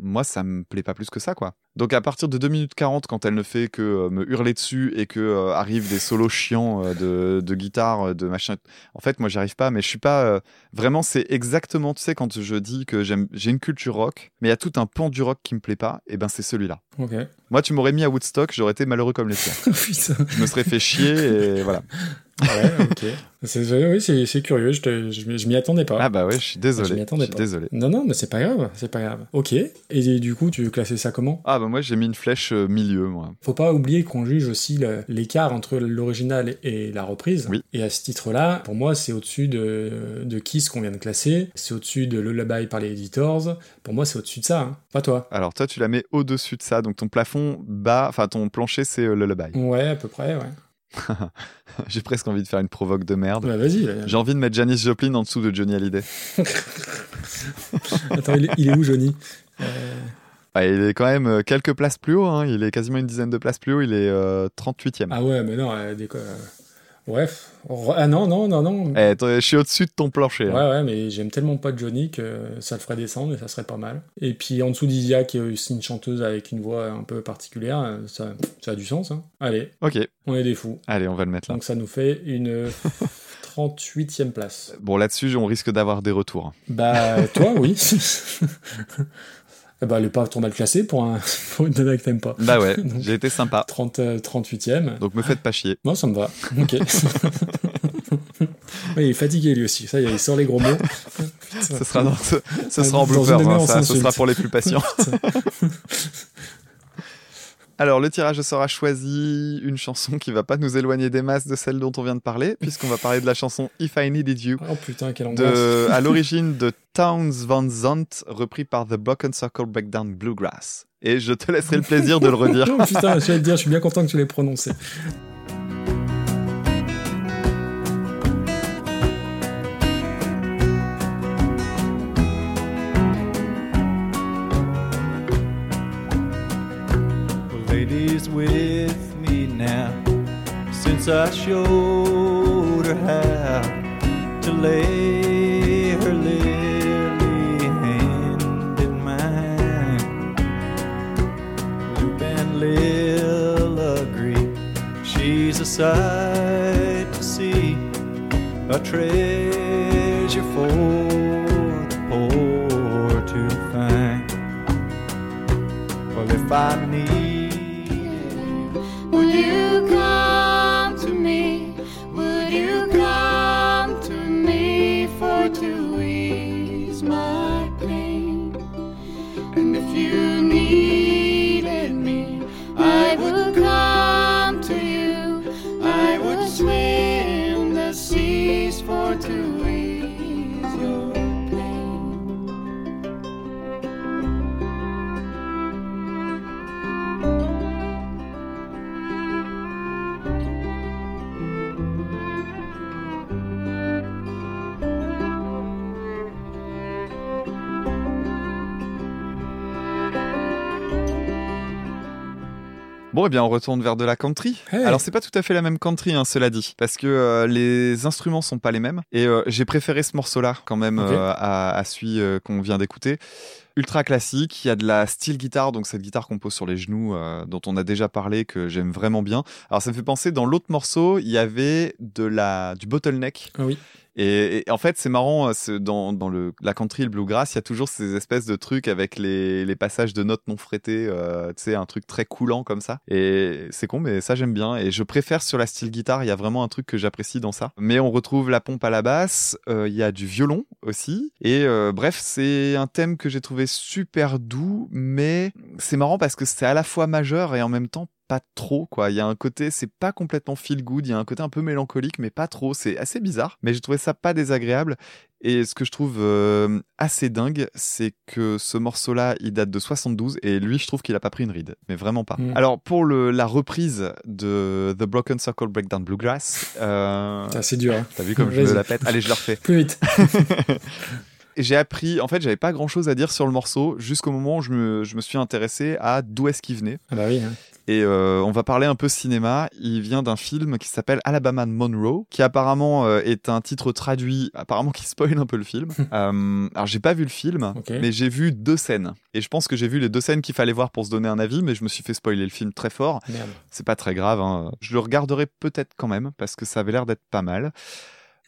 moi, ça me plaît pas plus que ça, quoi. Donc à partir de 2 minutes 40, quand elle ne fait que euh, me hurler dessus et que euh, arrivent des solos chiants euh, de, de guitare, de machin, en fait, moi, j'y arrive pas. Mais je suis pas vraiment. C'est exactement, tu sais, quand je dis que j'ai une culture rock, mais il y a tout un pan du rock qui me plaît pas. Et ben, c'est celui-là. Ok. Moi, tu m'aurais mis à Woodstock, j'aurais été malheureux comme les tiens. Je me serais fait chier et voilà. Ouais, ok. C'est, oui, c'est, curieux, je, je, m'y- je m'y attendais pas. Ah bah ouais, je suis désolé. Je m'y attendais pas. désolé. Non, non, mais c'est pas grave, c'est pas grave. Ok. Et du coup, tu classais ça comment? Ah bah moi j'ai mis une flèche euh, milieu moi. Faut pas oublier qu'on juge aussi l'écart entre l'original et la reprise. Oui. Et à ce titre-là, pour moi, c'est au-dessus de, de Kiss qu'on vient de classer. C'est au-dessus de Lullaby par les Editors. Pour moi, c'est au-dessus de ça. hein. Pas toi. Alors toi tu la mets au-dessus de ça, donc ton plafond bas, enfin ton plancher c'est euh, Lullaby. Ouais, à peu près, ouais. j'ai presque envie de faire une provoque de merde. Bah, vas-y. J'ai envie de mettre Janis Joplin en dessous de Johnny Hallyday. Attends, il est, il est où, Johnny? Euh, Ah, il est quand même euh, quelques places plus haut, hein. il est quasiment une dizaine de places plus haut, il est euh, 38e. Ah ouais, mais non, euh, des... euh, Bref. Ah non, non, non, non. Eh, je suis au-dessus de ton plancher. Ouais, hein. ouais, mais j'aime tellement pas Johnny que ça le ferait descendre et ça serait pas mal. Et puis en dessous d'Isia, qui est aussi une chanteuse avec une voix un peu particulière, euh, ça, ça a du sens. Hein. Allez, Ok, on est des fous. allez on va le mettre là. Donc ça nous fait une 38e place. Bon là-dessus on risque d'avoir des retours. Bah, toi, oui. Eh bah, elle est pas trop mal classée pour, un, pour une nana que t'aimes pas. Bah ouais, j'ai été sympa. 30, euh, 38e. Donc me faites pas chier. Moi, ça me va. Ok. Ouais, il est fatigué lui aussi. Ça, il sort les gros mots. Ce sera, dans- ce, ce sera en blooper, hein, ça, ce sera pour les plus patients. Alors, le tirage sera choisi une chanson qui va pas nous éloigner des masses de celle dont on vient de parler, puisqu'on va parler de la chanson If I Needed You. Oh putain, quelle angoisse. De, à l'origine de Towns Van Zandt, repris par The Broken Circle Breakdown Bluegrass. Et je te laisserai le plaisir de le redire. Oh putain, dire, je suis bien content que tu l'aies prononcé. Well, with me now since I showed her how to lay her lily hand in mine. Luke and Lil agree she's a sight to see, a treasure for the poor to find. Well, if I need You come Bon, eh bien, on retourne vers de la country. Hey. Alors, c'est pas tout à fait la même country, hein, cela dit, parce que euh, les instruments sont pas les mêmes. Et euh, j'ai préféré ce morceau-là, quand même, euh, à, à celui qu'on vient d'écouter. Ultra classique, il y a de la steel guitare, donc cette guitare qu'on pose sur les genoux, dont on a déjà parlé, que j'aime vraiment bien. Alors, ça me fait penser, dans l'autre morceau, il y avait de la, du bottleneck. Ah oui. Et, et en fait, c'est marrant, euh, dans, dans le, la country le bluegrass, il y a toujours ces espèces de trucs avec les, les passages de notes non frettées, euh, tu sais, un truc très coulant comme ça. Et c'est con, mais ça j'aime bien. Et je préfère sur la style guitare, il y a vraiment un truc que j'apprécie dans ça. Mais on retrouve la pompe à la basse, euh, il y a du violon aussi. Et euh, bref, c'est un thème que j'ai trouvé super doux, mais c'est marrant parce que c'est à la fois majeur et en même temps pas trop quoi. Il y a un côté, c'est pas complètement feel good, il y a un côté un peu mélancolique, mais pas trop. C'est assez bizarre, mais j'ai trouvé ça pas désagréable. Et ce que je trouve euh, assez dingue, c'est que ce morceau-là, il date de 72 et lui, je trouve qu'il a pas pris une ride, mais vraiment pas. Mm. Alors pour le, la reprise de The Broken Circle Breakdown Bluegrass, euh, C'est dur. hein. t'as vu comme je la pète? Allez, je le refais. Plus vite. J'ai appris, en fait, j'avais pas grand chose à dire sur le morceau jusqu'au moment où je me, je me suis intéressé à d'où est-ce qu'il venait. Ah bah oui. hein. Et euh, on va parler un peu cinéma. Il vient d'un film qui s'appelle Alabama Monroe, qui apparemment euh, est un titre traduit, apparemment qui spoil un peu le film. Euh, alors j'ai pas vu le film, mais j'ai vu deux scènes. Et je pense que j'ai vu les deux scènes qu'il fallait voir pour se donner un avis, mais je me suis fait spoiler le film très fort. C'est pas très grave. hein. Je le regarderai peut-être quand même parce que ça avait l'air d'être pas mal.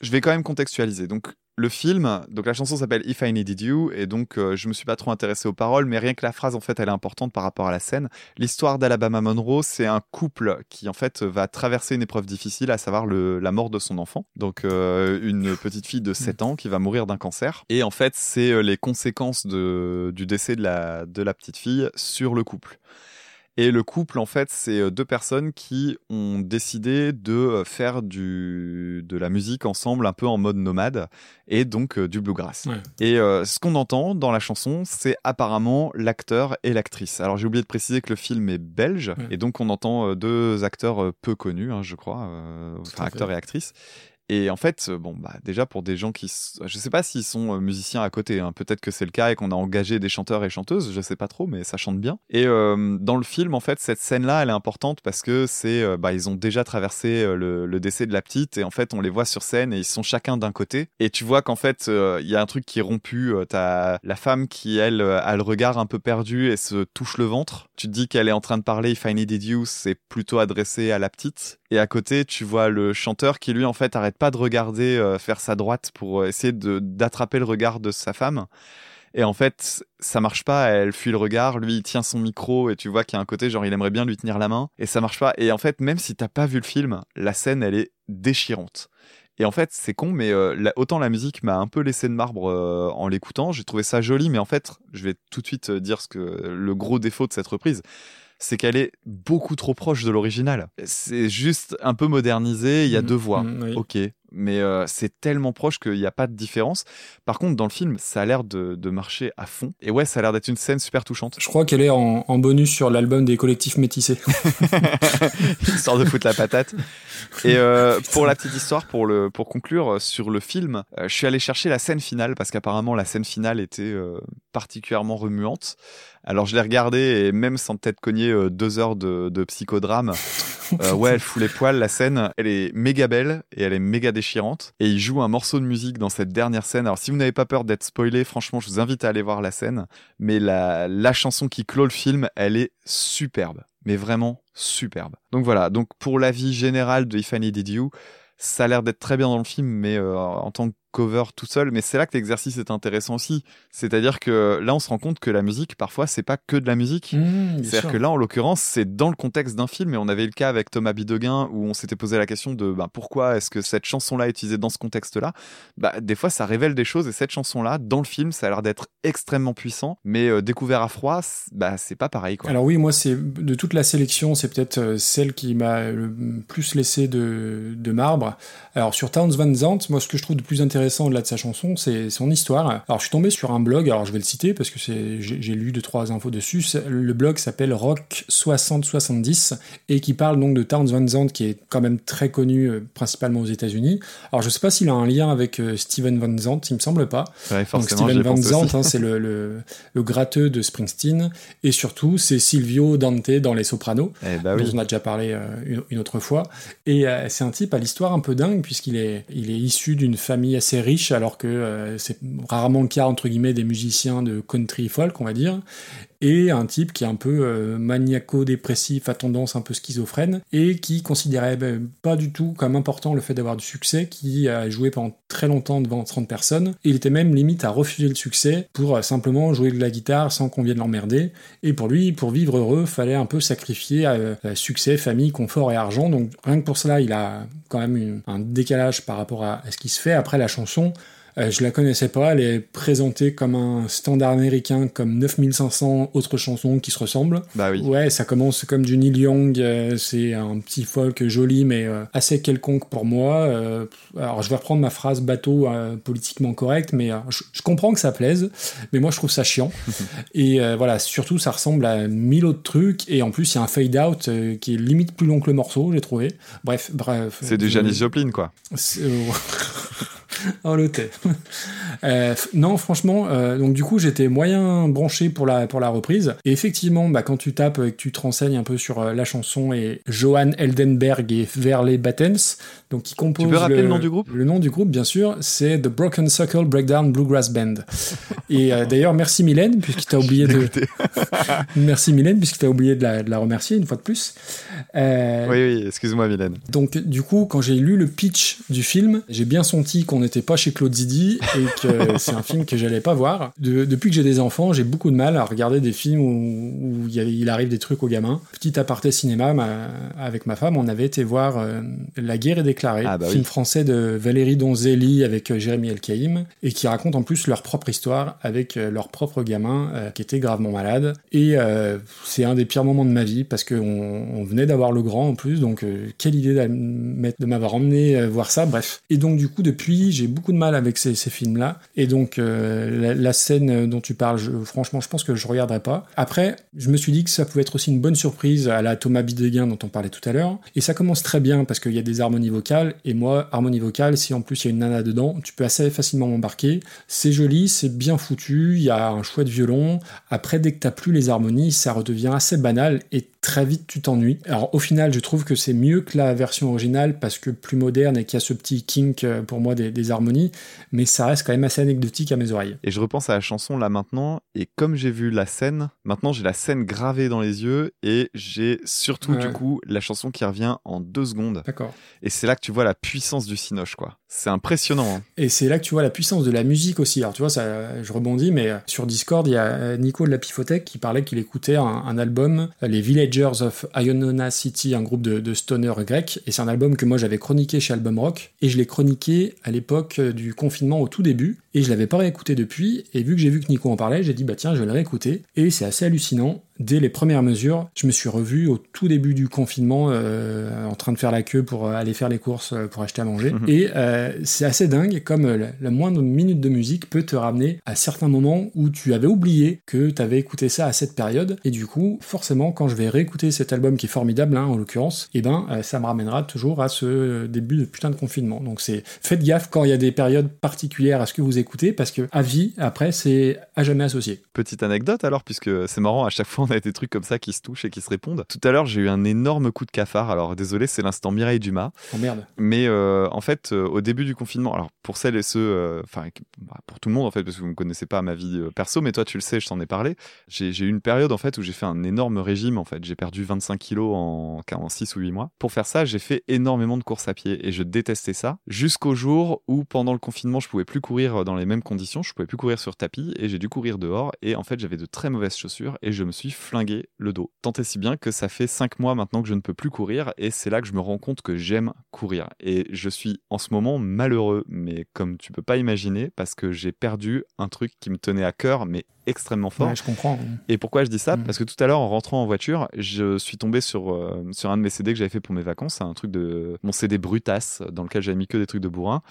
Je vais quand même contextualiser. Donc le film, donc la chanson s'appelle If I Needed You et donc euh, je me suis pas trop intéressé aux paroles, mais rien que la phrase en fait elle est importante par rapport à la scène. L'histoire d'Alabama Monroe, c'est un couple qui en fait va traverser une épreuve difficile, à savoir le, la mort de son enfant. Donc euh, une petite fille de 7 ans qui va mourir d'un cancer et en fait c'est euh, les conséquences de, du décès de la, de la petite fille sur le couple. Et le couple, en fait, c'est euh, deux personnes qui ont décidé de euh, faire du, de la musique ensemble, un peu en mode nomade, et donc euh, du bluegrass. Ouais. Et euh, ce qu'on entend dans la chanson, c'est apparemment l'acteur et l'actrice. Alors j'ai oublié de préciser que le film est belge, Ouais. et donc on entend deux acteurs peu connus, hein, je crois, enfin acteurs et actrices. Et en fait, euh, bon, bah, déjà pour des gens qui, je sais pas s'ils sont euh, musiciens à côté, hein. peut-être que c'est le cas et qu'on a engagé des chanteurs et chanteuses, je sais pas trop, mais ça chante bien. Et euh, dans le film, en fait, cette scène-là, elle est importante parce que c'est, euh, bah, ils ont déjà traversé le, le décès de la petite et en fait, on les voit sur scène et ils sont chacun d'un côté. Et tu vois qu'en fait, il y a un truc qui est rompu. T'as la femme qui, elle, a le regard un peu perdu et se touche le ventre. Tu te dis qu'elle est en train de parler If I Needed You, c'est plutôt adressé à la petite. Et à côté, tu vois le chanteur qui, lui, en fait, arrête pas de regarder euh, faire sa droite pour euh, essayer d'attraper le regard de sa femme. Et en fait, ça marche pas, elle fuit le regard, lui il tient son micro et tu vois qu'il y a un côté genre il aimerait bien lui tenir la main et ça marche pas. Et en fait, même si t'as pas vu le film, la scène elle est déchirante. Et en fait, c'est con, mais euh, autant la musique m'a un peu laissé de marbre en l'écoutant, j'ai trouvé ça joli, mais en fait, je vais tout de suite dire ce que le gros défaut de cette reprise, c'est qu'elle est beaucoup trop proche de l'original. C'est juste un peu modernisé, il y a Mm, deux voix. mm, oui. Ok, mais euh, c'est tellement proche qu'il n'y a pas de différence. Par contre, dans le film, ça a l'air de, de marcher à fond. Et ouais, ça a l'air d'être une scène super touchante. Je crois qu'elle est en, en bonus sur l'album des collectifs métissés. histoire de foutre la patate. Et euh, pour la petite histoire, pour, le, pour conclure euh, sur le film, euh, je suis allé chercher la scène finale parce qu'apparemment la scène finale était particulièrement remuante. Alors je l'ai regardé et même sans peut-être cogner euh, deux heures de, de psychodrame, euh, ouais, elle fout les poils. La scène, elle est méga belle et elle est méga déchirante. Et il joue un morceau de musique dans cette dernière scène. Alors si vous n'avez pas peur d'être spoilé, franchement, je vous invite à aller voir la scène. Mais la, la chanson qui clôt le film, elle est superbe. Mais vraiment superbe. Donc voilà, donc pour l'avis général de If I Needed You, ça a l'air d'être très bien dans le film, mais euh, en tant que cover tout seul. Mais c'est là que l'exercice est intéressant aussi. C'est-à-dire que là, on se rend compte que la musique, parfois, c'est pas que de la musique. Mmh, C'est-à-dire que là, en l'occurrence, c'est dans le contexte d'un film, et on avait le cas avec Thomas Bidegain où on s'était posé la question de ben, pourquoi est-ce que cette chanson-là est utilisée dans ce contexte-là? Bah, des fois, ça révèle des choses, et cette chanson-là, dans le film, ça a l'air d'être extrêmement puissant, mais euh, découvert à froid, bah, c'est pas pareil. Quoi. Alors oui, moi, c'est de toute la sélection, c'est peut-être euh, celle qui m'a le plus laissé de, de marbre. Alors sur Towns Van Zandt, moi, ce que je trouve de plus intéressant au-delà de sa chanson, c'est son histoire. Alors je suis tombé sur un blog, alors je vais le citer parce que j'ai lu deux trois infos dessus. Le blog s'appelle Rock 6070 et qui parle donc de Towns Van Zandt, qui est quand même très connu euh, principalement aux États-Unis. Alors je sais pas s'il a un lien avec euh, Steven Van Zandt, il me semble pas. Ouais, Donc Steven Van Zandt, hein, c'est le, le, le gratteux de Springsteen, et surtout c'est Silvio Dante dans Les Sopranos, Eh bah dont on a déjà parlé euh, une, une autre fois. Et c'est un type à l'histoire un peu dingue puisqu'il est, il est issu d'une famille assez riche, alors que euh, c'est rarement le cas entre guillemets des musiciens de country folk, on va dire. Et un type qui est un peu euh, maniaco-dépressif, à tendance un peu schizophrène, et qui considérait ben, pas du tout comme important le fait d'avoir du succès, qui a joué pendant très longtemps devant 30 personnes, et il était même limite à refuser le succès pour euh, simplement jouer de la guitare sans qu'on vienne l'emmerder. Et pour lui, pour vivre heureux, fallait un peu sacrifier euh, euh, succès, famille, confort et argent. Donc rien que pour cela, il a quand même une- un décalage par rapport à ce qui se fait. Après la chanson, euh, je la connaissais pas, elle est présentée comme un standard américain, comme 9500 autres chansons qui se ressemblent. Bah oui. Ouais, ça commence comme du Neil Young, euh, c'est un petit folk joli mais euh, assez quelconque pour moi. Euh, alors je vais reprendre ma phrase bateau politiquement correcte, mais je, je comprends que ça plaise, mais moi je trouve ça chiant. et voilà, surtout ça ressemble à mille autres trucs, et en plus il y a un fade out qui est limite plus long que le morceau, j'ai trouvé. Bref, bref. C'est du Janis Joplin, quoi. Oh le thé. Euh, non, franchement, euh, donc du coup j'étais moyen branché pour la pour la reprise. Et effectivement, bah, quand tu tapes et que tu te renseignes un peu sur euh, la chanson et Johan Eldenberg et Verley Battens, donc qui composent. peux rappeler le nom du groupe? Le nom du groupe, bien sûr, c'est The Broken Circle Breakdown Bluegrass Band. et euh, d'ailleurs, merci Mylène puisqu'il t'a oublié de. merci Mylène puisqu'il t'a oublié de la, de la remercier une fois de plus. Euh, Oui, oui, excuse-moi, Mylène. donc du coup, quand j'ai lu le pitch du film, j'ai bien senti qu'on n'était pas chez Claude Zidi et que c'est un film que j'allais pas voir. De- depuis que j'ai des enfants, j'ai beaucoup de mal à regarder des films où, où il, y a- il arrive des trucs aux gamins. Petit aparté cinéma, ma- avec ma femme, on avait été voir euh, La guerre est déclarée, Ah bah film français de Valérie Donzelli avec euh, Jérémy Elkaïm et qui raconte en plus leur propre histoire avec euh, leur propre gamin euh, qui était gravement malade. Et euh, c'est un des pires moments de ma vie parce qu'on on venait d'avoir le grand en plus, donc euh, quelle idée de m'avoir emmené voir ça, bref. Et donc du coup depuis j'ai beaucoup de mal avec ces, ces films-là. Et donc la, la scène dont tu parles, je- franchement je pense que je regarderai pas. Après je me suis dit que ça pouvait être aussi une bonne surprise à la Thomas Bidegain dont on parlait tout à l'heure. Et ça commence très bien parce qu'il y a des harmonies vocales. Et moi, harmonie vocale, si en plus il y a une nana dedans, tu peux assez facilement m'embarquer. C'est joli, c'est bien foutu, il y a un chouette violon. Après, dès que t'as plus les harmonies, ça redevient assez banal et très vite tu t'ennuies. Alors au final, je trouve que c'est mieux que la version originale parce que plus moderne et qu'il y a ce petit kink euh, pour moi des, des harmonies, mais ça reste quand même assez anecdotique à mes oreilles. Et je repense à la chanson là maintenant, et comme j'ai vu la scène, maintenant j'ai la scène gravée dans les yeux, et j'ai surtout Ouais. du coup la chanson qui revient en deux secondes. D'accord. Et c'est là que tu vois la puissance du cinoche, quoi. C'est impressionnant. hein. Et c'est là que tu vois la puissance de la musique aussi. Alors tu vois, ça, je rebondis, mais euh, sur Discord, il y a euh, Nico de la Pifothèque qui parlait qu'il écoutait un, album, euh, les Villagers of Ionona City, un groupe de, de stoner grec. Et c'est un album que moi j'avais chroniqué chez Album Rock. Et je l'ai chroniqué à l'époque du confinement au tout début. Et je l'avais pas réécouté depuis, et vu que j'ai vu que Nico en parlait, j'ai dit bah tiens, je vais le réécouter. Et c'est assez hallucinant. Dès les premières mesures, je me suis revu au tout début du confinement, euh, en train de faire la queue pour euh, aller faire les courses euh, pour acheter à manger. Mhm. Et euh, c'est assez dingue, comme la, la moindre minute de musique peut te ramener à certains moments où tu avais oublié que tu avais écouté ça à cette période. Et du coup, forcément, quand je vais réécouter cet album qui est formidable, hein, en l'occurrence, et ben, euh, ça me ramènera toujours à ce début de putain de confinement. Donc c'est faites gaffe quand il y a des périodes particulières à ce que vous écoutez, parce que à vie, après, c'est à jamais associé. Petite anecdote alors, puisque c'est marrant, à chaque fois on a des trucs comme ça qui se touchent et qui se répondent. Tout à l'heure, j'ai eu un énorme coup de cafard. Alors désolé, c'est l'instant Mireille Dumas. Oh merde. Mais euh, en fait, euh, au début du confinement, alors pour celles et ceux, euh, enfin bah, pour tout le monde en fait, parce que vous ne connaissez pas ma vie perso, mais toi tu le sais, je t'en ai parlé. J'ai j'ai eu une période en fait où j'ai fait un énorme régime en fait. J'ai perdu 25 kilos en, en 6 ou 8 mois. Pour faire ça, j'ai fait énormément de courses à pied et je détestais ça. Jusqu'au jour où pendant le confinement, je pouvais plus courir dans les mêmes conditions, je pouvais plus courir sur tapis et j'ai dû courir dehors. Et en fait, j'avais de très mauvaises chaussures et je me suis flingué le dos. Tant et si bien que ça fait 5 mois maintenant que je ne peux plus courir et c'est là que je me rends compte que j'aime courir. Et je suis en ce moment malheureux, mais comme tu peux pas imaginer, parce que j'ai perdu un truc qui me tenait à cœur, mais extrêmement fort. Ouais, je comprends. Et pourquoi je dis ça? Mm. Parce que tout à l'heure, en rentrant en voiture, je suis tombé sur, euh, sur un de mes CD que j'avais fait pour mes vacances, un truc de mon CD Brutas, dans lequel j'avais mis que des trucs de bourrin.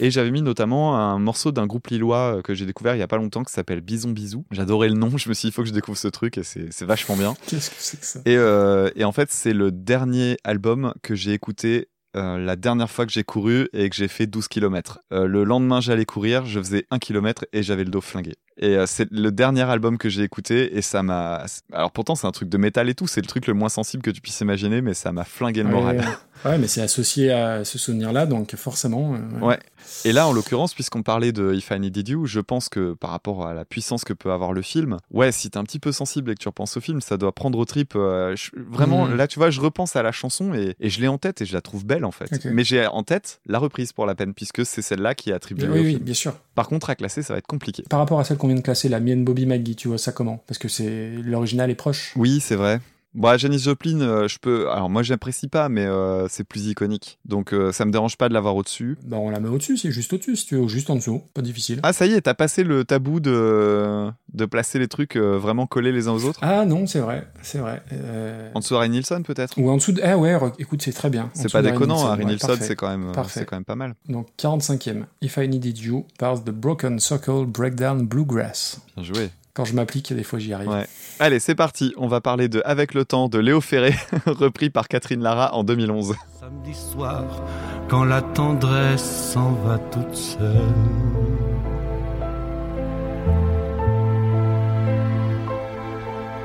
Et j'avais mis notamment un morceau d'un groupe lillois euh, que j'ai découvert il y a pas longtemps qui s'appelle Bison Bisou. J'adorais le nom, je me suis dit, il faut que je découvre ce truc et c'est vachement bien. Qu'est-ce que c'est que ça? Et, euh, et en fait, c'est le dernier album que j'ai écouté euh, la dernière fois que j'ai couru et que j'ai fait 12 km. le lendemain, j'allais courir, je faisais 1 km et j'avais le dos flingué. Et euh, c'est le dernier album que j'ai écouté et ça m'a. Alors pourtant, c'est un truc de métal et tout, c'est le truc le moins sensible que tu puisses imaginer, mais ça m'a flingué le Ouais, moral. Ouais, ouais, mais c'est associé à ce souvenir-là, donc forcément. euh, Ouais. Et là, en l'occurrence, puisqu'on parlait de If I Needed You, je pense que par rapport à la puissance que peut avoir le film, ouais, si t'es un petit peu sensible et que tu repenses au film, ça doit prendre au trip. euh, je- vraiment, Mhm. là, tu vois, je repense à la chanson et, et je l'ai en tête et je la trouve belle en fait. Mais j'ai en tête la reprise pour la peine, puisque c'est celle-là qui est attribuée Oui, au oui, film. bien sûr. Par contre, à classer, ça va être compliqué. Par rapport à celle qu'on vient de classer, la mienne Bobby McGee, tu vois ça comment? Parce que c'est l'original est proche. Oui, c'est vrai. Bon, Janis Joplin, euh, je peux. Alors moi, j'apprécie pas, mais euh, c'est plus iconique. Donc euh, ça me dérange pas de l'avoir au-dessus. Bah on la met au-dessus, c'est juste au-dessus, si tu veux, ou juste en dessous, pas difficile. Ah, ça y est, t'as passé le tabou de de placer les trucs euh, vraiment collés les uns aux autres. Ah non, c'est vrai, c'est vrai. Euh, En dessous d'Harry Nilsson, peut-être? Ou en dessous de... Ah ouais, écoute, c'est très bien. En C'est pas déconnant, Harry Nilsson, c'est quand même, Parfait. c'est quand même pas mal. Donc 45e, If I Needed You, par The Broken Circle Breakdown Bluegrass. Bien joué. Quand je m'applique, des fois j'y arrive. Ouais. Allez, c'est parti. On va parler de Avec le temps de Léo Ferré, repris par Catherine Lara en 2011. Samedi soir, quand la tendresse s'en va toute seule.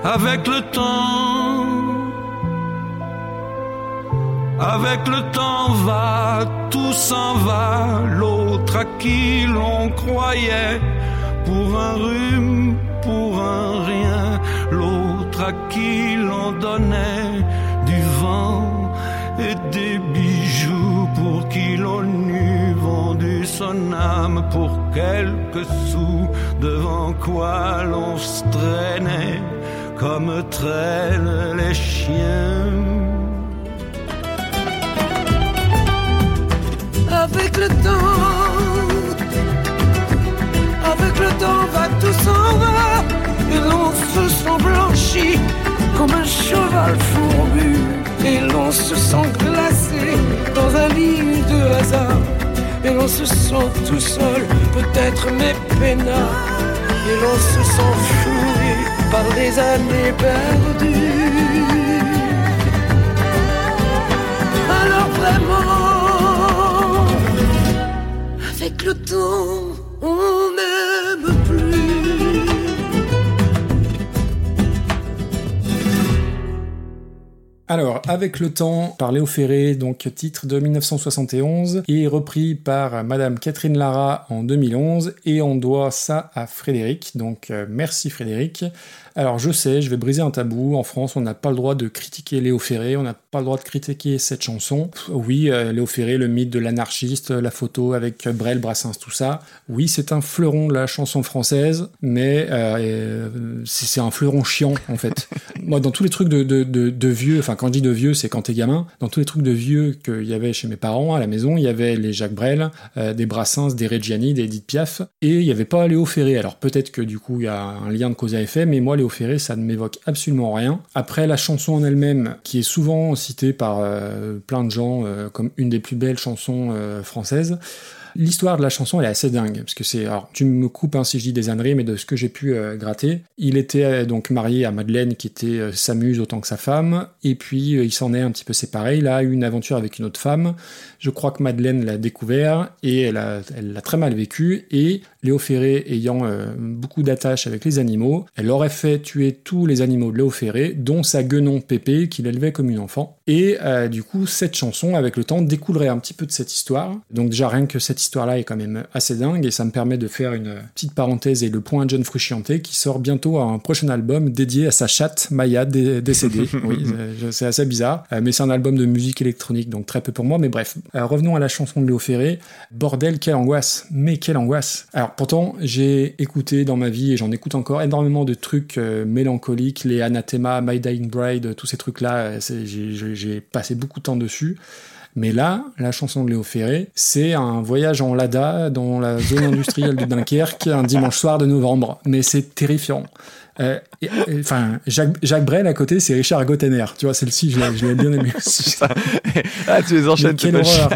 Avec le temps, avec le temps va, tout s'en va. L'autre à qui l'on croyait pour un rhume, pour un rien. L'autre à qui l'on donnait du vent et des bijoux pour qui l'on eût vendu son âme pour quelques sous devant quoi l'on se traînait comme traînent les chiens. Avec le temps, le temps va tout s'en va et l'on se sent blanchi comme un cheval fourbu. Et l'on se sent glacé dans un lit de hasard. Et l'on se sent tout seul peut-être mais peinard et l'on se sent fourré par des années perdues. Alors vraiment, avec le temps, Alors, avec le temps, par Léo Ferré, donc titre de 1971, et repris par Madame Catherine Lara en 2011, et on doit ça à Frédéric, donc euh, merci Frédéric. Alors je sais, je vais briser un tabou, en France on n'a pas le droit de critiquer Léo Ferré, on n'a pas le droit de critiquer cette chanson. Pff, Oui, euh, Léo Ferré, le mythe de l'anarchiste, la photo avec Brel, Brassens, tout ça. Oui, c'est un fleuron de la chanson française, mais euh, euh, c'est c'est un fleuron chiant en fait. Moi, dans tous les trucs de, de, de, de vieux, enfin quand je dis de vieux, c'est quand t'es gamin. Dans tous les trucs de vieux qu'il y avait chez mes parents à la maison, il y avait les Jacques Brel, euh, des Brassens, des Reggiani, des Edith Piaf, et il n'y avait pas Léo Ferré. Alors peut-être que du coup il y a un lien de cause à effet, mais moi Léo Ça ne m'évoque absolument rien. Après la chanson en elle-même, qui est souvent citée par euh, plein de gens euh, comme une des plus belles chansons euh, françaises. L'histoire de la chanson est assez dingue. Parce que c'est alors tu me coupes hein, si je dis des âneries mais de ce que j'ai pu gratter. Il était donc marié à Madeleine qui était euh, sa muse autant que sa femme. Et puis il s'en est un petit peu séparé il a eu une aventure avec une autre femme. Je crois que Madeleine l'a découvert et elle a très mal vécu. Et Léo Ferré ayant euh, beaucoup d'attaches avec les animaux elle aurait fait tuer tous les animaux de Léo Ferré dont sa guenon Pépé qu'il élevait comme une enfant et euh, du coup cette chanson avec le temps découlerait un petit peu de cette histoire donc déjà rien que cette histoire-là est quand même assez dingue et ça me permet de faire une petite parenthèse et le point John Frusciante qui sort bientôt à un prochain album dédié à sa chatte Maya dé- décédée. oui, c'est- assez bizarre, euh, mais c'est un album de musique électronique donc très peu pour moi. Mais bref, revenons à la chanson de Léo Ferré. Bordel, quelle angoisse, mais quelle angoisse. Alors pourtant j'ai écouté dans ma vie et j'en écoute encore énormément de trucs euh, mélancoliques, les Anathema, My Dying Bride, tous ces trucs-là. euh, j'ai- passé beaucoup de temps dessus. Mais là, la chanson de Léo Ferré, c'est un voyage en Lada dans la zone industrielle de Dunkerque un dimanche soir de novembre. Mais c'est terrifiant. Euh, et- et- Enfin, Jacques, Jacques Brel à côté, c'est Richard Gottener. Tu vois, celle-ci, je l'ai bien aimé. ah, tu les enchaînes, Mais quelle horreur.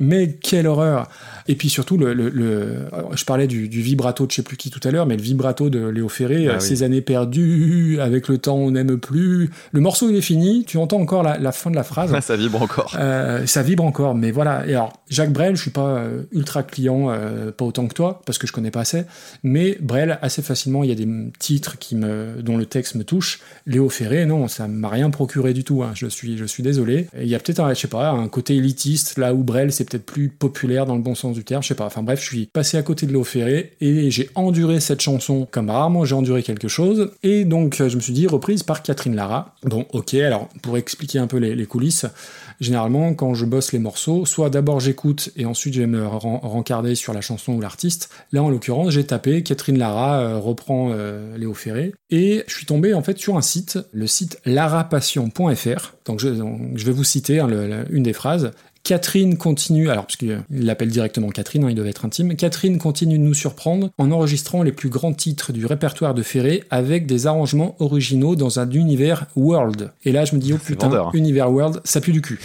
Mais quelle horreur. Et puis surtout, le, le, le- alors, je parlais du, du vibrato de je sais plus qui tout à l'heure, mais le vibrato de Léo Ferré, Ah euh, oui. ces années perdues, avec le temps on n'aime plus. Le morceau il est fini, tu entends encore la, la fin de la phrase. Ça vibre encore. Euh, ça vibre encore, mais voilà. Et alors, Jacques Brel, je suis pas euh, ultra client, euh, pas autant que toi, parce que je connais pas assez. Mais Brel, assez facilement, il y a des titres qui me, dont le texte me touche. Léo Ferré, non, ça m'a rien procuré du tout. hein. Je suis, je suis désolé. Il y a peut-être, un, je sais pas, un côté élitiste là où Brel, c'est peut-être plus populaire dans le bon sens du terme. Je sais pas. Enfin bref, je suis passé à côté de Léo Ferré et j'ai enduré cette chanson comme rarement j'ai enduré quelque chose. Et donc, euh, je me suis dit reprise par Catherine Lara. Bon, ok. Alors, pour expliquer un peu les, coulisses. Généralement, quand je bosse les morceaux, soit d'abord j'écoute et ensuite je vais me ren- rencarder sur la chanson ou l'artiste. Là, en l'occurrence, j'ai tapé Catherine Lara euh, reprend euh, Léo Ferré et je suis tombé en fait sur un site, le site larapassion.fr. Donc, je, donc, je vais vous citer hein, une des phrases. Catherine continue, alors parce qu'il l'appelle directement Catherine, hein, il devait être intime, Catherine continue de nous surprendre en enregistrant les plus grands titres du répertoire de Ferré avec des arrangements originaux dans un univers world. Et là je me dis, oh putain, vendeur. univers world, ça pue du cul.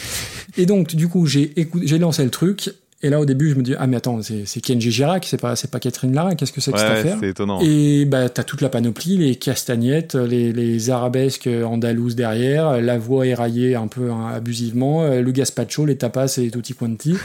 Et donc du coup j'ai lancé le truc, et là au début je me dis, ah mais attends, c'est Kenji Girac, c'est pas, pas Catherine Lara, qu'est-ce que c'est que Ouais, cette affaire c'est étonnant. et bah t'as toute la panoplie, les castagnettes, les, les arabesques andalouses derrière, la voix éraillée un peu hein, abusivement, euh, le gazpacho, les tapas et tutti quanti.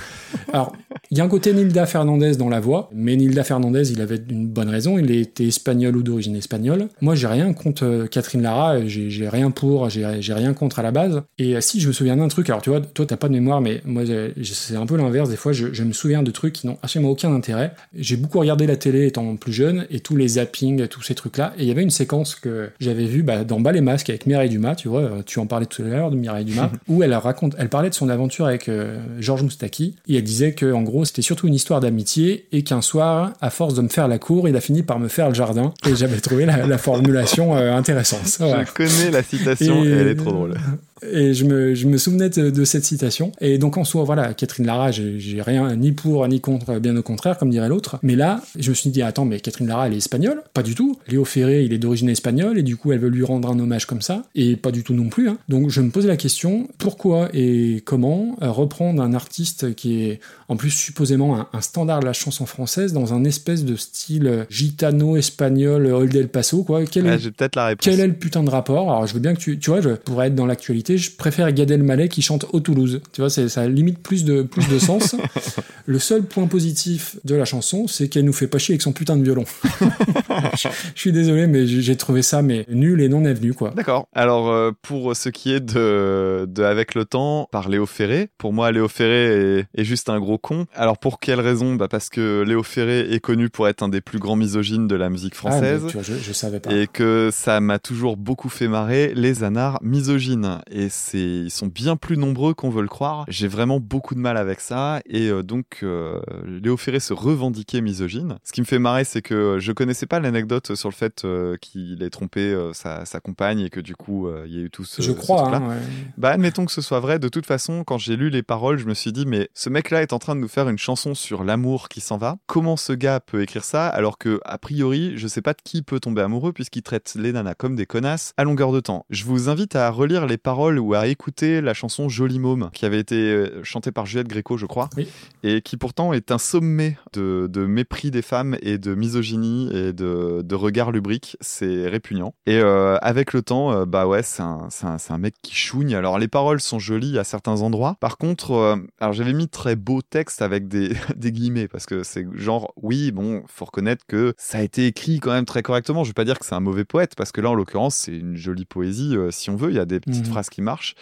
Alors il y a un côté Nilda Fernandez dans la voix, mais Nilda Fernandez il avait une bonne raison, il était espagnol ou d'origine espagnole. Moi j'ai rien contre euh, Catherine Lara, j'ai rien pour, j'ai rien contre à la base. Et si je me souviens d'un truc, alors tu vois, toi t'as pas de mémoire, mais moi c'est un peu l'inverse. Des fois je, je me souviens de trucs qui n'ont absolument aucun intérêt. J'ai beaucoup regardé la télé étant plus jeune et tous les zappings, tous ces trucs-là. Et il y avait une séquence que j'avais vue bah, dans Bas les masques avec Mireille Dumas, tu vois, euh, tu en parlais tout à l'heure de Mireille Dumas, où elle raconte, elle parlait de son aventure avec euh, Georges Moustaki et elle disait que en gros c'était surtout une histoire d'amitié et qu'un soir, à force de me faire la cour, il a fini par me faire le jardin. Et j'avais trouvé la, la formulation euh, intéressante. Je connais la citation, Et- et elle est trop drôle. Et je me, je me souvenais de, de cette citation. Et donc en soi, voilà, Catherine Lara, j'ai rien ni pour ni contre, bien au contraire, comme dirait l'autre. Mais là, je me suis dit, attends, mais Catherine Lara, elle est espagnole? Pas du tout. Léo Ferré, il est d'origine espagnole, et du coup, elle veut lui rendre un hommage comme ça. Et pas du tout non plus. hein. Donc je me posais la question, pourquoi et comment euh, reprendre un artiste qui est en plus supposément un, un standard de la chanson française dans un espèce de style gitano-espagnol, Old El Paso, quoi? Quel, J'ai peut-être la réponse. quel est le putain de rapport? Alors, je veux bien que tu, tu vois, je pourrais être dans l'actualité. Je préfère Gad Elmaleh qui chante au Toulouse. Tu vois, ça limite plus de plus de sens. le seul point positif de la chanson, c'est qu'elle nous fait pas chier avec son putain de violon. je suis désolé, mais j'ai trouvé ça mais nul et non avenu quoi. D'accord. Alors, euh, pour ce qui est de, de Avec le temps, par Léo Ferré, pour moi, Léo Ferré est, est juste un gros con. Alors, pour quelle raison? Bah Parce que Léo Ferré est connu pour être un des plus grands misogynes de la musique Ah, mais française. tu vois, je, je savais pas. et que ça m'a toujours beaucoup fait marrer les anards misogynes et c'est ils sont bien plus nombreux qu'on veut le croire j'ai vraiment beaucoup de mal avec ça et euh, donc euh, Léo Ferré se revendiquait misogyne ce qui me fait marrer c'est que je connaissais pas l'anecdote sur le fait euh, qu'il ait trompé euh, sa, sa compagne et que du coup euh, il y a eu tout ce. Je ce crois, truc-là. hein, ouais. Bah, admettons que ce soit vrai. De toute façon, quand j'ai lu les paroles, je me suis dit, mais ce mec-là est en train de nous faire une chanson sur l'amour qui s'en va. Comment ce gars peut écrire ça alors que, a priori, je sais pas de qui peut tomber amoureux puisqu'il traite les nanas comme des connasses à longueur de temps. Je vous invite à relire les paroles ou à écouter la chanson Jolie Môme qui avait été euh, chantée par Juliette Gréco, je crois. Oui. Et qui pourtant est un sommet de, de mépris des femmes et de misogynie et de, de regard lubrique. C'est répugnant. Et euh, avec le temps, euh, bah ouais, c'est un, mec qui chouigne. Alors les paroles sont jolies à certains endroits. Par contre, euh, alors j'avais mis très beau texte avec des, des guillemets parce que c'est genre, oui, bon, faut reconnaître que ça a été écrit quand même très correctement. Je vais pas dire que c'est un mauvais poète parce que là, en l'occurrence, c'est une jolie poésie. si on veut, il y a des petites Mhm. phrases qui marchent.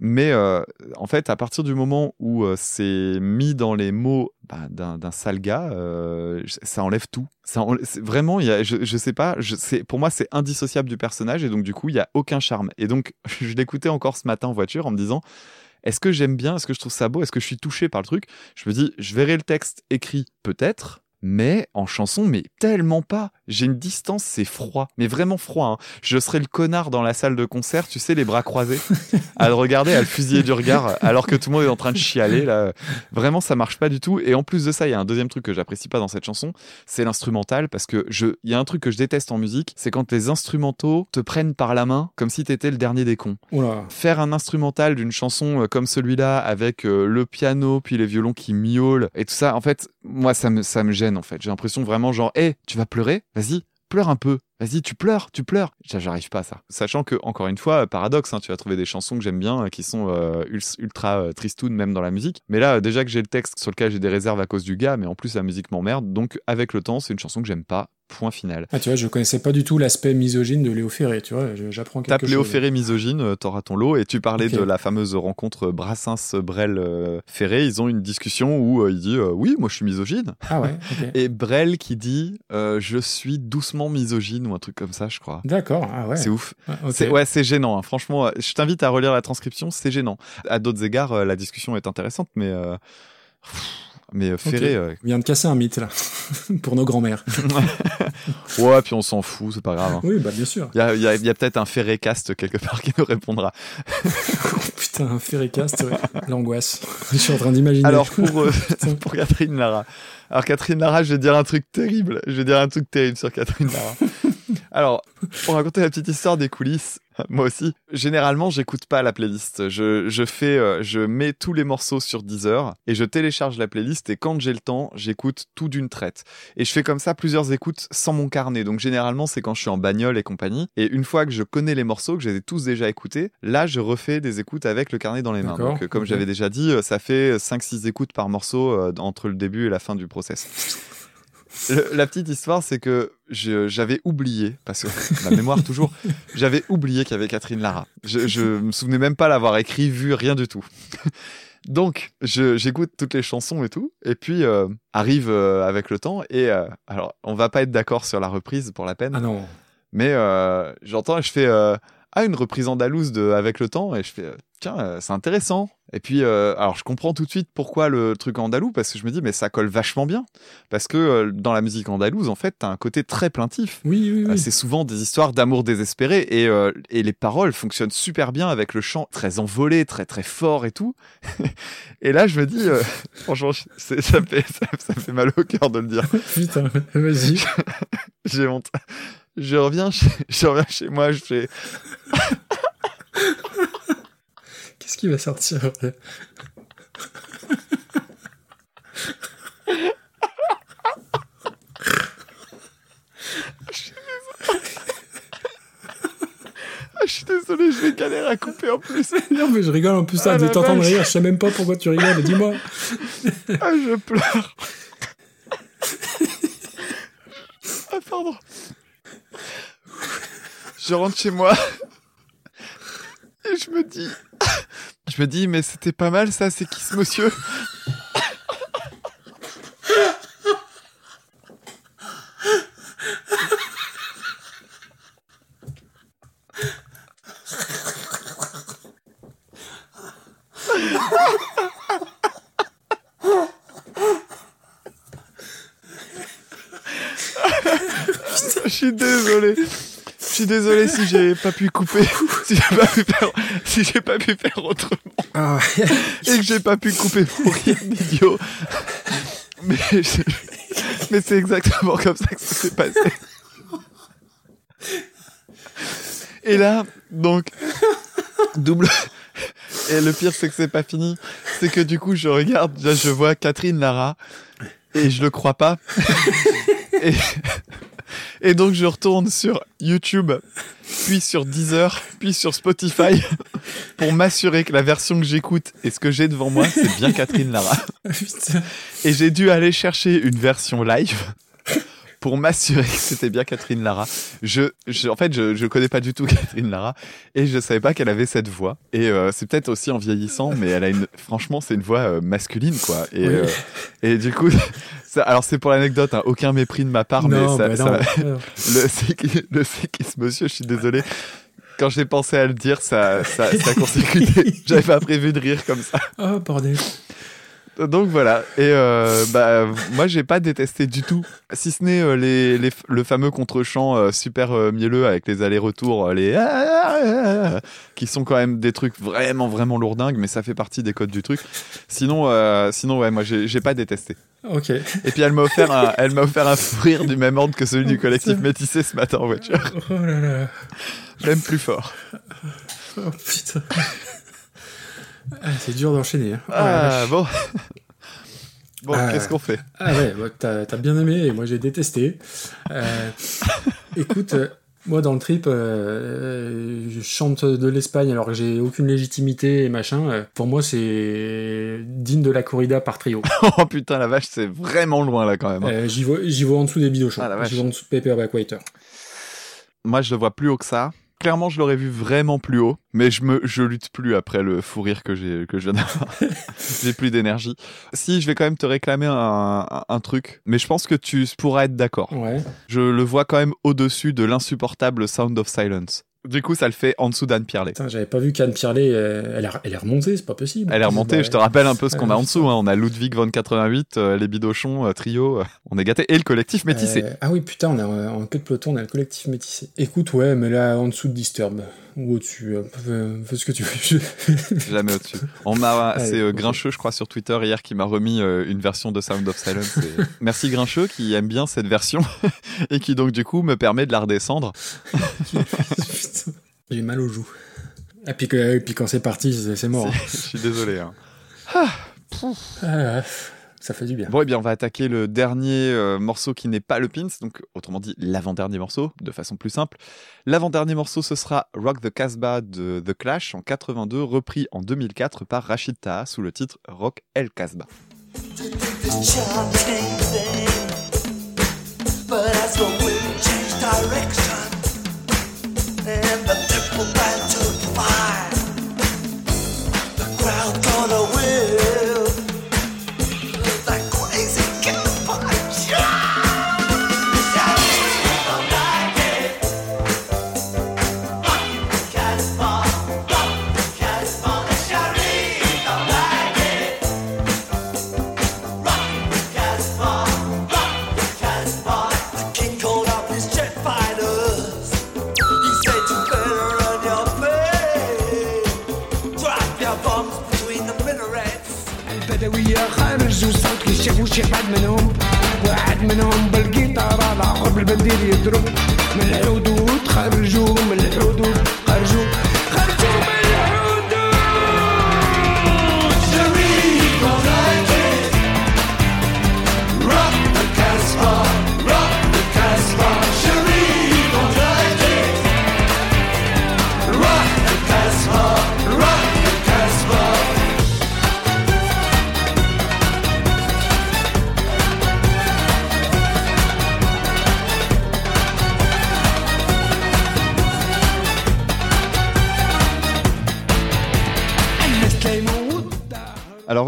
Mais euh, en fait, à partir du moment où euh, c'est mis dans les mots bah, d'un sale gars, euh, ça enlève tout. Ça enlève- vraiment, y a, je, sais pas, je, pour moi, c'est indissociable du personnage et donc du coup, il y a aucun charme. Et donc, je l'écoutais encore ce matin en voiture en me disant, est-ce que j'aime bien, est-ce que je trouve ça beau, est-ce que je suis touché par le truc? Je me dis, je verrai le texte écrit peut-être. Mais en chanson, mais tellement pas. J'ai une distance, c'est froid, mais vraiment froid. hein. Je serais le connard dans la salle de concert, tu sais, les bras croisés, à le regarder, à le fusiller du regard, alors que tout le monde est en train de chialer. Là, vraiment, ça marche pas du tout. Et en plus de ça, il y a un deuxième truc que j'apprécie pas dans cette chanson, c'est l'instrumental, parce que je, il y a un truc que je déteste en musique, c'est quand les instrumentaux te prennent par la main, comme si t'étais le dernier des cons. Oula. Faire un instrumental d'une chanson euh, comme celui-là, avec euh, le piano, puis les violons qui miaulent, et tout ça, en fait, moi, ça me, ça me gêne, en fait. J'ai l'impression vraiment genre, hé, tu vas pleurer? Vas-y, pleure un peu. Vas-y, tu pleures, tu pleures. J'a- J'arrive pas à ça. Sachant que, encore une fois, paradoxe, hein, tu vas trouver des chansons que j'aime bien, euh, qui sont euh, ul- ultra euh, tristounes, même dans la musique. Mais là, euh, déjà que j'ai le texte sur lequel j'ai des réserves à cause du gars, mais en plus la musique m'emmerde. Donc, avec le temps, c'est une chanson que j'aime pas. Point final. Ah, tu vois, je connaissais pas du tout l'aspect misogyne de Léo Ferré, tu vois, j'apprends quelque Tape chose. Léo Ferré misogyne, euh, t'auras ton lot. Et tu parlais de la fameuse rencontre Brassens-Brel-Ferré. Ils ont une discussion où euh, il dit euh, Oui, moi je suis misogyne. Ah ouais. Et Brel qui dit euh, Je suis doucement misogyne ou un truc comme ça, je crois. D'accord, ah ouais. C'est ouf. Ah. C'est ouais, c'est gênant. hein. Franchement, euh, je t'invite à relire la transcription. C'est gênant. À d'autres égards, euh, la discussion est intéressante, mais euh, mais euh. Ferré, euh, On vient de casser un mythe, là, pour nos grands-mères. ouais, puis on s'en fout, c'est pas grave. hein. oui, bah bien sûr. Il y a, il y a- il y a peut-être un Ferré cast quelque part qui nous répondra. Putain, un Ferricast, ouais. l'angoisse. Je suis en train d'imaginer. Alors pour, euh, pour Catherine Lara. Alors Catherine Lara, je vais dire un truc terrible. Je vais dire un truc terrible sur Catherine Lara. Alors, pour raconter la petite histoire des coulisses, moi aussi, généralement, j'écoute pas la playlist. Je, je fais, euh, je mets tous les morceaux sur Deezer et je télécharge la playlist et quand j'ai le temps, j'écoute tout d'une traite. Et je fais comme ça plusieurs écoutes sans mon carnet. Donc généralement, c'est quand je suis en bagnole et compagnie. Et une fois que je connais les morceaux, que je les ai tous déjà écoutés, là, je refais des écoutes avec le carnet dans les mains. Donc, euh, comme j'avais déjà dit, euh, ça fait 5-6 écoutes par morceau euh, entre le début et la fin du process. Le- la petite histoire, c'est que j'avais oublié, parce que ma mémoire toujours, j'avais oublié qu'il y avait Catherine Lara. Je, je me souvenais même pas l'avoir écrit, vu, rien du tout. Donc, j'écoute toutes les chansons et tout, et puis euh, arrive euh, avec le temps, et euh, alors, on va pas être d'accord sur la reprise pour la peine, Ah non. mais j'entends et je fais ah une reprise andalouse de avec le temps et je fais tiens c'est intéressant et puis euh, alors je comprends tout de suite pourquoi le truc andalou parce que je me dis mais ça colle vachement bien parce que euh, dans la musique andalouse en fait t'as un côté très plaintif Oui, oui, Euh, c'est souvent des histoires d'amour désespéré et, et les paroles fonctionnent super bien avec le chant très envolé, très très fort et tout. et là, je me dis, franchement, ça me, fait, ça, fait mal au cœur de le dire. Putain, vas-y. J'ai honte. Je reviens, chez, je reviens chez moi, je fais. Qu'est-ce qui va sortir après je suis désolé, je vais galérer à couper en plus. Non, mais je rigole en plus, ça, Ah, de t'entendre rire, je sais même pas pourquoi tu rigoles, dis-moi. Ah, je pleure. Ah, pardon. Je rentre chez moi. Et je me dis. Je me dis, mais c'était pas mal ça, c'est qui ce monsieur Je suis désolé. Je suis désolé si j'ai pas pu couper si j'ai pas pu faire, si j'ai pas pu faire autrement, Ah, et que j'ai pas pu couper pour rien d'idiot. Mais, je- mais c'est exactement comme ça que ça s'est passé. Et là, donc, double. Et le pire, c'est que c'est pas fini. C'est que du coup, je regarde, je vois Catherine Lara, et je le crois pas. et, et donc, je retourne sur YouTube, puis sur Deezer, puis sur Spotify, pour m'assurer que la version que j'écoute et ce que j'ai devant moi, c'est bien Catherine Lara. Et j'ai dû aller chercher une version live pour m'assurer que c'était bien Catherine Lara. Je, je- en fait, je, je connais pas du tout Catherine Lara et je savais pas qu'elle avait cette voix. Et euh, c'est peut-être aussi en vieillissant, mais elle a une, franchement, c'est une voix euh, masculine, quoi. Et, Oui. euh, et du coup, ça, alors c'est pour l'anecdote, hein, aucun mépris de ma part, Non, mais ça, bah ça non. m'a- Non. le séquisme, le monsieur, je suis désolé. Quand j'ai pensé à le dire, ça, ça, ça a consécuté. J'avais pas prévu de rire comme ça. Oh, bordel. Donc voilà. Et euh, bah, moi, j'ai pas détesté du tout. Si ce n'est euh, les, les, le fameux contre-champ euh, super mielleux avec les allers-retours, les qui sont quand même des trucs vraiment, vraiment lourdingues, mais ça fait partie des codes du truc. Sinon, sinon ouais, moi, j'ai j'ai pas détesté. Ok. Et puis elle m'a offert un, elle m'a offert un fou rire du même ordre que celui du collectif métissé ce matin en voiture. Oh là là. Même plus fort. Oh putain. Ah, c'est dur d'enchaîner. hein. Oh Ah bon. Bon, Ah. qu'est-ce qu'on fait? Ah ouais, bah, t'as bien aimé et moi j'ai détesté. Euh, écoute, euh, moi dans le trip, euh, je chante de l'Espagne alors que j'ai aucune légitimité et machin. Pour moi, c'est digne de la corrida par trio. Oh putain, la vache, c'est vraiment loin là quand même. hein. J'y vois, en dessous des bidochons. Ah. J'y vois en dessous de Paperback Waiter. Moi, je le vois plus haut que ça. Clairement, je l'aurais vu vraiment plus haut, mais je me, je lutte plus après le fou rire que j'ai, que je viens d'avoir. j'ai plus d'énergie. Si, je vais quand même te réclamer un, truc, mais je pense que tu pourras être d'accord. Ouais. Je le vois quand même au-dessus de l'insupportable Sound of Silence. Du coup, ça le fait en dessous d'Anne Pierlet. Putain, j'avais pas vu qu'Anne Pierlet, euh, elle, a- elle est remontée, c'est pas possible. Elle est remontée, Bah, je te rappelle un peu ce qu'on a en dessous. hein. On a Ludwig von 88, euh, les Bidochons, euh, trio, on est gâtés. Et le collectif métissé. Ah oui, putain, on a en queue de peloton, on a le collectif métissé. Écoute, ouais, mais là, en dessous de Disturb, ou au-dessus, euh, fais, ce que tu veux. Jamais au-dessus. On m'a, c'est euh. Grincheux, je crois, sur Twitter hier qui m'a remis euh, une version de Sound of Silence. Et Merci Grincheux qui aime bien cette version et qui donc du coup me permet de la redescendre. J'ai mal aux joues. Et puis, que, et puis quand c'est parti, c'est c'est mort. Je suis désolé. hein. Ah, ça fait du bien. Bon, et bien, on va attaquer le dernier euh, morceau qui n'est pas le pins, donc autrement dit l'avant-dernier morceau, de façon plus simple. L'avant-dernier morceau, ce sera Rock the Casbah de The Clash en 82, repris en 2004 par Rachid Taha sous le titre Rock El Casbah. But as the wind changed direction and the triple البدوية خرجوا صوت كي شافوا شي حد منهم. واحد منهم بالقيطارة الآخر بالبندير يضرب. من الحدود خرجوا من الحدود خرجوا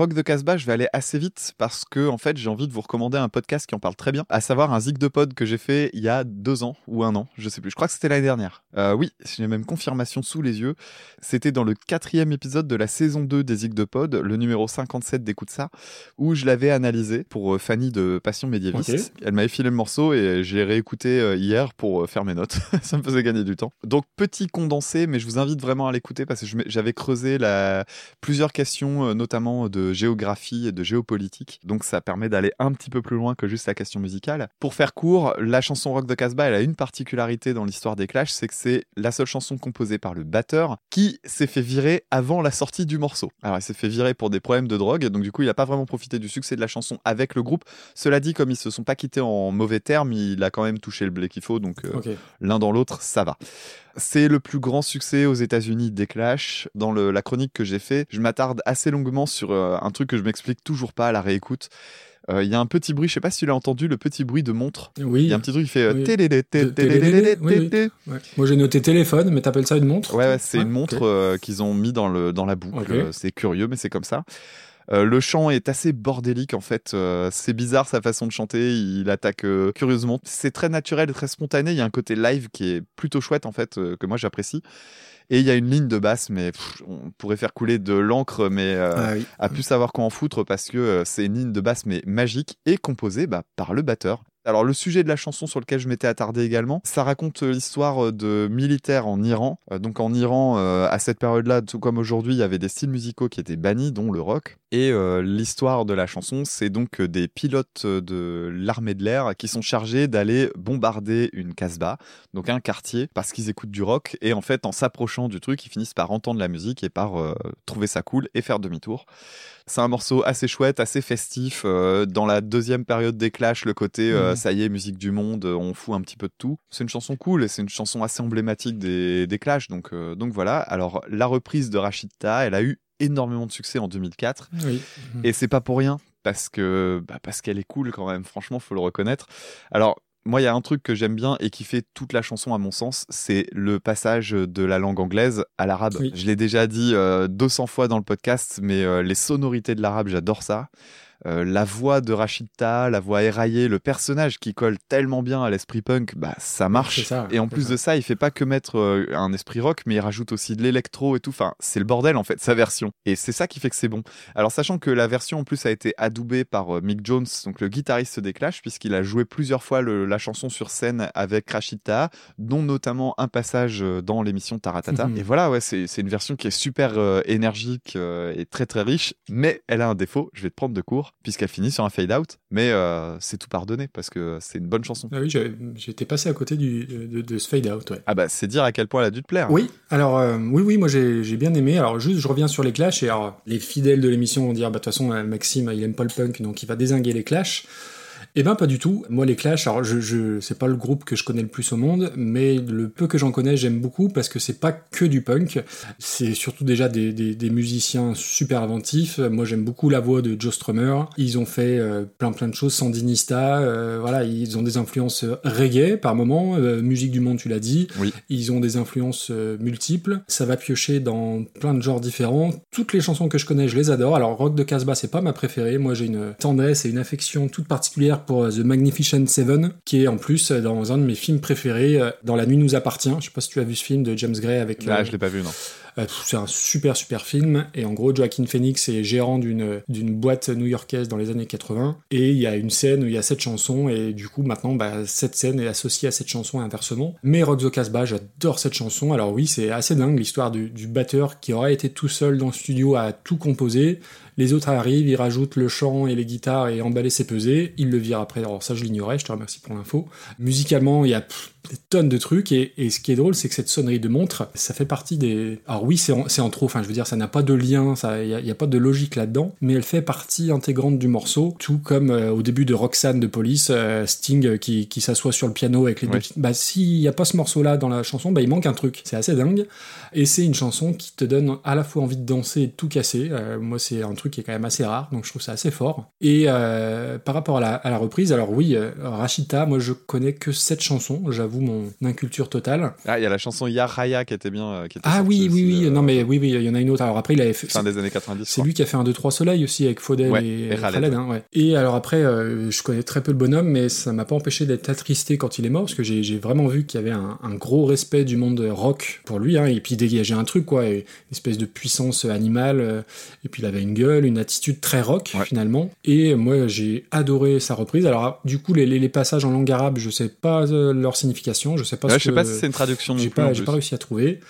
Rock de Casbah, je vais aller assez vite parce que en fait j'ai envie de vous recommander un podcast qui en parle très bien, à savoir un zig de pod que j'ai fait il y a deux ans ou un an, je sais plus. Je crois que c'était l'année dernière. Euh, oui, j'ai même confirmation sous les yeux. C'était dans le quatrième épisode de la saison 2 des zig de pod, le numéro 57 d'écoute ça, où je l'avais analysé pour euh, Fanny de Passion médiéviste. Elle m'avait filé le morceau et j'ai réécouté euh, hier pour faire mes notes. ça me faisait gagner du temps. Donc petit condensé, mais je vous invite vraiment à l'écouter parce que j'avais creusé la... plusieurs questions, notamment de géographie et de géopolitique. Donc ça permet d'aller un petit peu plus loin que juste la question musicale. Pour faire court, la chanson Rock de Casbah, elle a une particularité dans l'histoire des Clash, c'est que c'est la seule chanson composée par le batteur qui s'est fait virer avant la sortie du morceau. Alors il s'est fait virer pour des problèmes de drogue, donc du coup il n'a pas vraiment profité du succès de la chanson avec le groupe. Cela dit, comme ils se sont pas quittés en mauvais termes, il a quand même touché le blé qu'il faut, donc euh, l'un dans l'autre, ça va. C'est le plus grand succès aux États-Unis des Clash. Dans le- la chronique que j'ai fait, je m'attarde assez longuement sur euh, un truc que je m'explique toujours pas à la réécoute. Euh, Il y a un petit bruit, je sais pas si tu l'as entendu, le petit bruit de montre. Oui. Il y a un petit truc qui fait. Moi j'ai noté téléphone, mais t'appelles ça une montre? Ouais, c'est une montre euh, qu'ils ont mis dans, le, dans la boucle. C'est curieux, mais c'est comme ça. Euh, le chant est assez bordélique en fait. Euh, c'est bizarre sa façon de chanter. Il attaque euh, curieusement. C'est très naturel, très spontané. Il y a un côté live qui est plutôt chouette en fait que moi j'apprécie. Et il y a une ligne de basse, mais pff, on pourrait faire couler de l'encre, mais Ah oui. à plus savoir quoi en foutre parce que c'est une ligne de basse mais magique et composée bah, par le batteur. Alors le sujet de la chanson sur lequel je m'étais attardé également, ça raconte euh, l'histoire euh, de militaires en Iran. Euh, donc en Iran, à cette période-là, tout comme aujourd'hui, il y avait des styles musicaux qui étaient bannis, dont le rock. Et l'histoire de la chanson, c'est donc des pilotes de l'armée de l'air qui sont chargés d'aller bombarder une casbah, donc un quartier, parce qu'ils écoutent du rock. Et en fait, en s'approchant du truc, ils finissent par entendre la musique et par trouver ça cool et faire demi-tour. C'est un morceau assez chouette, assez festif. euh, dans la deuxième période des Clash, le côté euh, Mhm. ça y est, musique du monde, euh, on fout un petit peu de tout. C'est une chanson cool et c'est une chanson assez emblématique des, des Clash. Donc, euh, donc voilà. Alors, la reprise de Rachita, elle a eu énormément de succès en 2004. Oui. Et c'est pas pour rien, parce que bah, parce qu'elle est cool quand même, franchement, faut le reconnaître. Alors, moi, il y a un truc que j'aime bien et qui fait toute la chanson à mon sens, c'est le passage de la langue anglaise à l'arabe. Oui. Je l'ai déjà dit euh, 200 fois dans le podcast, mais euh, les sonorités de l'arabe, j'adore ça. Euh, la voix de Rachida, la voix éraillée, le personnage qui colle tellement bien à l'esprit punk, bah ça marche. Ça, et en plus ça. de ça, il fait pas que mettre euh, un esprit rock, mais il rajoute aussi de l'électro et tout. Enfin, c'est le bordel en fait, sa version. Et c'est ça qui fait que c'est bon. Alors sachant que la version en plus a été adoubée par euh, Mick Jones, donc le guitariste des Clash, puisqu'il a joué plusieurs fois le- la chanson sur scène avec Rachida, dont notamment un passage dans l'émission Taratata. Mhm. Et voilà, ouais, c'est une version qui est super énergique et très très riche, mais elle a un défaut. Je vais te prendre de court, puisqu'elle finit sur un fade out. Mais euh, c'est tout pardonné parce que c'est une bonne chanson. Ah oui, j'étais passé à côté du, de, de ce fade out, ouais. Ah bah c'est dire à quel point elle a dû te plaire. Oui, alors euh, oui, oui, moi j'ai j'ai bien aimé. Alors juste, je reviens sur les clashs et alors les fidèles de l'émission vont dire, bah de toute façon, euh, Maxime, il aime pas le punk, donc il va désinguer les clashs. Eh ben pas du tout. Moi les Clash, alors je, je c'est pas le groupe que je connais le plus au monde, mais le peu que j'en connais, j'aime beaucoup parce que c'est pas que du punk. C'est surtout déjà des, des, des musiciens super inventifs. Moi j'aime beaucoup la voix de Joe Strummer. Ils ont fait euh, plein plein de choses, Sandinista. euh, voilà, ils ont des influences euh, reggae par moment, euh, musique du monde, tu l'as dit. Oui. Ils ont des influences multiples. Ça va piocher dans plein de genres différents. Toutes les chansons que je connais, je les adore. Alors Rock de Casbah, c'est pas ma préférée. Moi j'ai une tendresse et une affection toute particulière pour euh, The Magnificent Seven, qui est en plus euh, dans un de mes films préférés, euh, Dans la nuit nous appartient. Je sais pas si tu as vu ce film de James Gray avec. Ah, euh, je l'ai pas vu, non. c'est un super super film et en gros Joaquin Phoenix est gérant d'une d'une boîte new-yorkaise dans les années 80 et il y a une scène où il y a cette chanson et du coup maintenant bah, cette scène est associée à cette chanson et inversement. Mais Rock the Casbah, j'adore cette chanson. Alors oui, c'est assez dingue l'histoire du, du batteur qui aurait été tout seul dans le studio à tout composer. Les autres arrivent, ils rajoutent le chant et les guitares et emballer ses pesées. Ils le virent après. Alors ça, je l'ignorais. Je te remercie pour l'info. Musicalement, il y a pff, des tonnes de trucs et, et ce qui est drôle, c'est que cette sonnerie de montre, ça fait partie des. Alors oui, c'est en, c'est en trop. Enfin, je veux dire, ça n'a pas de lien, ça, il y a, pas de logique là-dedans, mais elle fait partie intégrante du morceau, tout comme euh, au début de Roxanne de Police, euh, Sting euh, qui, qui s'assoit sur le piano avec les deux. Ouais. Bah s'il y a pas ce morceau-là dans la chanson, bah il manque un truc. C'est assez dingue. Et c'est une chanson qui te donne à la fois envie de danser et de tout casser. Euh, moi, c'est un truc qui est quand même assez rare, donc je trouve ça assez fort. Et euh, par rapport à la, à la reprise, alors oui, euh, Rachita, moi je connais que cette chanson, j'avoue. mon inculture totale. Ah, il y a la chanson Ya Raya qui était bien. euh, Qui était Ah oui, oui, aussi, oui, non mais oui, oui, il y en a une autre. Alors après, il avait fait. Fin des années 90. je C'est lui qui a fait un 2-3 Soleil aussi avec Faudel Ouais, et, et Khaled. Khaled, hein, ouais. Et alors après, euh, je connais très peu le bonhomme, mais ça m'a pas empêché d'être attristé quand il est mort, parce que j'ai vraiment vu qu'il y avait un, un gros respect du monde rock pour lui, hein, et puis il dégageait un truc, quoi, une espèce de puissance animale, et puis il avait une gueule, une attitude très rock, finalement. Et moi, j'ai adoré sa reprise. Alors du coup, les, les- les passages en langue arabe, je sais pas euh, leur signification, je sais pas Ouais, ce je sais que- pas si c'est une traduction J'ai pas, j'ai pas réussi à trouver.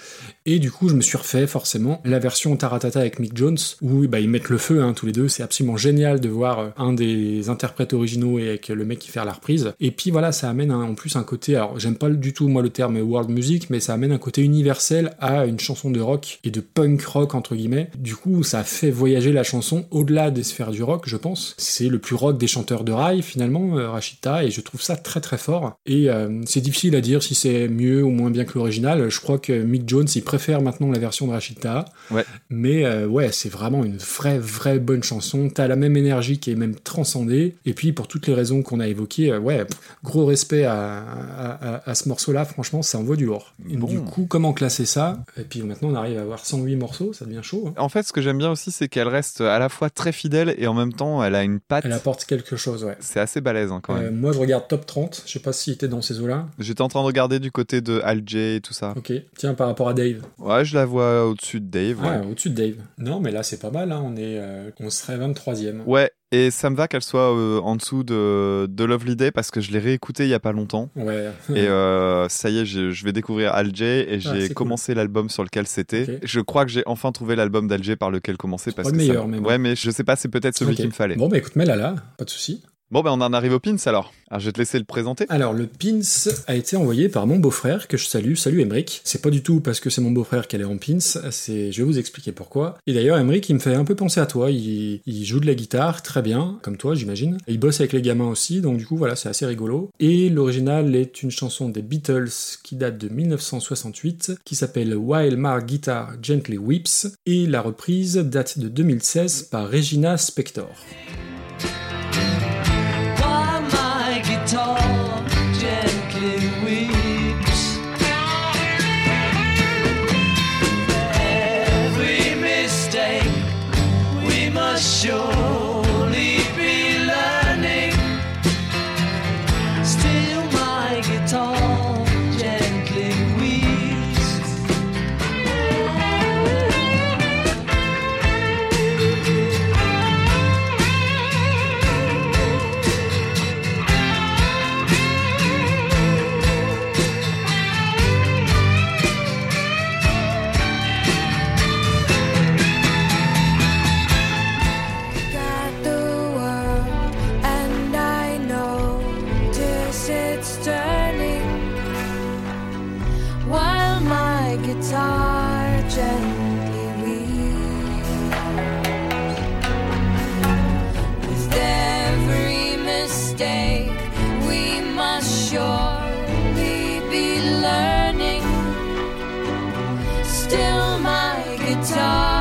Et du coup, je me suis refait forcément la version Taratata avec Mick Jones, où bah, ils mettent le feu hein, tous les deux. C'est absolument génial de voir euh, un des interprètes originaux et avec le mec qui fait la reprise. Et puis voilà, ça amène en plus un côté. Alors, j'aime pas du tout moi le terme world music, mais ça amène un côté universel à une chanson de rock et de punk rock entre guillemets. Du coup, ça fait voyager la chanson au-delà des sphères du rock, je pense. C'est le plus rock des chanteurs de rail finalement, euh, Rachita, et je trouve ça très très fort. Et euh, c'est difficile à dire si c'est mieux ou moins bien que l'original. Je crois que Mick Jones, il préfère maintenant la version de Rachita. Ouais. Mais euh, ouais, c'est vraiment une vraie, vraie bonne chanson. T'as la même énergie qui est même transcendée. Et puis, pour toutes les raisons qu'on a évoquées, euh, ouais, pff, gros respect à, à- à- à ce morceau-là. Franchement, ça envoie du lourd. Bon. Du coup, comment classer ça? Et puis maintenant, on arrive à avoir 108 morceaux, ça devient chaud. hein. En fait, ce que j'aime bien aussi, c'est qu'elle reste à la fois très fidèle et en même temps, elle a une patte. Elle apporte quelque chose, ouais. C'est assez balèze hein, quand Euh, moi, je regarde top 30. Je sais pas si t'es dans ces eaux-là. J'étais en train de regarder du côté de Al J et tout ça. Ok. Tiens, par rapport à Dave. Ouais, je la vois au-dessus de Dave. Ouais. au-dessus de Dave. Non, mais là, c'est pas mal. Hein. On, est, euh, on serait 23e. Ouais, et ça me va qu'elle soit euh, en dessous de, de Lovely Day parce que je l'ai réécouté il y a pas longtemps. Ouais. Et euh, ça y est, je vais découvrir Al J et Ah, j'ai commencé l'album sur lequel c'était. Je crois que j'ai enfin trouvé l'album d'Al J par lequel commencer parce pas que le ça meilleur, me- même. Ouais, mais je sais pas, c'est peut-être celui Ok. qu'il me fallait. Bon, bah écoute, mets-la là, pas de souci. Bon, ben on en arrive au pins alors. Alors, je vais te laisser le présenter. Alors, le pins a été envoyé par mon beau-frère, que je salue. Salut Emric. C'est pas du tout parce que c'est mon beau-frère qu'elle est en pins, c'est, je vais vous expliquer pourquoi. Et d'ailleurs, Emric, il me fait un peu penser à toi. Il, joue de la guitare très bien, comme toi, j'imagine. Il bosse avec les gamins aussi, donc du coup, voilà, c'est assez rigolo. Et l'original est une chanson des Beatles qui date de 1968, qui s'appelle While My Guitar Gently Weeps. Et la reprise date de 2016 par Regina Spector. Still, my guitar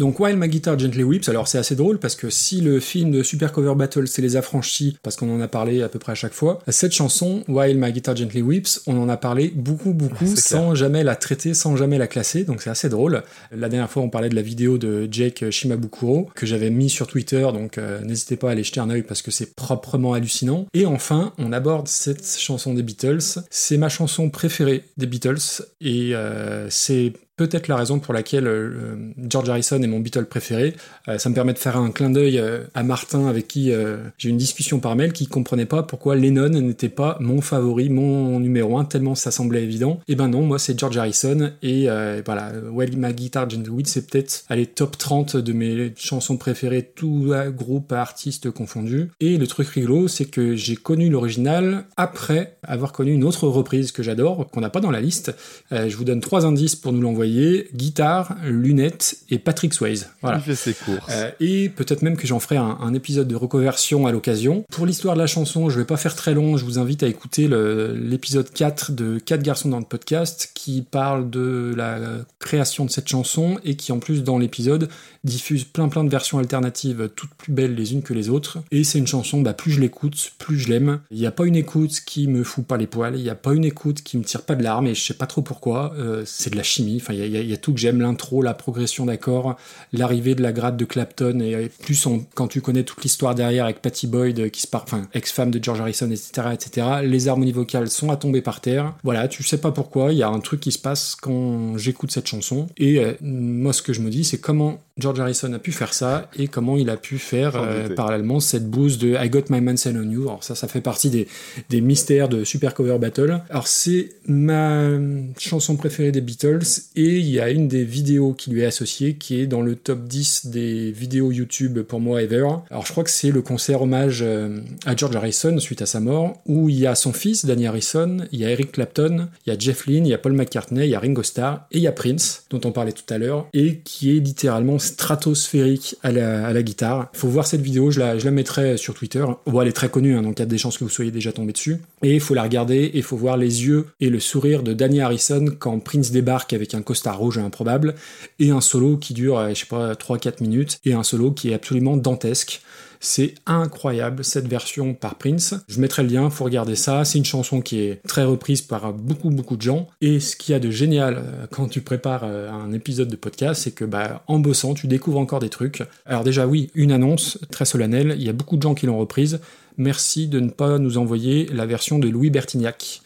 Donc While My Guitar Gently Weeps, alors c'est assez drôle parce que si le film de Super Cover Battle c'est Les Affranchis, parce qu'on en a parlé à peu près à chaque fois, cette chanson, While My Guitar Gently Weeps, on en a parlé beaucoup beaucoup sans jamais la traiter, sans jamais la classer, donc c'est assez drôle. La dernière fois on parlait de la vidéo de Jake Shimabukuro que j'avais mis sur Twitter, donc euh, n'hésitez pas à aller jeter un œil parce que c'est proprement hallucinant. Et enfin, on aborde cette chanson des Beatles, c'est ma chanson préférée des Beatles. Et euh, c'est peut-être la raison pour laquelle euh, George Harrison est mon Beatle préféré. Euh, ça me permet de faire un clin d'œil euh, à Martin avec qui euh, j'ai eu une discussion par mail qui comprenait pas pourquoi Lennon n'était pas mon favori, mon numéro un, tellement ça semblait évident. Et ben non, moi c'est George Harrison et euh, voilà, Well My Guitar Gently Weeps c'est peut-être allez top 30 de mes chansons préférées, tout euh, groupe, artiste confondu. Et le truc rigolo, c'est que j'ai connu l'original après avoir connu une autre reprise que j'adore, qu'on n'a pas dans la liste. Euh, je vous donne trois indices pour nous l'envoyer. Guitare, lunettes et Patrick Swayze. Voilà. Il fait ses courses. Euh, et peut-être même que j'en ferai un, un épisode de reconversion à l'occasion. Pour l'histoire de la chanson, je vais pas faire très long, je vous invite à écouter l'épisode 4 de 4 garçons dans le podcast qui parle de la création de cette chanson et qui en plus dans l'épisode diffuse plein plein de versions alternatives toutes plus belles les unes que les autres. Et c'est une chanson, bah, plus je l'écoute, plus je l'aime. Il n'y a pas une écoute qui me fout pas les poils, il n'y a pas une écoute qui me tire pas de larmes et je sais pas trop pourquoi. Euh, c'est de la chimie, enfin il y y, a- il y a tout que j'aime, l'intro, la progression d'accords, l'arrivée de la gratte de Clapton et plus en- quand tu connais toute l'histoire derrière avec Patty Boyd euh, qui se part, enfin ex-femme de George Harrison, etc., etc. Les harmonies vocales sont à tomber par terre. Voilà, tu sais pas pourquoi, il y a un truc qui se passe quand j'écoute cette chanson. Et euh, moi, ce que je me dis, c'est comment George Harrison a pu faire ça et comment il a pu faire euh, parallèlement cette bouse de I Got My Mansell on You. Alors ça, ça fait partie des, des mystères de Super Cover Battle. Alors c'est ma chanson préférée des Beatles et il y a une des vidéos qui lui est associée qui est dans le top 10 des vidéos YouTube pour moi ever. Alors je crois que c'est le concert hommage euh, à George Harrison suite à sa mort où il y a son fils Danny Harrison, il y a Eric Clapton, il y a Jeff Lynne, il y a Paul McCartney, il y a Ringo Starr et il y a Prince dont on parlait tout à l'heure et qui est littéralement stratosphérique à la, à la guitare. Faut voir cette vidéo, je la, mettrai sur Twitter. Bon, elle est très connue, hein, donc il y a des chances que vous soyez déjà tombé dessus. Et il faut la regarder et il faut voir les yeux et le sourire de Danny Harrison quand Prince débarque avec un costard rouge improbable et un solo qui dure, euh, je sais pas, 3-4 minutes et un solo qui est absolument dantesque. C'est incroyable cette version par Prince. Je mettrai le lien, faut regarder ça. C'est une chanson qui est très reprise par beaucoup beaucoup de gens. Et ce qu'il y a de génial euh, quand tu prépares euh, un épisode de podcast, c'est que bah, en bossant, tu découvres encore des trucs. Alors déjà oui, une annonce très solennelle. Il y a beaucoup de gens qui l'ont reprise. Merci de ne pas nous envoyer la version de Louis Bertignac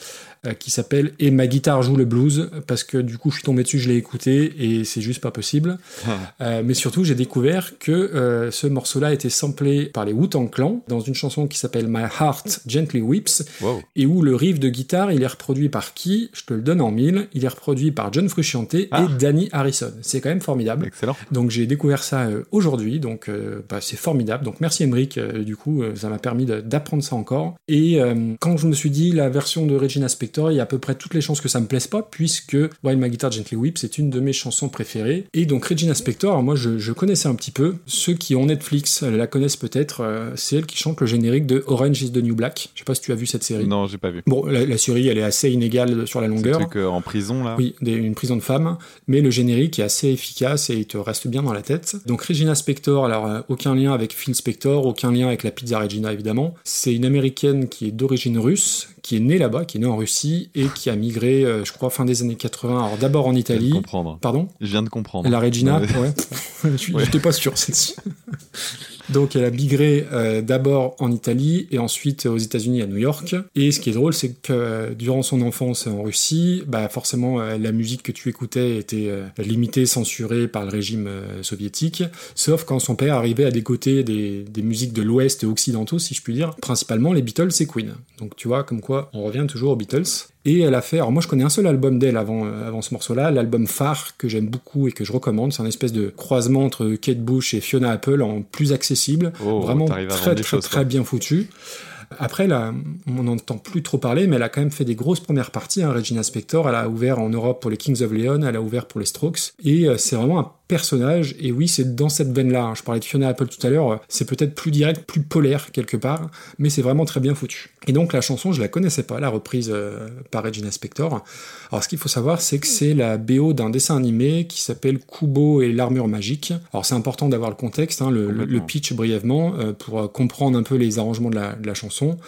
qui s'appelle Et ma guitare joue le blues parce que du coup je suis tombé dessus, je l'ai écouté et c'est juste pas possible. Euh, mais surtout, j'ai découvert que euh, ce morceau-là a été samplé par les Wu-Tang Clan dans une chanson qui s'appelle My Heart Gently Weeps Wow. et où le riff de guitare, il est reproduit par qui? Je te le donne en mille. Il est reproduit par John Frusciante et Danny Harrison. C'est quand même formidable. Excellent. Donc j'ai découvert ça euh, aujourd'hui, donc euh, bah, c'est formidable. Donc merci Emmerich, euh, du coup, euh, ça m'a permis d'apprendre ça encore. Et euh, quand je me suis dit la version de Regina Spector, il y a à peu près toutes les chances que ça me plaise pas, puisque While My Guitar Gently Weeps c'est une de mes chansons préférées. Et donc Regina Spector, moi je, je connaissais un petit peu. Ceux qui ont Netflix euh, la connaissent peut-être. euh, c'est elle qui chante le générique de Orange is the New Black. Je sais pas si tu as vu cette série. Non, j'ai pas vu. Bon, la, la série elle est assez inégale sur la longueur. truc euh, en prison là. Oui, des- une prison de femmes, mais le générique est assez efficace et il te reste bien dans la tête. Donc Regina Spector, alors euh, aucun lien avec Phil Spector, aucun lien avec la pizza Regina évidemment. C'est une américaine qui est d'origine russe, qui est née là-bas, qui est née en Russie et qui a migré, euh, je crois, fin des années 80. Alors d'abord en Je viens de Italie. comprendre. Pardon? Je viens de comprendre. La Regina, Ouais. ouais. Ouais. j'étais pas sûr celle-ci. Donc elle a migré euh, d'abord en Italie et ensuite aux États-Unis à New York. Et ce qui est drôle, c'est que euh, durant son enfance en Russie, bah forcément euh, la musique que tu écoutais était limitée, censurée par le régime soviétique. Sauf quand son père arrivait à décoter des, des musiques de l'Ouest et occidentaux, si je puis dire, principalement les Beatles et Queen. Donc tu vois, comme quoi on revient toujours aux Beatles. Et elle a fait, alors moi je connais un seul album d'elle avant, euh, avant ce morceau-là, l'album Phare que j'aime beaucoup et que je recommande. C'est un espèce de croisement entre Kate Bush et Fiona Apple en plus accessible, Oh, vraiment très très choses, très quoi. bien foutu. Après, là, on n'entend plus trop parler, mais elle a quand même fait des grosses premières parties. hein, Regina Spector, elle a ouvert en Europe pour les Kings of Leon, elle a ouvert pour les Strokes, et euh, c'est vraiment un personnage. Et oui, c'est dans cette veine-là. hein. Je parlais de Fiona Apple tout à l'heure. C'est peut-être plus direct, plus polaire quelque part, mais c'est vraiment très bien foutu. Et donc la chanson, je la connaissais pas, la reprise euh, par Regina Spector. Alors ce qu'il faut savoir, c'est que c'est la BO d'un dessin animé qui s'appelle Kubo et l'armure magique. Alors c'est important d'avoir le contexte, hein, le, pitch brièvement, euh, pour euh, comprendre un peu les arrangements de la, de la chanson.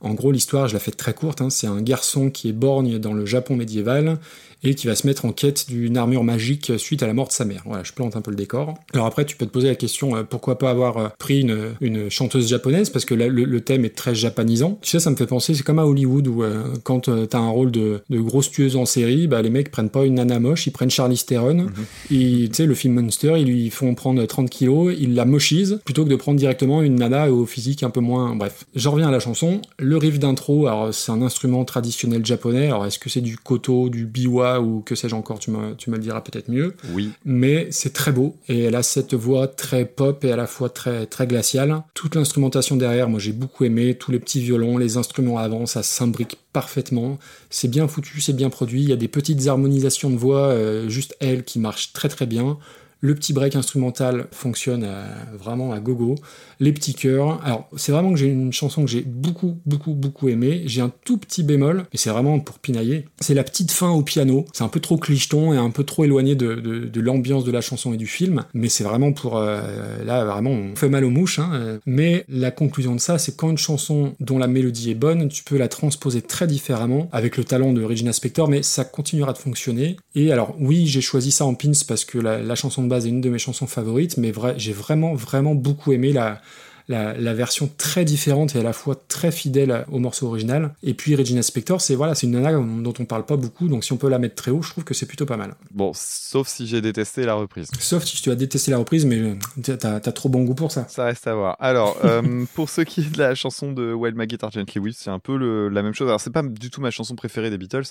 En gros, l'histoire, je la fais très courte, hein, c'est un garçon qui est borgne dans le Japon médiéval et qui va se mettre en quête d'une armure magique suite à la mort de sa mère. Voilà, je plante un peu le décor. Alors après, tu peux te poser la question, euh, pourquoi pas avoir euh, pris une, une chanteuse japonaise, parce que là, le, le thème est très japonisant. Tu sais, ça me fait penser, c'est comme à Hollywood, où euh, quand euh, t'as un rôle de, de grosse tueuse en série, bah, les mecs prennent pas une nana moche, ils prennent Charlize Theron, et tu sais, le film Monster, ils lui font prendre 30 kilos, ils la mochisent, plutôt que de prendre directement une nana au physique un peu moins... Bref, j'en reviens à la chanson. Le riff d'intro, alors c'est un instrument traditionnel japonais, alors est-ce que c'est du koto, du biwa, ou que sais-je encore, tu me, tu me le diras peut-être mieux. Oui. Mais c'est très beau et elle a cette voix très pop et à la fois très, très glaciale. Toute l'instrumentation derrière, moi j'ai beaucoup aimé, tous les petits violons, les instruments avant, ça s'imbrique parfaitement. C'est bien foutu, c'est bien produit. Il y a des petites harmonisations de voix, euh, juste elle, qui marchent très très bien. Le petit break instrumental fonctionne euh, vraiment à gogo. Les petits chœurs. Alors, c'est vraiment que j'ai une chanson que j'ai beaucoup, beaucoup, beaucoup aimé. J'ai un tout petit bémol, mais c'est vraiment pour pinailler. C'est la petite fin au piano. C'est un peu trop clicheton et un peu trop éloigné de, de- l'ambiance de la chanson et du film. Mais c'est vraiment pour. euh, là, vraiment, on fait mal aux mouches. hein. Mais la conclusion de ça, c'est quand une chanson dont la mélodie est bonne, tu peux la transposer très différemment avec le talent de Regina Spektor, mais ça continuera de fonctionner. Et alors, oui, j'ai choisi ça en pins parce que la, la chanson de base est une de mes chansons favorites, mais j'ai vraiment, vraiment beaucoup aimé la, la, la version très différente et à la fois très fidèle au morceau original. Et puis Regina Spektor, c'est voilà, c'est une nana dont on parle pas beaucoup, donc si on peut la mettre très haut, je trouve que c'est plutôt pas mal. Bon, sauf si j'ai détesté la reprise. Sauf si tu as détesté la reprise, mais euh, t'as t'as trop bon goût pour ça. Ça reste à voir. Alors, euh, pour ce qui est de la chanson de Wild My Guitar Gently Weeps, c'est un peu le- la même chose. Alors, c'est pas du tout ma chanson préférée des Beatles.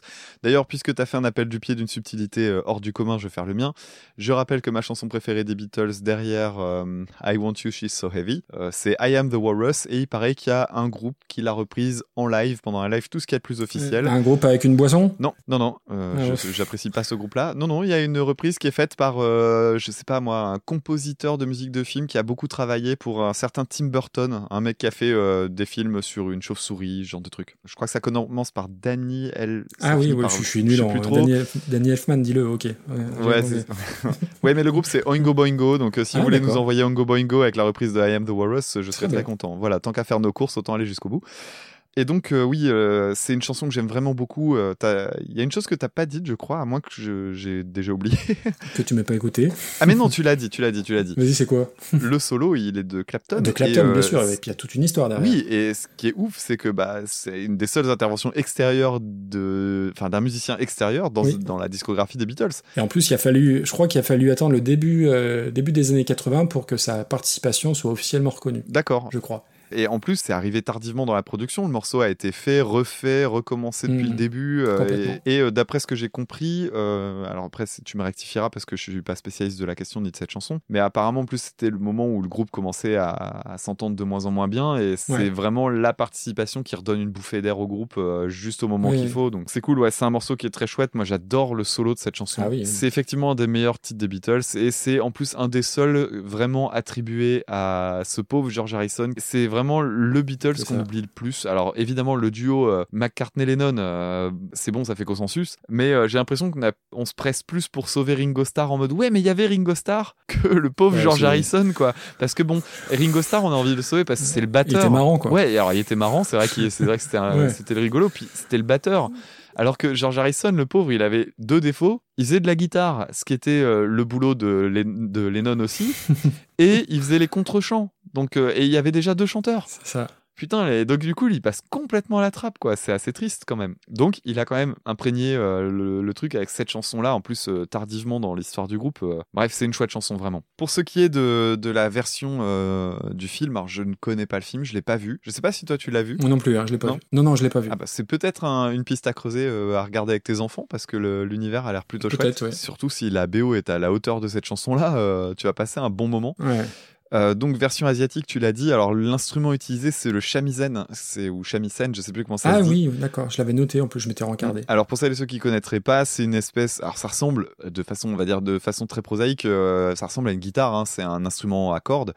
D'ailleurs, puisque tu as fait un appel du pied d'une subtilité euh, hors du commun, je vais faire le mien. Je rappelle que ma chanson préférée des Beatles derrière euh, I Want You, She's So Heavy, euh, c'est I Am the Walrus. Et il paraît qu'il y a un groupe qui l'a reprise en live, pendant un live, tout ce qu'il y a de plus officiel. Un groupe avec une boisson? Non, non, non, euh, Ah j'apprécie pas ce groupe-là. Non, non, il y a une reprise qui est faite par, euh, je sais pas moi, un compositeur de musique de film qui a beaucoup travaillé pour un certain Tim Burton, un mec qui a fait euh, des films sur une chauve-souris, genre de truc. Je crois que ça commence par Danny L. Ah oui, par- je, suis nul en. Danny, Danny Elfman, dis-le, ok. Ouais, Ouais, ouais, mais le groupe c'est Oingo Boingo, donc euh, si Ah, vous voulez nous envoyer Oingo Boingo avec la reprise de I Am the Walrus, je serais Très content. Voilà, tant qu'à faire nos courses, autant aller jusqu'au bout. Et donc, euh, oui, euh, c'est une chanson que j'aime vraiment beaucoup. Euh, Il y a une chose que t'as pas dite, je crois, à moins que je- j'ai déjà oublié. Que tu m'as pas écouté. ah, mais non, tu l'as dit, tu l'as dit, tu l'as dit. Vas-y, c'est quoi? Le solo, il est de Clapton. De Clapton, bien sûr, et puis il y a toute une histoire derrière. Oui, et ce qui est ouf, c'est que bah, c'est une des seules interventions extérieures de, enfin, d'un musicien extérieur dans, Oui. dans la discographie des Beatles. Et en plus, il a fallu, je crois qu'il a fallu attendre le début, début des années 80 pour que sa participation soit officiellement reconnue. D'accord. Je crois. Et en plus, c'est arrivé tardivement dans la production. Le morceau a été fait, refait, recommencé depuis le début. euh, et et, euh, d'après ce que j'ai compris, euh, alors après, tu me rectifieras parce que je suis pas spécialiste de la question ni de cette chanson. Mais apparemment, en plus, c'était le moment où le groupe commençait à, à s'entendre de moins en moins bien. Et c'est Ouais. vraiment la participation qui redonne une bouffée d'air au groupe euh, juste au moment Oui, qu'il faut. Donc c'est cool. Ouais, c'est un morceau qui est très chouette. Moi, j'adore le solo de cette chanson. Ah oui, oui. C'est effectivement un des meilleurs titres des Beatles. Et c'est en plus un des seuls vraiment attribué à ce pauvre George Harrison. C'est vraiment le Beatles qu'on oublie le plus. Alors évidemment, le duo euh, McCartney-Lennon, euh, c'est bon, ça fait consensus. Mais euh, j'ai l'impression qu'on a- on se presse plus pour sauver Ringo Starr en mode ouais, mais il y avait Ringo Starr que le pauvre Ouais, George Harrison, quoi. Parce que bon, Ringo Starr, on a envie de le sauver parce que c'est le batteur. était marrant, quoi. Ouais, alors il était marrant, c'est vrai, qu'il- c'est vrai que c'était un- Ouais. c'était le rigolo, puis c'était le batteur. Alors que George Harrison, le pauvre, il avait deux défauts. Il faisait de la guitare, ce qui était euh, le boulot de, Len- de Lennon aussi, et il faisait les contre-chants. Donc, euh, et il y avait déjà deux chanteurs. C'est ça. Putain, et donc du coup, il passe complètement à la trappe, quoi. C'est assez triste quand même. Donc, il a quand même imprégné euh, le, le truc avec cette chanson-là, en plus euh, tardivement dans l'histoire du groupe. Euh, bref, c'est une chouette chanson vraiment. Pour ce qui est de, de la version du film, alors je ne connais pas le film, je l'ai pas vu. Je sais pas si toi tu l'as vu. Moi non plus, hein, je l'ai pas Non vu. Non, non, je l'ai pas vu. Ah bah, c'est peut-être un- une piste à creuser, à regarder avec tes enfants, parce que l'univers a l'air plutôt chouette. ouais. Surtout si la BO est à la hauteur de cette chanson-là, tu vas passer un bon moment. Ouais. Euh, donc version asiatique, tu l'as dit. Alors l'instrument utilisé, c'est le shamisen, c'est ou shamisen, je sais plus comment ça Ah se dit. oui, d'accord, je l'avais noté, en plus je m'étais rencardé. Alors pour celles et ceux qui connaîtraient pas, c'est une espèce. Alors ça ressemble de façon, on va dire de façon très prosaïque, euh, ça ressemble à une guitare. hein, c'est un instrument à cordes.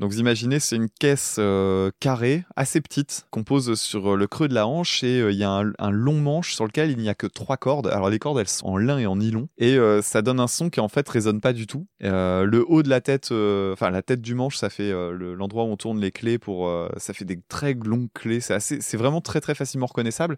Donc vous imaginez, c'est une caisse euh, carrée, assez petite, qu'on pose sur le creux de la hanche et euh, il y a un, long manche sur lequel il n'y a que trois cordes. Alors les cordes, elles sont en lin et en nylon et euh, ça donne un son qui en fait résonne pas du tout. Euh, le haut de la tête, euh, enfin la tête du manche, ça fait euh, le- l'endroit où on tourne les clés pour, euh, ça fait des très longues clés. C'est vraiment très très facilement reconnaissable.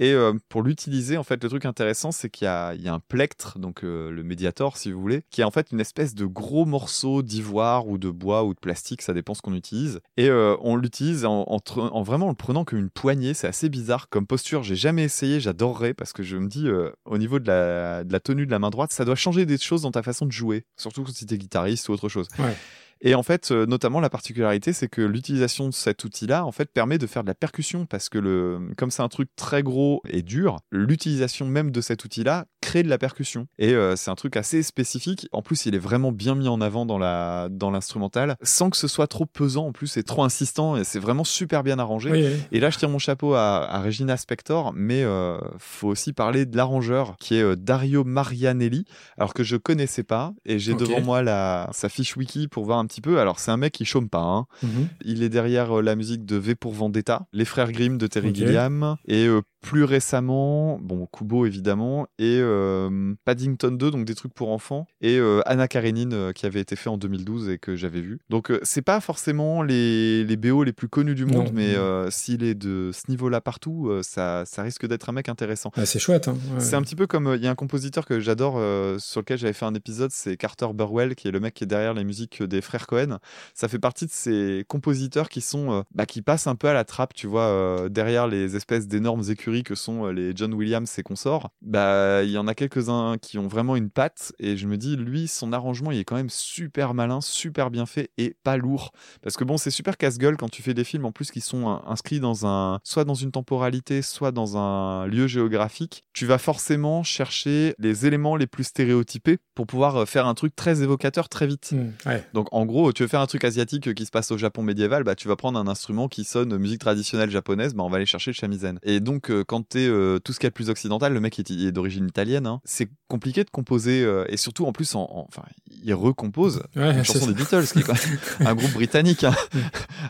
Et euh, pour l'utiliser, en fait, le truc intéressant, c'est qu'il y a, un plectre, donc euh, le médiator, si vous voulez, qui est en fait une espèce de gros morceau d'ivoire ou de bois ou de plastique, ça dépend ce qu'on utilise. Et euh, on l'utilise en, vraiment le prenant comme une poignée. C'est assez bizarre comme posture. J'ai jamais essayé, j'adorerais parce que je me dis, au niveau de la, de la tenue de la main droite, ça doit changer des choses dans ta façon de jouer, surtout si t'es guitariste ou autre chose. Ouais. Et en fait, euh, notamment la particularité, c'est que l'utilisation de cet outil-là, en fait, permet de faire de la percussion parce que le, comme c'est un truc très gros et dur, l'utilisation même de cet outil-là créer de la percussion. Et euh, c'est un truc assez spécifique. En plus, il est vraiment bien mis en avant dans la dans l'instrumental, sans que ce soit trop pesant en plus, et trop insistant. Et c'est vraiment super bien arrangé. Oui, oui. Et là, je tire mon chapeau à, à Regina Spector, mais euh, faut aussi parler de l'arrangeur qui est euh, Dario Marianelli, alors que je connaissais pas. Et j'ai devant moi la, sa fiche wiki pour voir un petit peu. Alors, c'est un mec qui chôme pas. hein. Mhm. Il est derrière la musique de V pour Vendetta, Les Frères Grimm de Terry. Gilliam, et plus récemment, bon, Kubo évidemment, et euh, Paddington 2, donc des trucs pour enfants, et euh, Anna Karenine euh, qui avait été fait en 2012 et que j'avais vu. Donc c'est pas forcément les, les BO les plus connus du monde, Non. mais s'il est de ce niveau-là partout, ça, ça risque d'être un mec intéressant. Ah, c'est chouette. hein. Ouais. C'est un petit peu comme il y a un compositeur que j'adore sur lequel j'avais fait un épisode, c'est Carter Burwell qui est le mec qui est derrière les musiques des frères Cohen. Ça fait partie de ces compositeurs qui sont bah, qui passent un peu à la trappe, tu vois, derrière les espèces d'énormes écuries que sont euh, les John Williams et consorts. Bah il y en a quelques-uns qui ont vraiment une patte et je me dis lui son arrangement il est quand même super malin, super bien fait et pas lourd parce que bon c'est super casse-gueule quand tu fais des films en plus qui sont euh, inscrits dans un soit dans une temporalité, soit dans un lieu géographique. Tu vas forcément chercher les éléments les plus stéréotypés pour pouvoir euh, faire un truc très évocateur très vite. Mm, ouais. Donc en gros, tu veux faire un truc asiatique qui se passe au Japon médiéval, bah tu vas prendre un instrument qui sonne musique traditionnelle japonaise, bah on va aller chercher le shamisen. Et donc quand t'es euh, tout ce qui est le plus occidental, le mec est, d'origine italienne, hein, c'est compliqué de composer euh, et surtout en plus en, en- enfin il recompose Ouais, une chanson ça. des Beatles, qui est un groupe britannique, hein.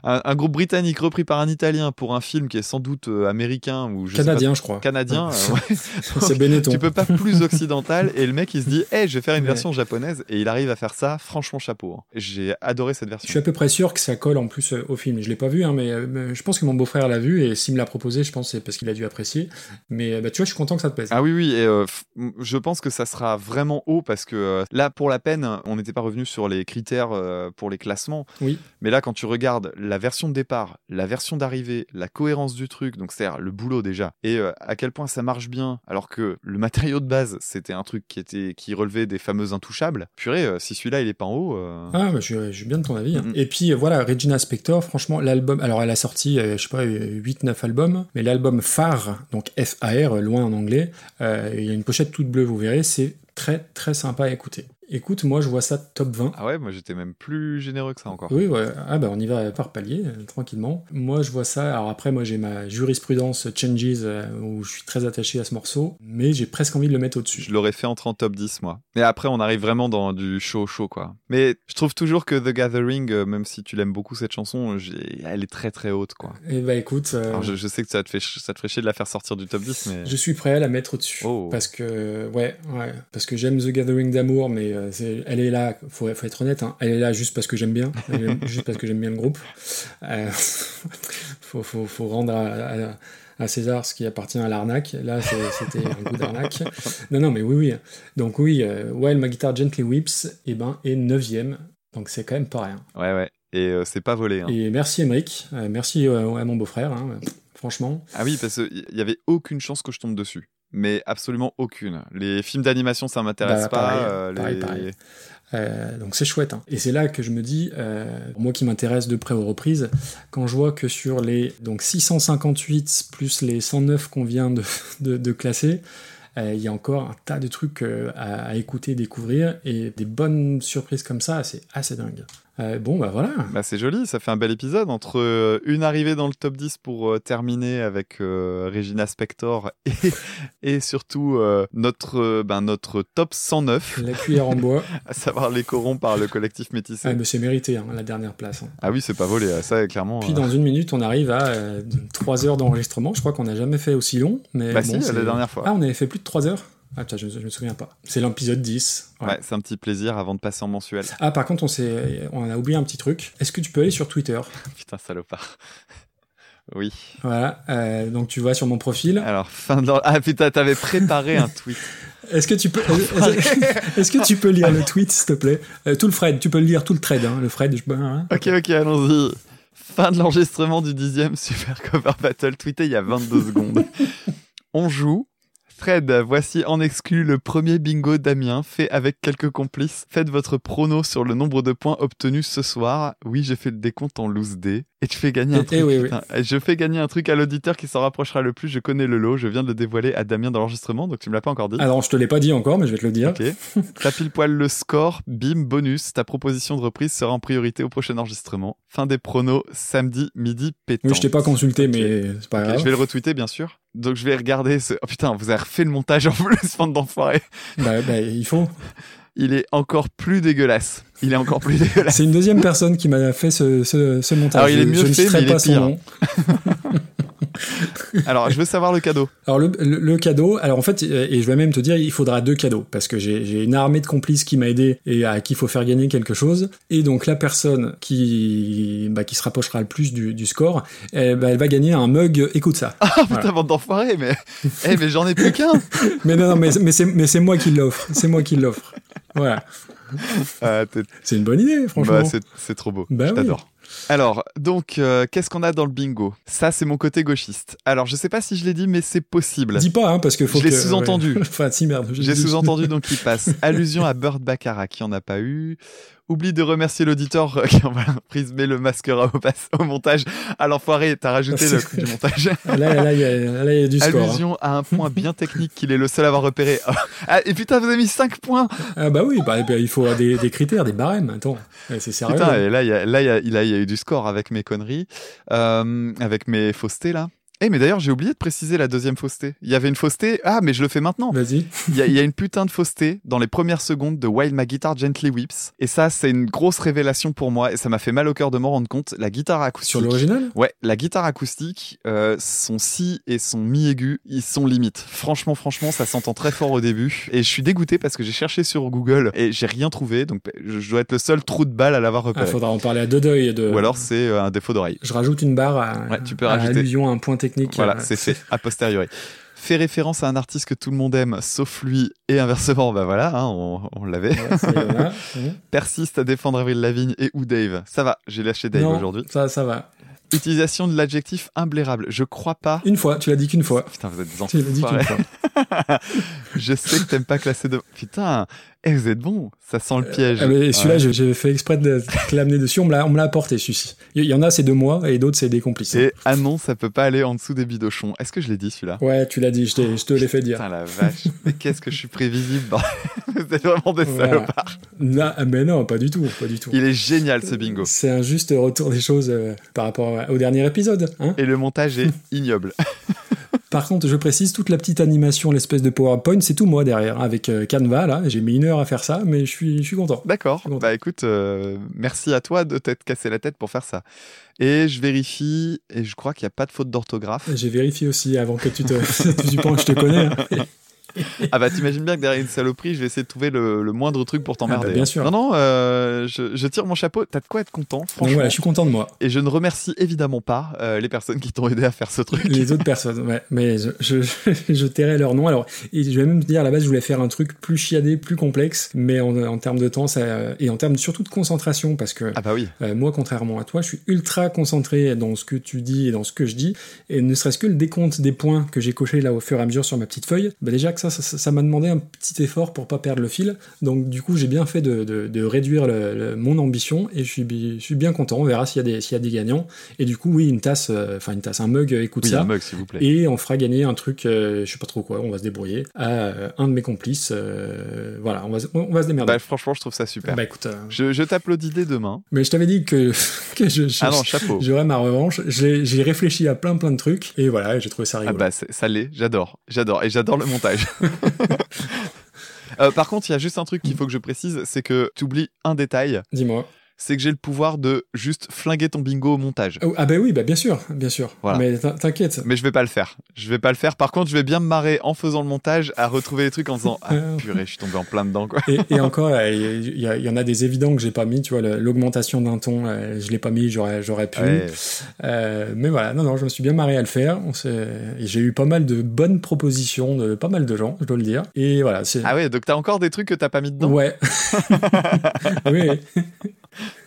un, un groupe britannique repris par un Italien pour un film qui est sans doute euh, américain ou je sais Canadien, pas- je crois. Canadien, Ouais. euh. C'est Benetton. Tu peux pas plus occidental et le mec il se dit, hey, je vais faire une Ouais. version japonaise et il arrive à faire ça. Franchement chapeau. hein. J'ai adoré cette Je version. suis à peu près sûr que ça colle en plus au film. Je l'ai pas vu, mais je pense que mon beau-frère l'a vu et s'il me l'a proposé, je pense que c'est parce qu'il a dû apprécier. Mais euh, bah, tu vois, je suis content que ça te plaise. Ah oui, oui, et euh, je pense que ça sera vraiment haut parce que euh, là, pour la peine, on n'était pas revenu sur les critères euh, pour les classements. Oui. Mais là, quand tu regardes la version de départ, la version d'arrivée, la cohérence du truc, donc c'est-à-dire le boulot déjà, et à quel point ça marche bien, alors que le matériau de base, c'était un truc qui était qui relevait des fameux intouchables. Purée, si celui-là il est pas en haut. Ah, bah, je, je suis bien de ton avis. hein. Mhm. Et puis voilà, Regina Spector, franchement, l'album, alors elle a sorti, je sais pas, 8-9 albums, mais l'album phare, donc F-A-R, euh, loin en anglais, euh, il y a une pochette toute bleue, vous verrez, c'est très très sympa à écouter. Écoute, moi je vois ça top 20. Ah ouais, moi j'étais même plus généreux que ça encore. Oui, ouais. Ah bah on y va par palier, euh, tranquillement. Moi je vois ça. Alors après, moi j'ai ma jurisprudence Changes euh, où je suis très attaché à ce morceau, mais j'ai presque envie de le mettre au-dessus. Je l'aurais fait entrer en top 10, moi. Mais après, on arrive vraiment dans du chaud, chaud, quoi. Mais je trouve toujours que The Gathering, euh, même si tu l'aimes beaucoup, cette chanson, elle est très, très haute, quoi. Et bah écoute, Alors, je, je sais que ça te, fait, ça te ferait chier de la faire sortir du top 10, mais... je suis prêt à la mettre au-dessus. Oh. Parce que, ouais, ouais, parce que j'aime The Gathering d'amour, mais euh, elle est là, faut, faut être honnête, hein, elle est là juste parce que j'aime bien, juste parce que j'aime bien le groupe. Euh, faut, faut, faut rendre à, à- à César ce qui appartient à l'arnaque. Là, c'était un goût d'arnaque. Non, non, mais oui, oui. Donc oui, euh, While My Guitar Gently Weeps, eh ben, est 9 Donc c'est quand même pas rien. Ouais, ouais. Et euh, c'est pas volé, hein. Et merci Emeric, euh, merci à mon beau-frère, hein, franchement. Ah oui, parce qu'il y avait aucune chance que je tombe dessus. Mais absolument aucune. Les films d'animation, ça m'intéresse Bah, pas. pareil, euh, pareil, les- pareil. Euh, donc c'est chouette. hein. Et c'est là que je me dis, euh, moi qui m'intéresse de près aux reprises, quand je vois que sur les donc 658 plus les 109 qu'on vient de, de- de classer, il y a encore un tas de trucs à, à écouter, découvrir, et des bonnes surprises comme ça, c'est assez dingue. Euh, bon, bah voilà. Bah, c'est joli, ça fait un bel épisode entre euh, une arrivée dans le top 10 pour euh, terminer avec Regina Spector et, et surtout notre, ben, notre top 109, La cuillère en bois. à savoir les corons par le collectif métissé. Ah, mais c'est mérité, hein, la dernière place. hein. Ah oui, c'est pas volé, ça clairement. Puis dans une minute, on arrive à 3 heures d'enregistrement. Je crois qu'on n'a jamais fait aussi long. Mais Bah bon, si, la dernière fois. Ah, on avait fait plus de 3 heures Ah putain, je, je me souviens pas. C'est l'épisode 10. Ouais. Ouais, c'est un petit plaisir avant de passer en mensuel. Ah, par contre, on, on a oublié un petit truc. Est-ce que tu peux aller sur Twitter? Putain, salopard. Oui. Voilà. euh, donc tu vas sur mon profil. Alors, fin de Ah putain, t'avais préparé un tweet. Est-ce que tu peux, est-ce que tu peux lire le tweet, s'il te plaît? Euh, Tout le Fred. Tu peux le lire tout le thread. hein, le Fred. Je... hein. Ok, ok, allons-y. Fin de l'enregistrement du dixième Super Cover Battle, tweeté il y a 22 secondes. On joue Fred, voici en exclu le premier bingo d'Amiens, fait avec quelques complices. Faites votre prono sur le nombre de points obtenus ce soir. Oui, j'ai fait le décompte en loose day. Et tu fais gagner un Eh, truc. eh oui, oui. putain. Je fais gagner un truc à l'auditeur qui s'en rapprochera le plus. Je connais le lot. Je viens de le dévoiler à Damien dans l'enregistrement, donc tu me l'as pas encore dit. Alors, je te l'ai pas dit encore, mais je vais te le dire. Ok. T'as pile poil le score. Bim, bonus. Ta proposition de reprise sera en priorité au prochain enregistrement. Fin des pronos, samedi, midi, pétant. Oui, je t'ai pas consulté, mais c'est pas grave. je vais le retweeter, bien sûr. Donc je vais regarder ce... Oh putain, vous avez refait le montage en plus, bande d'enfoirés. Bah, bah, il faut. Il est encore plus dégueulasse. Il est encore plus dégueulasse. C'est une deuxième personne qui m'a fait ce, ce, ce montage. Alors, il est Je- mieux je ne fait, citerai mais il pas est son pire. Alors, je veux savoir le cadeau. Alors le, le- le cadeau, alors en fait, et je vais même te dire, il faudra deux cadeaux parce que j'ai une armée de complices qui m'a aidé et à qui il faut faire gagner quelque chose. Et donc la personne qui bah, qui se rapprochera le plus du, du score, bah, elle va gagner un mug. Écoute ça. Ah putain, bande d'enfoirés, mais... Eh, mais j'en ai plus qu'un Mais non, non, mais, mais c'est moi qui l'offre. C'est moi qui l'offre. Voilà. Ah, C'est une bonne idée, franchement. Bah, c'est- c'est trop beau. Bah je oui. t'adore. Alors, donc, euh, qu'est-ce qu'on a dans le bingo? Ça, c'est mon côté gauchiste. Alors, je sais pas si je l'ai dit, mais c'est possible. Dis pas, hein, parce que faut Je l'ai que- sous-entendu. ouais. enfin, si merde. J'ai sous-entendu donc il passe. Allusion à Bird Baccarat qui en a pas eu. Oublie de remercier l'auditeur euh, qui envoie la reprise, mais le masquera au, montage. À l'enfoiré, t'as rajouté le truc du montage. Là, là, il y, a- là, il y a du score. hein. Allusion à un point bien technique qu'il est le seul à avoir repéré. Ah, et putain, vous avez mis 5 points Ah bah oui, bah, bah, il faut des, des critères, des barèmes. Attends, Eh, c'est sérieux. Putain, et là, il y a, là, il y y a eu du score avec mes conneries, euh, avec mes faussetés, là. Eh, mais d'ailleurs, j'ai oublié de préciser la deuxième fausseté. Il y avait une fausseté. Ah, mais je le fais maintenant. Vas-y. Il y, a, il y a une putain de fausseté dans les premières secondes de While My Guitar Gently Weeps. Et ça, c'est une grosse révélation pour moi. Et ça m'a fait mal au cœur de m'en rendre compte. La guitare acoustique. Sur l'original? Ouais, la guitare acoustique, euh, son si et son mi aigu, ils sont limites. Franchement, franchement, ça s'entend très fort au début. Et je suis dégoûté parce que j'ai cherché sur Google et j'ai rien trouvé. Donc, je dois être le seul trou de balle à l'avoir Il repéré. faudra en parler à deux deuil. De... Ou alors, c'est euh, un défaut d'oreille. Je rajoute une barre à, Ouais, tu peux à rajouter. allusion à un point technique. Voilà, Euh, c'est fait a posteriori. Fait référence à un artiste que tout le monde aime, sauf lui, et inversement, bah voilà, hein, on, on l'avait. Ouais. Persiste à défendre Avril Lavigne et ou Dave. Ça va, j'ai lâché Dave aujourd'hui. Ça, ça va. Utilisation de l'adjectif imblairable. Je crois pas. Une fois, tu l'as dit qu'une fois. Putain, vous êtes des Tu l'as dit qu'une fois. Je sais que t'aimes pas classer de. Putain, eh, vous êtes bon. Ça sent le piège. Ah, mais celui-là, Ouais. j'ai- fait exprès de l'amener dessus. On me l'a apporté, celui-ci. Il y en a, c'est de moi, et d'autres, c'est des complices. Et ah non, ça peut pas aller en dessous des bidochons. Est-ce que je l'ai dit celui-là? Ouais, tu l'as dit, je, te l'ai fait dire. Putain la vache. Mais qu'est-ce que je suis prévisible. bordel. Vous êtes vraiment des Voilà. salopards. Non, mais non, pas du tout, pas du tout. Il est génial ce bingo. C'est un juste retour des choses euh, par rapport au dernier épisode. Hein? Et le montage est ignoble. Par contre, je précise, toute la petite animation, l'espèce de PowerPoint, c'est tout moi derrière, hein, avec euh, Canva, là. J'ai mis une heure à faire ça, mais je suis, je suis content. D'accord. Bah écoute, euh, merci à toi de t'être cassé la tête pour faire ça. Et je vérifie, et je crois qu'il n'y a pas de faute d'orthographe. J'ai vérifié aussi avant que tu te. tu penses que je te connais. hein. Ah bah t'imagines bien que derrière une saloperie, je vais essayer de trouver le, le moindre truc pour t'emmerder. Ah bah, bien sûr. Non, non, euh, je, je tire mon chapeau. T'as de quoi être content, franchement. Voilà, je suis content de moi. Et je ne remercie évidemment pas euh, les personnes qui t'ont aidé à faire ce truc. Les autres personnes, ouais. Mais je, je, je tairai leur nom. Alors, et je vais même te dire, à la base, je voulais faire un truc plus chiadé, plus complexe, mais en, en termes de temps, ça, et en termes surtout de concentration, parce que Ah bah oui. euh, moi, contrairement à toi, je suis ultra concentré dans ce que tu dis et dans ce que je dis, et ne serait-ce que le décompte des points que j'ai coché là au fur et à mesure sur ma petite feuille, bah déjà que ça, ça, m'a demandé un petit effort pour pas perdre le fil. Donc du coup, j'ai bien fait de, de, de réduire le- le- mon ambition et je suis, je suis bien content. On verra s'il y a des s'il y a des gagnants. Et du coup, oui, une tasse, euh, enfin une tasse, un mug, euh, écoute Oui, ça. un mug, s'il vous plaît. Et on fera gagner un truc, euh, je sais pas trop quoi. On va se débrouiller à euh, un de mes complices. voilà, on va, se- on va se démerder. Bah, franchement, je trouve ça super. Bah, écoute, Je, je t'applaudis dès demain. mais je t'avais dit que, que je, je- Ah non, chapeau. j'aurais ma revanche. J'ai réfléchi à plein plein de trucs et voilà, j'ai trouvé ça Ah rigolo. bah c'est- ça l'est, j'adore, j'adore et j'adore le montage. Euh, par contre, il y a juste un truc qu'il faut que je précise, c'est que tu oublies un détail. Dis-moi. C'est que j'ai le pouvoir de juste flinguer ton bingo au montage. Oh, ah bah oui, bah bien sûr, bien sûr. Voilà. Mais t'in- t'inquiète. Mais je vais pas le faire. Je vais pas le faire. Par contre, je vais bien me marrer en faisant le montage à retrouver les trucs en disant ah purée, je suis tombé en plein dedans quoi. Et, et encore, il y, en a des évidents que j'ai pas mis. Tu vois, l'augmentation d'un ton, euh, je l'ai pas mis, j'aurais, j'aurais pu. Ouais. Euh, mais voilà, non, non, je me suis bien marré à le faire. On J'ai eu pas mal de bonnes propositions de pas mal de gens, je dois le dire. Et voilà. Ah ouais, donc t'as encore des trucs que t'as pas mis dedans? Ouais. oui.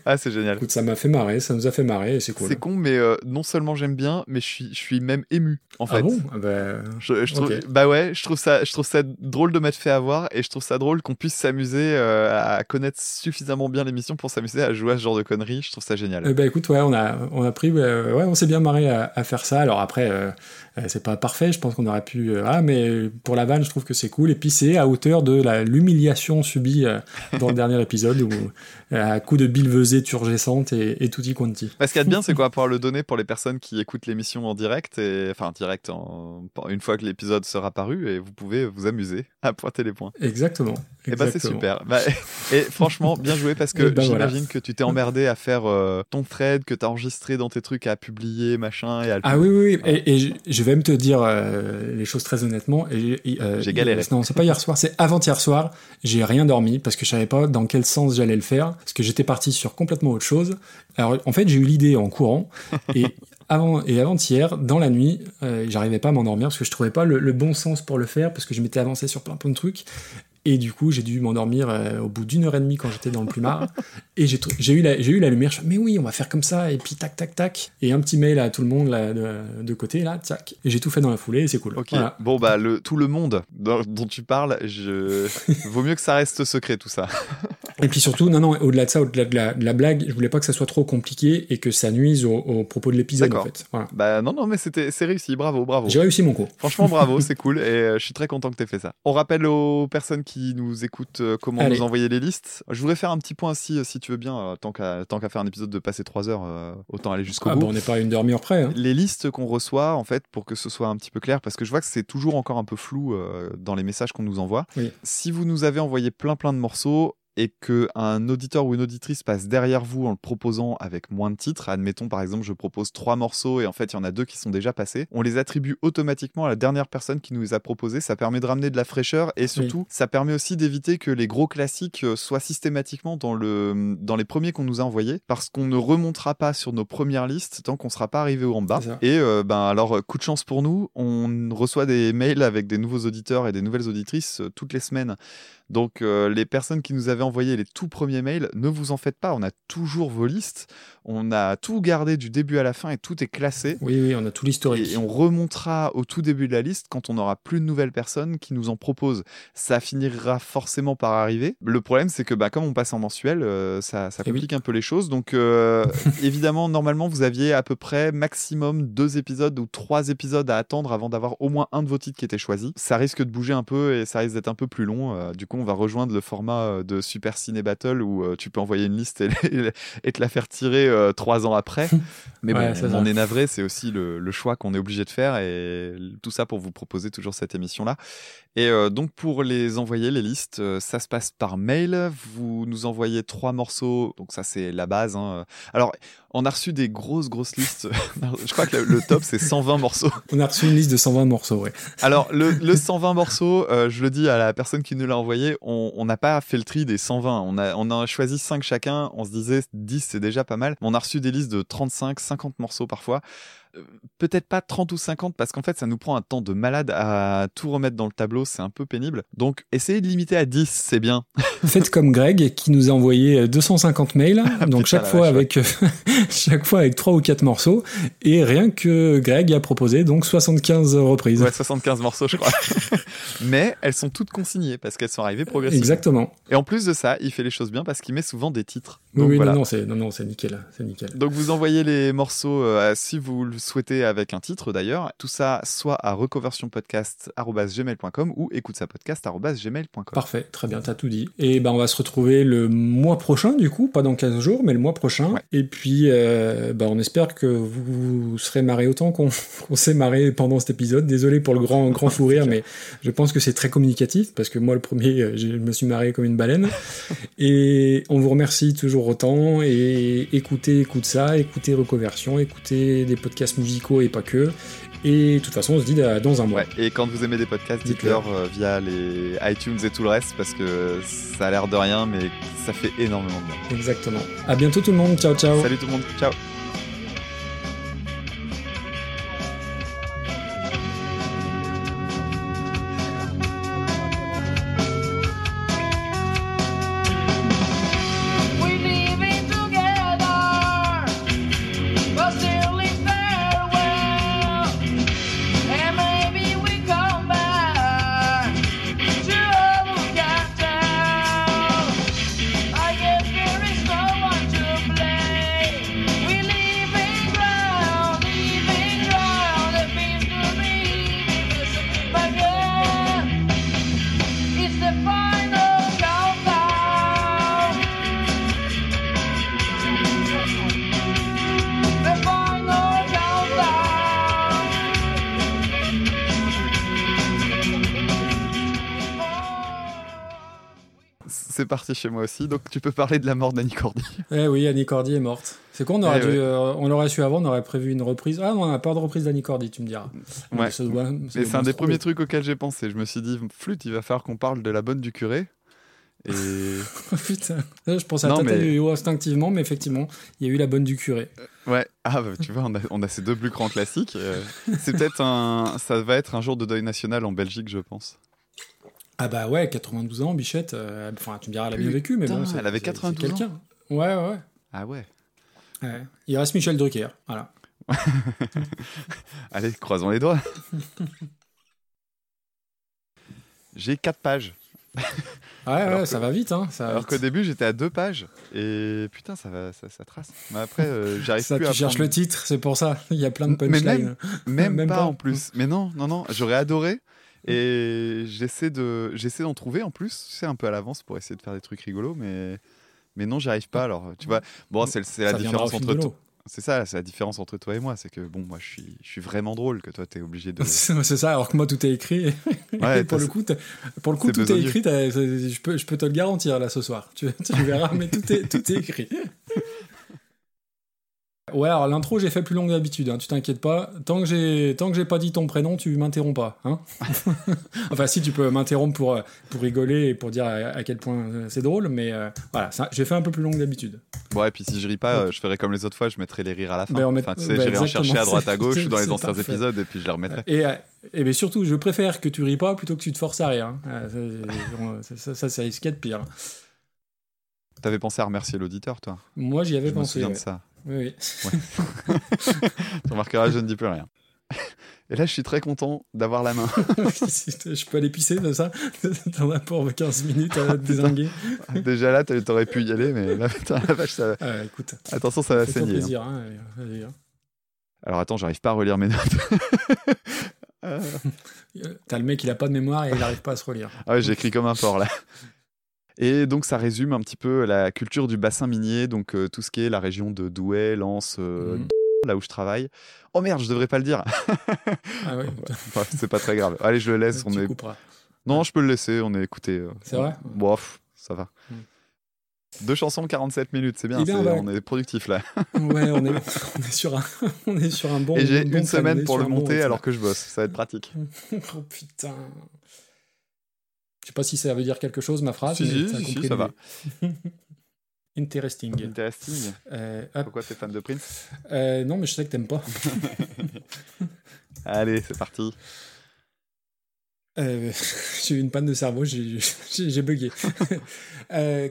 Ah, c'est génial. Écoute, ça m'a fait marrer, ça nous a fait marrer et c'est cool. C'est con, mais euh, non seulement j'aime bien, mais je suis, je suis même ému en fait. Ah bon? Ah bah, Je, je trouve, ok. Bah ouais, je trouve ça, je trouve ça drôle de m'être fait avoir et je trouve ça drôle qu'on puisse s'amuser euh, à connaître suffisamment bien l'émission pour s'amuser à jouer à ce genre de conneries. Je trouve ça génial. Eh ben écoute, ouais, on a, on a pris, euh, ouais, on s'est bien marré à, à faire ça. Alors après, euh, euh, c'est pas parfait, je pense qu'on aurait pu, euh, ah, mais pour la vanne, je trouve que c'est cool. Et puis c'est à hauteur de l'humiliation subie euh, dans le dernier épisode où, euh, à coup de bilvesée turgescente et, et tutti quanti. Bah, ce qu'il y a de bien, c'est qu'on va pouvoir le donner pour les personnes qui écoutent l'émission en direct, et, enfin direct, en, une fois que l'épisode sera paru, et vous pouvez vous amuser à pointer les points. Exactement. Et bah c'est super. Bah, et franchement, bien joué parce que Et bah, j'imagine voilà. que tu t'es emmerdé à faire euh, ton thread que t'as enregistré dans tes trucs à publier, machin, et à le Ah oui, oui, oui. Et, et je, vais même te dire euh, les choses très honnêtement. Euh, J'ai galéré. Non, c'est pas hier soir, c'est avant-hier soir. J'ai rien dormi parce que je savais pas dans quel sens j'allais le faire. Parce que j'étais parti sur complètement autre chose. Alors, en fait, j'ai eu l'idée en courant. Et avant et avant-hier, dans la nuit, euh, j'arrivais pas à m'endormir parce que je trouvais pas le, le bon sens pour le faire parce que je m'étais avancé sur plein, plein de trucs. Et du coup, j'ai dû m'endormir euh, au bout d'une heure et demie quand j'étais dans le plumard. et j'ai eu, la- eu la lumière. Je fais, mais oui, on va faire comme ça. Et puis, tac, tac, tac. Et un petit mail à tout le monde là, de, de côté, là, tac. Et j'ai tout fait dans la foulée et c'est cool. Ok. Voilà. Bon bah le tout le monde dont, dont tu parles, je vaut mieux que ça reste secret tout ça. Et puis surtout, non, non, au-delà de ça, au-delà de la, de la blague, je voulais pas que ça soit trop compliqué et que ça nuise au, au propos de l'épisode, en fait. Voilà. Bah non non mais c'est réussi, bravo bravo. J'ai réussi mon coup. Franchement bravo, c'est cool et euh, je suis très content que tu aies fait ça. On rappelle aux personnes qui nous écoutent euh, comment Allez. nous envoyer les listes. Je voudrais faire un petit point aussi euh, si tu veux bien euh, tant qu'à faire un épisode de passer 3 heures autant aller jusqu'au Ah, bout. bah, on n'est pas à une demi-heure près. Hein. Les listes qu'on reçoit, en fait, pour que ce soit un petit peu clair, parce que je vois que c'est toujours encore un peu flou dans les messages qu'on nous envoie. Oui. Si vous nous avez envoyé plein plein de morceaux et que un auditeur ou une auditrice passe derrière vous en le proposant avec moins de titres, admettons par exemple je propose trois morceaux et en fait il y en a deux qui sont déjà passés, on les attribue automatiquement à la dernière personne qui nous les a proposés. Ça permet de ramener de la fraîcheur et surtout ça permet aussi d'éviter que les gros classiques euh, soient systématiquement dans le dans les premiers qu'on nous a envoyés parce qu'on ne remontera pas sur nos premières listes tant qu'on sera pas arrivé en bas. Et euh, ben alors euh, coup de chance pour nous, on reçoit des mails avec des nouveaux auditeurs et des nouvelles auditrices euh, toutes les semaines. Donc euh, les personnes qui nous avaient envoyé les tout premiers mails, ne vous en faites pas, on a toujours vos listes, on a tout gardé du début à la fin et tout est classé. Oui, oui, on a tout l'historique. Et on remontera au tout début de la liste quand on n'aura plus de nouvelles personnes qui nous en proposent. Ça finira forcément par arriver. Le problème, c'est que bah, comme on passe en mensuel, euh, ça, ça Eh oui. complique un peu les choses. Donc euh, évidemment, normalement, vous aviez à peu près maximum deux épisodes ou trois épisodes à attendre avant d'avoir au moins un de vos titres qui était choisi. Ça risque de bouger un peu et ça risque d'être un peu plus long. Du coup, on va rejoindre le format euh, de Super Ciné Battle où euh, tu peux envoyer une liste et, et te la faire tirer euh, trois ans après. Mais Ouais, bon, c'est on ça. est navré, c'est aussi le, le choix qu'on est obligé de faire et tout ça pour vous proposer toujours cette émission-là. Et euh, donc pour les envoyer, les listes, euh, ça se passe par mail. Vous nous envoyez trois morceaux, donc ça c'est la base. hein. Alors on a reçu des grosses grosses listes. Je crois que le, le top c'est 120 morceaux. On a reçu une liste de 120 morceaux, ouais. Alors le, le 120 morceaux, euh, je le dis à la personne qui nous l'a envoyé, on n'a pas fait le tri des 120. On a on a choisi 5 chacun. On se disait 10 c'est déjà pas mal. Mais on a reçu des listes de 35, 50 morceaux parfois. Euh, Peut-être pas 30 ou 50 parce qu'en fait ça nous prend un temps de malade à tout remettre dans le tableau, c'est un peu pénible. Donc essayez de limiter à 10, c'est bien. Faites comme Greg qui nous a envoyé 250 mails, donc Putain, chaque fois avec chaque fois avec trois ou quatre morceaux, et rien que Greg a proposé donc 75 reprises. Ouais, 75 morceaux je crois. Mais elles sont toutes consignées parce qu'elles sont arrivées progressivement. Exactement. Et en plus de ça, il fait les choses bien parce qu'il met souvent des titres. Donc oui, voilà. non, non, c'est non, non, c'est nickel, c'est nickel. Donc vous envoyez les morceaux euh, si vous le souhaitez avec un titre d'ailleurs. Tout ça soit à reconversionpodcast.gmail.com ou écoute sa podcast.gmail.com. Parfait, très bien, t'as tout dit. Et ben on va se retrouver le mois prochain du coup, pas dans 15 jours, mais le mois prochain. Et puis euh, ben, on espère que vous, vous serez marré autant qu'on s'est marré pendant cet épisode. Désolé pour le grand grand fou rire, mais je pense que c'est très communicatif parce que moi le premier, euh, je me suis marré comme une baleine. et on vous remercie toujours autant et écoutez, écoute ça, écoutez Reconversion, écoutez des podcasts musicaux et pas que. Et de toute façon, on se dit à- dans un mois. Ouais, et quand vous aimez des podcasts, dites-leur euh, via les iTunes et tout le reste parce que ça a l'air de rien, mais ça fait énormément de bien. Exactement. À bientôt tout le monde. Ciao, ciao. Salut tout le monde, ciao. C'est parti chez moi aussi. Donc tu peux parler de la mort d'Annie Cordy. Eh oui, Annie Cordy est morte. C'est con, on aurait Eh dû, ouais. euh, on su avant, on aurait prévu une reprise. Ah non, on n'a pas de reprise d'Annie Cordy, tu me diras. Ouais. Mais c'est un des premiers trucs auxquels j'ai pensé. Je me suis dit, flûte, il va falloir qu'on parle de la bonne du curé. Et Putain, je pensais à Non, Tata mais- instinctivement, mais effectivement, il y a eu la bonne du curé. ouais, ah bah, tu vois, on a, on a ces deux plus grands classiques. Euh, c'est peut-être un, ça va être un jour de deuil national en Belgique, je pense. Ah bah ouais, 92 ans, Bichette. euh, Enfin, tu me diras, elle a bien vécu, mais bon, elle avait c'est- 92 c'est quelqu'un. Ouais, ouais, ouais. Ah ouais. Ouais. Il reste Michel Drucker, voilà. Allez, croisons les doigts. J'ai quatre pages. Ouais, Alors ouais, que- ça va vite, hein. Ça va Alors qu'au début, j'étais à deux pages. Et putain, ça, va, ça, ça trace. Mais après, euh, j'arrive Ça, plus tu à cherches prendre- le titre, c'est pour ça. Il y a plein de Mais punchlines. même, même, Même pas, pas. en plus. Mais non, non, non, j'aurais adoré. Et j'essaie de, j'essaie d'en trouver en plus, c'est un peu à l'avance pour essayer de faire des trucs rigolos, mais, mais non, j'y arrive pas. Alors, tu vois, bon, c'est la différence entre toi. C'est ça, c'est la différence entre toi et moi, c'est que bon, moi, je suis, je suis vraiment drôle, que toi, t'es obligé de. c'est ça, alors que moi tout est écrit. Ouais, pour le coup, pour le coup tout est écrit. Je peux, je peux te le garantir là ce soir. Tu, tu verras, mais tout est, tout est écrit. Ouais, alors l'intro j'ai fait plus longue que d'habitude. hein, tu t'inquiètes pas. Tant que j'ai, tant que j'ai pas dit ton prénom, tu m'interromps pas. Hein enfin, si tu peux m'interrompre pour pour rigoler et pour dire à, à quel point euh, c'est drôle, mais euh, voilà, ça, j'ai fait un peu plus long que d'habitude. Bon, et puis si je ris pas, euh, je ferai comme les autres fois, je mettrai les rires à la fin. Ben, on met- Enfin, tu sais, ben, j'irai en chercher à droite à gauche dans les anciens parfait. épisodes et puis je les remettrai. Et, et mais surtout, je préfère que tu ris pas plutôt que tu te forces à rire. hein. Ça, ça, ça, ça risque de pire. T'avais pensé à remercier l'auditeur, toi? Moi, j'y avais Je me pensé. souviens de ça. Oui, oui. Tu remarqueras, je ne dis plus rien. Et là, je suis très content d'avoir la main. je peux aller pisser de ça? T'en as pour 15 minutes à te désinguer Déjà là, t'a- t'aurais pu y aller, mais là, putain, la vache, ça va. Ah, écoute. Attention, ça va saigner. hein. plaisir, hein, allez, hein. Alors attends, j'arrive pas à relire mes notes. Euh, T'as le mec, il a pas de mémoire et il arrive pas à se relire. Ah ouais, j'écris comme un porc là. Et donc ça résume un petit peu la culture du bassin minier, donc euh, tout ce qui est la région de Douai, Lens, euh, Mhm. là où je travaille. Oh merde, je devrais pas le dire. Ah. Enfin, c'est pas très grave. Allez, je le laisse. On Tu est... couperas. Non, je peux le laisser. On est écouté. euh, C'est vrai? Bon, pff, ça va. Mm. Deux chansons, 47 minutes, c'est bien. On est productif là. Ouais, on est, on est sur un, on est sur un bon. Et j'ai bon une semaine pour le bon monter alors que je bosse. Ça va être pratique. oh putain. Je sais pas si ça veut dire quelque chose ma phrase. Si, mais si, ça l'idée. Interesting. Interesting. Euh. Pourquoi t'es fan de Prince? Euh, non, mais je sais que t'aimes pas. Allez, c'est parti. Euh, j'ai eu une panne de cerveau, j'ai bugué. Euh,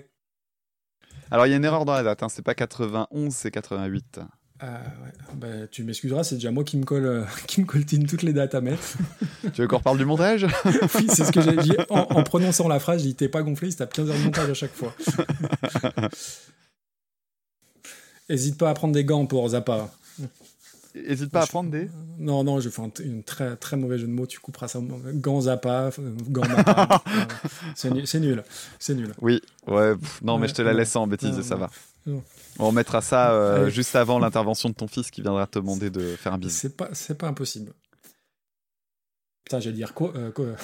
Alors, il y a une erreur dans la date. Hein. C'est pas 91, c'est 88. Ah, ouais. Bah, tu m'excuseras, c'est déjà moi qui me colle, euh, qui me coltine toutes les dates à mettre. tu veux qu'on reparle du montage? Oui, c'est ce que j'ai dit. En, en prononçant la phrase, j'ai dit t'es pas gonflé, il se tape 15 heures de montage à chaque fois. Hésite pas à prendre des gants pour Zappa. Hésite pas à prendre des? Non, non, je fais un, un très, très mauvais jeu de mots, tu couperas ça. Gants Zappa, euh, gants Mappa. Euh, c'est nul, c'est nul. C'est nul. Oui, ouais. pff, non, mais je te la laisse sans bêtiser, Non, ça va. Non. On mettra ça euh, juste avant l'intervention de ton fils qui viendra te demander de faire un bisou. C'est pas, c'est pas impossible. Putain, j'allais dire co, euh.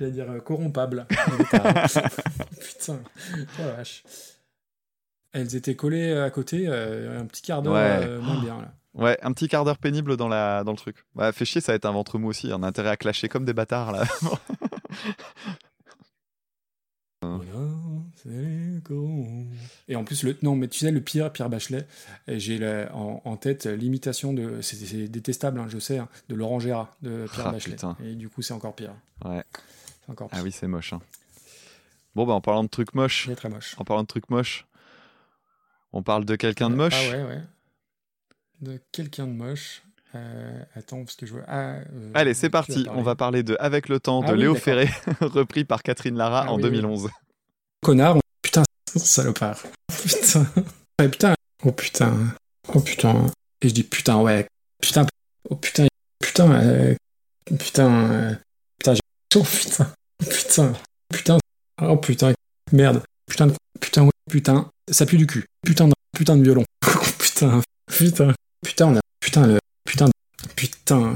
J'allais dire euh, corrompable. putain, oh la vache. Elles étaient collées à côté, euh, un petit quart d'heure Ouais. euh, moins bien là. Ouais, un petit quart d'heure pénible dans, la, dans le truc. Bah, fait chier, ça va être un ventre mou aussi. On a intérêt à clasher comme des bâtards là. Et en plus, le, non, mais tu sais, le pire, Pierre Bachelet, et j'ai en, en tête l'imitation de. C'est détestable, hein, je sais, hein, de Laurent Gérard, de Pierre Ah, Bachelet. putain. Et du coup, c'est encore pire. ouais. Encore pire. Ah oui, c'est moche. hein. Bon, bah en parlant de trucs moches. Très moche. En parlant de trucs moches. On parle de quelqu'un de moche. Ah ouais, ouais. De quelqu'un de moche. Euh, attends, parce que je vois. Ah, euh, Allez, c'est parti. On va parler de Avec le temps de Ah oui, Léo. Ferré, repris par Catherine Lara Ah en oui, 2011. Connard, on- putain, salopard. Putain. Ouais, putain. Oh putain. Oh putain. Et je dis putain, ouais. Putain. Oh putain. Putain. euh, Putain. euh, Putain, j'ai chaud, putain. Putain. Putain. Oh putain. Merde. Putain. de- Putain, ouais. Putain. Ça pue du cul. Putain de, putain de violon. putain. Putain. Putain, on a. Putain, le. Putain. Putain.